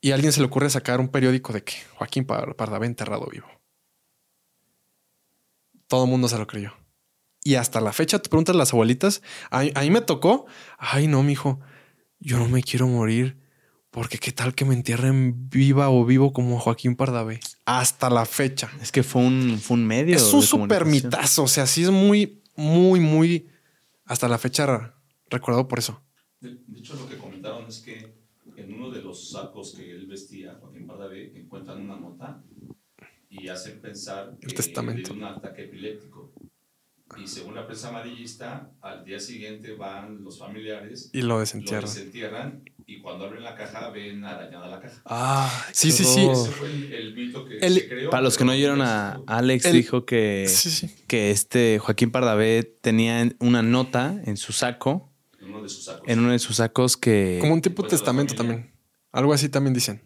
y a alguien se le ocurre sacar un periódico de que Joaquín Par- Pardavé enterrado vivo. Todo el mundo se lo creyó. Y hasta la fecha, te preguntas a las abuelitas, a, a mí me tocó, ay no, mijo, yo no me quiero morir porque qué tal que me entierren viva o vivo como Joaquín Pardavé. Hasta la fecha. Es que fue un, fue un medio. Es un super mitazo. O sea, sí es muy, muy, muy hasta la fecha re- recordado por eso. De, de hecho, lo que comentaron es que en uno de los sacos que él vestía, Joaquín Pardavé, encuentran una nota y hacen pensar que testamento. un ataque epiléptico. Y según la prensa amarillista, al día siguiente van los familiares, Y lo lo desentierran. y cuando abren la caja ven arañada la caja. Ah, Sí, sí, sí. Ese fue el, el mito que El- se creó. Para los que no oyeron a Alex, El- dijo que, Sí, sí. que este Joaquín Pardavé tenía una nota en su saco, en uno de sus sacos. en uno de sus sacos que... Como un tipo de testamento también. Algo así también dicen.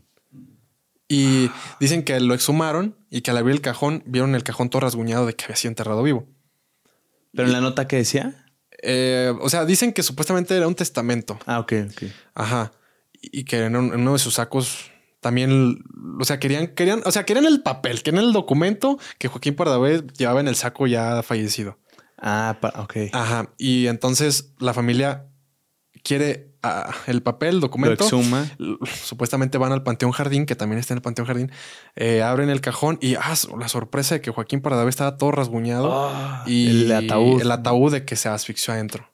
Y dicen que lo exhumaron y que al abrir el cajón vieron el cajón todo rasguñado de que había sido enterrado vivo. Pero en la nota que decía... Eh, o sea, dicen que supuestamente era un testamento. Ah, ok, ok. Ajá. Y que en, un- en uno de sus sacos también, o sea, querían, querían, o sea, querían el papel, querían el documento que Joaquín Pardavé llevaba en el saco ya fallecido. Ah, ok. Ajá. Y entonces la familia quiere ah, el papel, el Lo documento. exhuma. L- Supuestamente van al Panteón Jardín, que también está en el Panteón Jardín. eh, abren el cajón y ah, la sorpresa de que Joaquín Pardavé estaba todo rasguñado Ah, y el ataúd. el ataúd de que se asfixió adentro.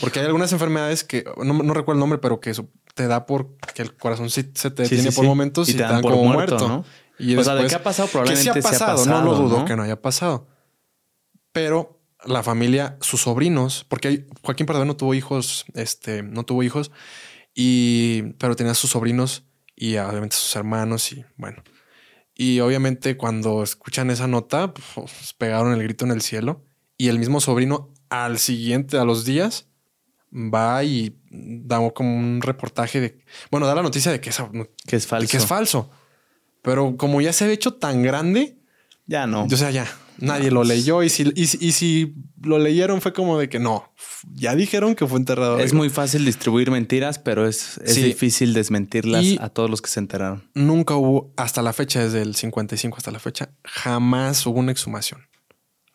Porque hay algunas enfermedades que no, no recuerdo el nombre, pero que te da por que el corazón sí se te Sí, sí, por sí. momentos y, te dan, por como muerto, muerto. ¿no? Y o sea, de después- qué ha pasado que probablemente sí ha pasado, no lo dudo ¿no? que no haya pasado. Pero la familia, sus sobrinos, porque Joaquín Pardavé no tuvo hijos, este, no tuvo hijos, y pero tenía sus sobrinos y obviamente sus hermanos y bueno. Y obviamente cuando escuchan esa nota, pues, pegaron el grito en el cielo y el mismo sobrino al siguiente, a los días, va y da como un reportaje de, bueno, da la noticia de que, de Que es falso. que es falso. Pero como ya se había hecho tan grande, Ya no. o sea, ya nadie lo leyó y si, y, si- y si lo leyeron fue como de que no, ya dijeron que fue enterrado. es muy fácil distribuir mentiras, pero es, es Sí. difícil desmentirlas Y- a todos los que se enteraron. Nunca hubo, hasta la fecha, desde el 55 hasta la fecha, jamás hubo una exhumación.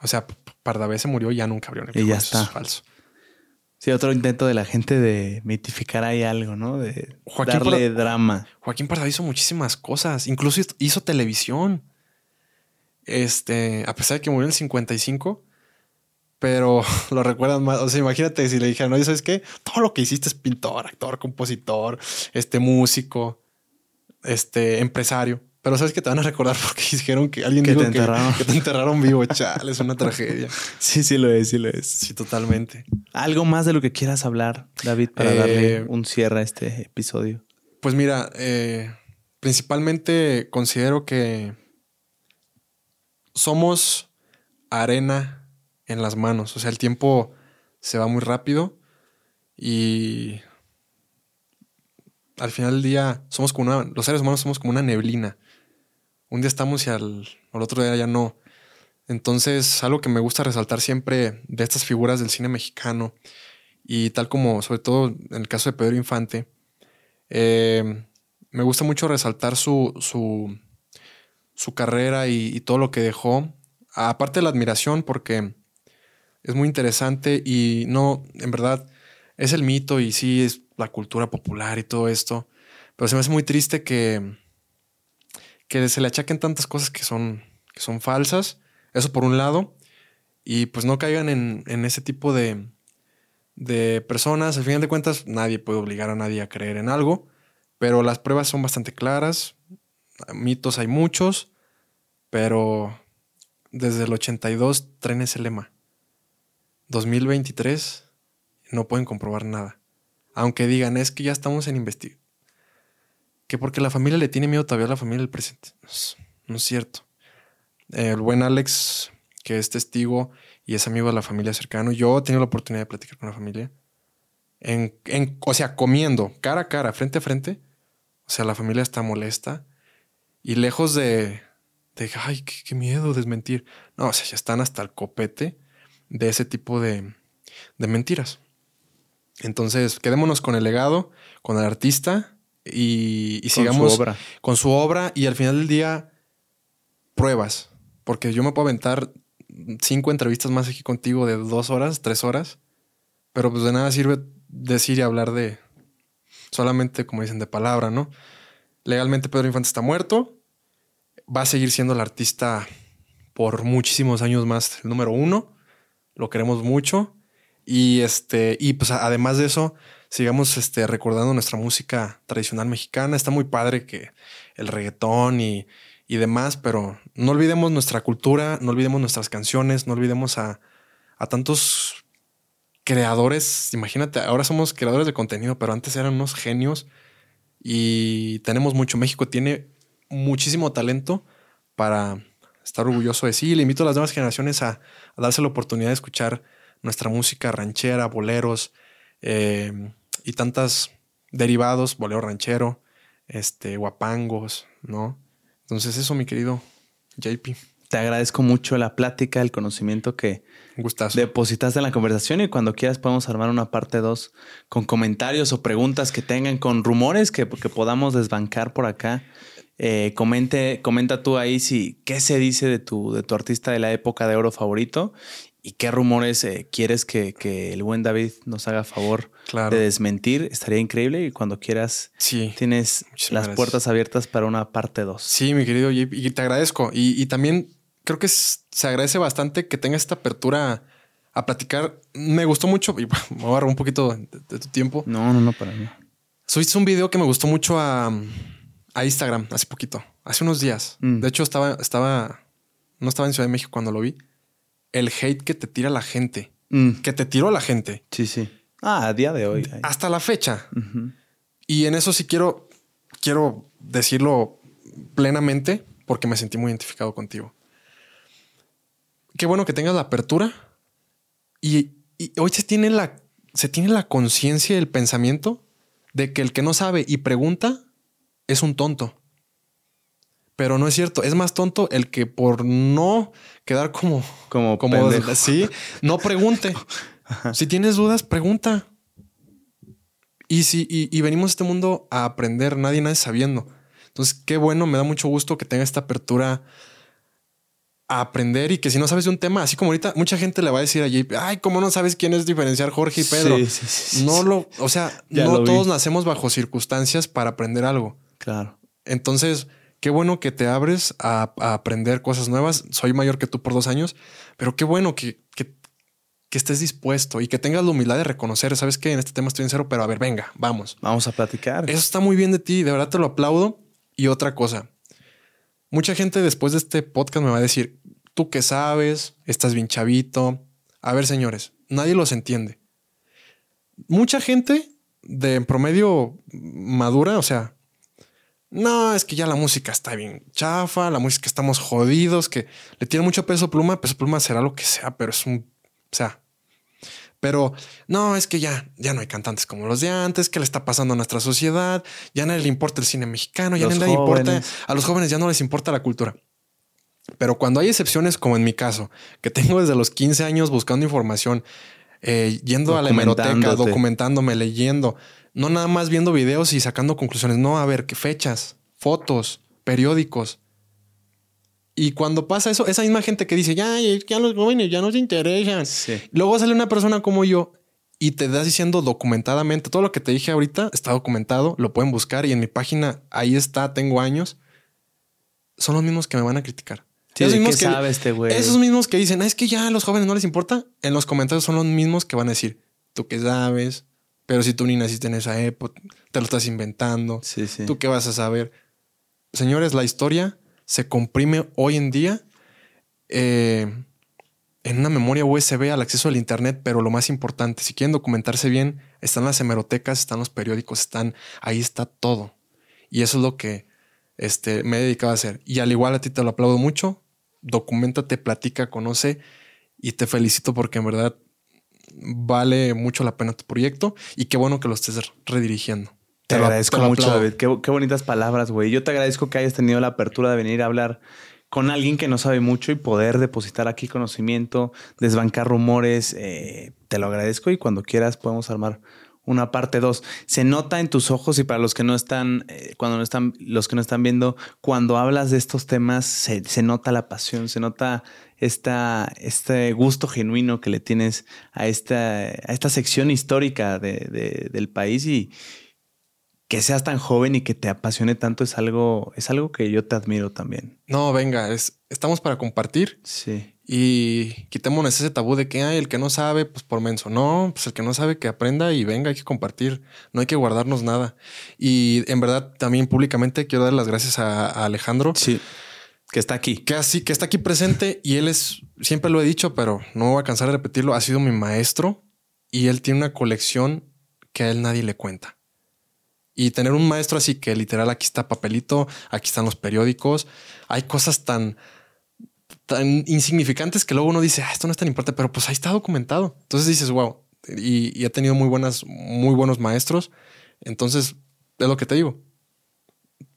O sea, Pardavé se murió y ya nunca abrieron el Y ya eso es está. falso. Sí, otro intento de la gente de mitificar ahí algo, ¿no? De Joaquín darle drama. Joaquín Pardavé hizo muchísimas cosas, incluso hizo televisión. Este, a pesar de que murió en el 55, pero [LAUGHS] lo recuerdan más. O sea, imagínate si le dijeran, oye, ¿sabes qué? Todo lo que hiciste es pintor, actor, compositor, este músico, este empresario. Pero sabes que te van a recordar [LAUGHS] porque dijeron que alguien Que dijo te enterraron. Que, que te enterraron vivo, chale, es una [LAUGHS] tragedia. Sí, sí lo es, sí lo es. Sí, totalmente. ¿Algo más de lo que quieras hablar, David, para Eh, darle un cierre a este episodio? Pues mira, eh, principalmente considero que somos arena en las manos. O sea, el tiempo se va muy rápido y al final del día somos como una, los seres humanos somos como una neblina. Un día estamos y al, al otro día ya no. Entonces, algo que me gusta resaltar siempre de estas figuras del cine mexicano y tal como, sobre todo en el caso de Pedro Infante, eh, me gusta mucho resaltar su, su, su carrera y, todo lo que dejó. Aparte de la admiración, porque es muy interesante y no, en verdad, es el mito y sí es la cultura popular y todo esto. Pero se me hace muy triste que, que se le achaquen tantas cosas que son, que son falsas. Eso por un lado. Y pues no caigan en, en ese tipo de, de personas. Al final de cuentas, nadie puede obligar a nadie a creer en algo. Pero las pruebas son bastante claras. Mitos hay muchos. Pero desde el 82 traen ese lema. 2023 no pueden comprobar nada. Aunque digan, es que ya estamos en investigación. Que porque la familia le tiene miedo todavía a la familia del presente. No es, cierto. El buen Alex, que es testigo y es amigo de la familia cercano, yo he tenido la oportunidad de platicar con la familia. En, en, o sea, comiendo cara a cara, frente a frente. O sea, la familia está molesta. Y lejos de, de, ay, qué, miedo desmentir. No, o sea, ya están hasta el copete de ese tipo de, de mentiras. Entonces, quedémonos con el legado, con el artista y, sigamos con su obra y al final del día pruebas, porque yo me puedo aventar cinco entrevistas más aquí contigo de dos horas, tres horas, pero pues de nada sirve decir y hablar de solamente, como dicen, de palabra, ¿no? Legalmente Pedro Infante está muerto, va a seguir siendo el artista por muchísimos años más, el número uno, lo queremos mucho. Y este, y pues además de eso, sigamos este, recordando nuestra música tradicional mexicana, está muy padre que el reggaetón y y demás, pero no olvidemos nuestra cultura, no olvidemos nuestras canciones, no olvidemos a, tantos creadores. Imagínate, ahora somos creadores de contenido, pero antes eran unos genios y tenemos mucho. México tiene muchísimo talento para estar orgulloso de sí. Le invito a las nuevas generaciones a, darse la oportunidad de escuchar nuestra música ranchera, boleros eh, y tantas derivados, bolero ranchero, este, guapangos, ¿no? Entonces eso, mi querido JP. Te agradezco mucho la plática, el conocimiento que depositaste en la conversación y cuando quieras podemos armar una parte 2 con comentarios o preguntas que tengan, con rumores que, que podamos desbancar por acá. Eh, comente, comenta tú ahí si qué se dice de tu, de tu artista de la época de oro favorito ¿Y qué rumores eh, quieres que, el buen David nos haga favor de desmentir? Estaría increíble y cuando quieras sí, tienes las puertas abiertas para una parte 2. Sí, mi querido y te agradezco. Y, también creo que se agradece bastante que tengas esta apertura a platicar. Me gustó mucho y [LAUGHS] me a agarrar un poquito de, tu tiempo. No, no, no, para mí. Subiste un video que me gustó mucho a, Instagram hace poquito, hace unos días. Mm. De hecho, estaba, estaba, no estaba en Ciudad de México cuando lo vi el hate que te tira la gente. Mm. Que te tiró la gente. Sí, sí. Ah, a día de hoy. Hasta la fecha. Y en eso sí quiero, quiero decirlo plenamente porque me sentí muy identificado contigo. Qué bueno que tengas la apertura y, hoy se tiene la, se tiene la conciencia y el pensamiento de que el que no sabe y pregunta es un tonto. Pero no es cierto. Es más tonto el que por no quedar como, como, como sí, no pregunte. [LAUGHS] Si tienes dudas, pregunta. Y si y, venimos a este mundo a aprender, nadie nadie sabiendo. Entonces, qué bueno, me da mucho gusto que tenga esta apertura a aprender y que si no sabes de un tema, así como ahorita mucha gente le va a decir a JP, ay, ¿cómo no sabes quién es diferenciar Jorge y Pedro? no lo, o sea, no todos nacemos bajo circunstancias para aprender algo. Claro. Entonces, qué bueno que te abres a, aprender cosas nuevas. Soy mayor que tú por dos años, pero qué bueno que, estés dispuesto y que tengas la humildad de reconocer, sabes que en este tema estoy en cero, pero a ver, venga, vamos. Vamos a platicar. Eso está muy bien de ti, de verdad te lo aplaudo. Y otra cosa, mucha gente después de este podcast me va a decir, tú qué sabes, estás bien chavito. A ver, señores, nadie los entiende. Mucha gente de promedio madura, o sea, no, es que ya la música está bien chafa, la música estamos jodidos, que le tiene mucho peso pluma, peso pluma será lo que sea, pero es un, o sea, pero no, es que ya, ya no hay cantantes como los de antes, ¿qué le está pasando a nuestra sociedad? Ya nadie le importa el cine mexicano, ya nadie le importa, a los jóvenes ya no les importa la cultura. Pero cuando hay excepciones, como en mi caso, que tengo desde los 15 años buscando información, eh, yendo a la hemeroteca, documentándome, leyendo, no nada más viendo videos y sacando conclusiones. No, a ver, qué fechas, fotos, periódicos. Y cuando pasa eso, esa misma gente que dice, ya, ya los jóvenes ya no se interesan. Luego sale una persona como yo y te das diciendo documentadamente todo lo que te dije ahorita está documentado, lo pueden buscar y en mi página ahí está, tengo años. Son los mismos que me van a criticar. esos mismos que, este güey? Esos mismos que dicen, es que ya a los jóvenes no les importa. En los comentarios son los mismos que van a decir, tú qué sabes, pero si tú ni naciste en esa época, te lo estás inventando. Sí, sí. ¿Tú qué vas a saber? Señores, la historia se comprime hoy en día eh, en una memoria USB al acceso al Internet, pero lo más importante, si quieren documentarse bien, están las hemerotecas, están los periódicos, están ahí está todo. Y eso es lo que este, me he dedicado a hacer. Y al igual a ti te lo aplaudo mucho. Documentate, platica, conoce y te felicito porque en verdad vale mucho la pena tu proyecto y qué bueno que lo estés redirigiendo. Te, agradezco mucho, David. Qué, bonitas palabras, güey. Yo te agradezco que hayas tenido la apertura de venir a hablar con alguien que no sabe mucho y poder depositar aquí conocimiento, desbancar rumores. Eh, te lo agradezco y cuando quieras podemos armar una parte 2. Se nota en tus ojos y para los que no están, eh, cuando no están, los que no están viendo, cuando hablas de estos temas, se, nota la pasión, se nota esta, este gusto genuino que le tienes a esta, a esta sección histórica de, del país y que seas tan joven y que te apasione tanto es algo, es algo que yo te admiro también. No, venga, es, estamos para compartir. Sí y quitémonos ese tabú de que hay el que no sabe, pues por menso. No, pues el que no sabe que aprenda y venga, hay que compartir, no hay que guardarnos nada. Y en verdad, también públicamente quiero dar las gracias a, Alejandro. Sí. Que está aquí. Que así, que está aquí presente y él es, siempre lo he dicho, pero no voy a cansar de repetirlo, ha sido mi maestro y él tiene una colección que a él nadie le cuenta. Y tener un maestro así que literal aquí está papelito, aquí están los periódicos, hay cosas tan tan insignificantes que luego uno dice, ah, esto no es tan importante, pero pues ahí está documentado. Entonces dices, wow, y, ha tenido muy buenas, muy buenos maestros. Entonces, es lo que te digo.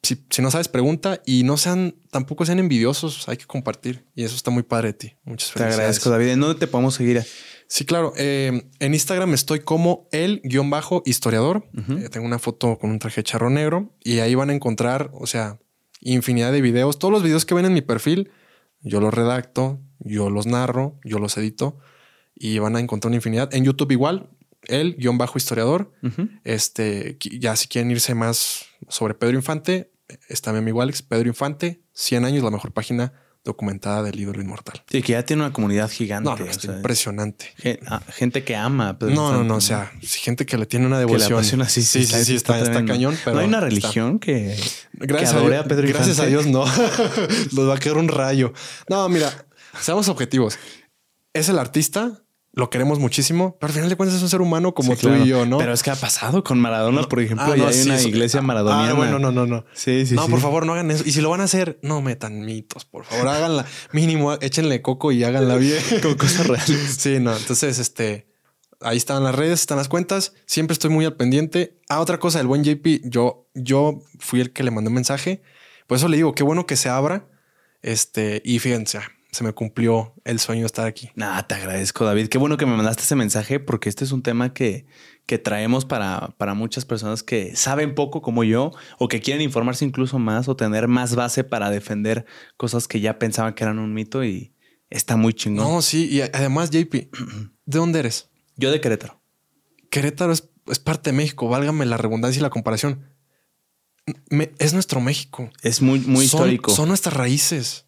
Si, no sabes, pregunta y no sean, tampoco sean envidiosos, hay que compartir. Y eso está muy padre de ti. Muchas gracias. Te agradezco, David. ¿En dónde te podemos seguir? Sí, claro. Eh, en Instagram estoy como el guion bajo historiador. Eh, tengo una foto con un traje charro negro y ahí van a encontrar, o sea, infinidad de videos. Todos los videos que ven en mi perfil yo los redacto, yo los narro, yo los edito y van a encontrar una infinidad. En YouTube igual, el guion bajo historiador. Este, ya si quieren irse más sobre Pedro Infante, está mi amigo Alex, Pedro Infante, 100 años, la mejor página documentada del libro inmortal. Sí, que ya tiene una comunidad gigante. impresionante. Ah, gente que ama. A Pedro no, no, no, o sea, gente que le tiene una devoción. sí, sí, sí, está, cañón. Pero no hay una religión que, gracias a, Dios, Pedro Gracias a Dios, no. [LAUGHS] Nos va a quedar un rayo. No, mira, seamos objetivos. Es el artista lo queremos muchísimo, pero al final de cuentas es un ser humano como tú y yo, ¿no? Pero es que ha pasado con Maradona, por ejemplo, ah, y hay una iglesia maradoniana. Ah, bueno, no, no, no. Sí, sí. No, por favor, no hagan eso. Y si lo van a hacer, no metan mitos, por favor, háganla mínimo, échenle coco y háganla bien. [LAUGHS] con cosas reales. Sí, no. Entonces, este, ahí están las redes, están las cuentas. Siempre estoy muy al pendiente. Ah, otra cosa, el buen JP, yo, yo fui el que le mandé un mensaje. Por eso le digo, qué bueno que se abra. Este, y fíjense, se me cumplió el sueño de estar aquí. Nada, te agradezco, David. Qué bueno que me mandaste ese mensaje porque este es un tema que, que traemos para, para muchas personas que saben poco como yo o que quieren informarse incluso más o tener más base para defender cosas que ya pensaban que eran un mito y está muy chingón. No, sí. Y además, JP, ¿de dónde eres? Yo de Querétaro. Querétaro es, parte de México, válgame la redundancia y la comparación. es nuestro México. Es muy, muy histórico. Son nuestras raíces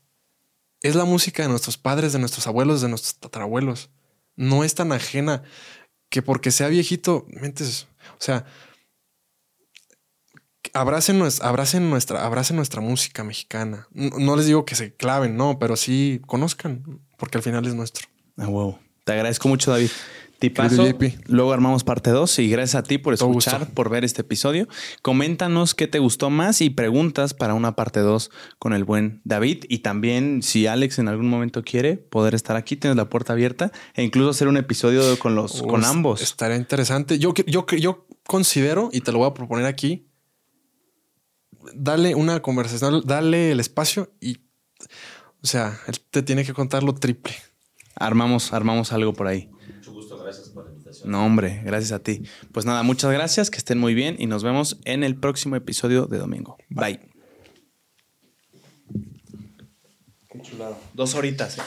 es la música de nuestros padres, de nuestros abuelos, de nuestros tatarabuelos. No es tan ajena que porque sea viejito, mentes, o sea, abracen abracen nuestra, abracen nuestra música mexicana. No, les digo que se claven, no, pero sí conozcan, porque al final es nuestro. Ah, wow. Te agradezco mucho, David. Tipazo. Luego armamos parte 2 y gracias a ti por escuchar, por ver este episodio. Coméntanos qué te gustó más y preguntas para una parte 2 con el buen David. Y también, si Alex en algún momento quiere poder estar aquí, tienes la puerta abierta e incluso hacer un episodio con los con ambos. Estaría interesante. Yo, yo, yo considero, y te lo voy a proponer aquí, dale una conversación, dale el espacio y, o sea, él te tiene que contar lo triple. Armamos, armamos algo por ahí No, hombre, gracias a ti. Pues nada, muchas gracias, que estén muy bien y nos vemos en el próximo episodio de domingo. Bye. Qué chulado. Dos horitas. Eh.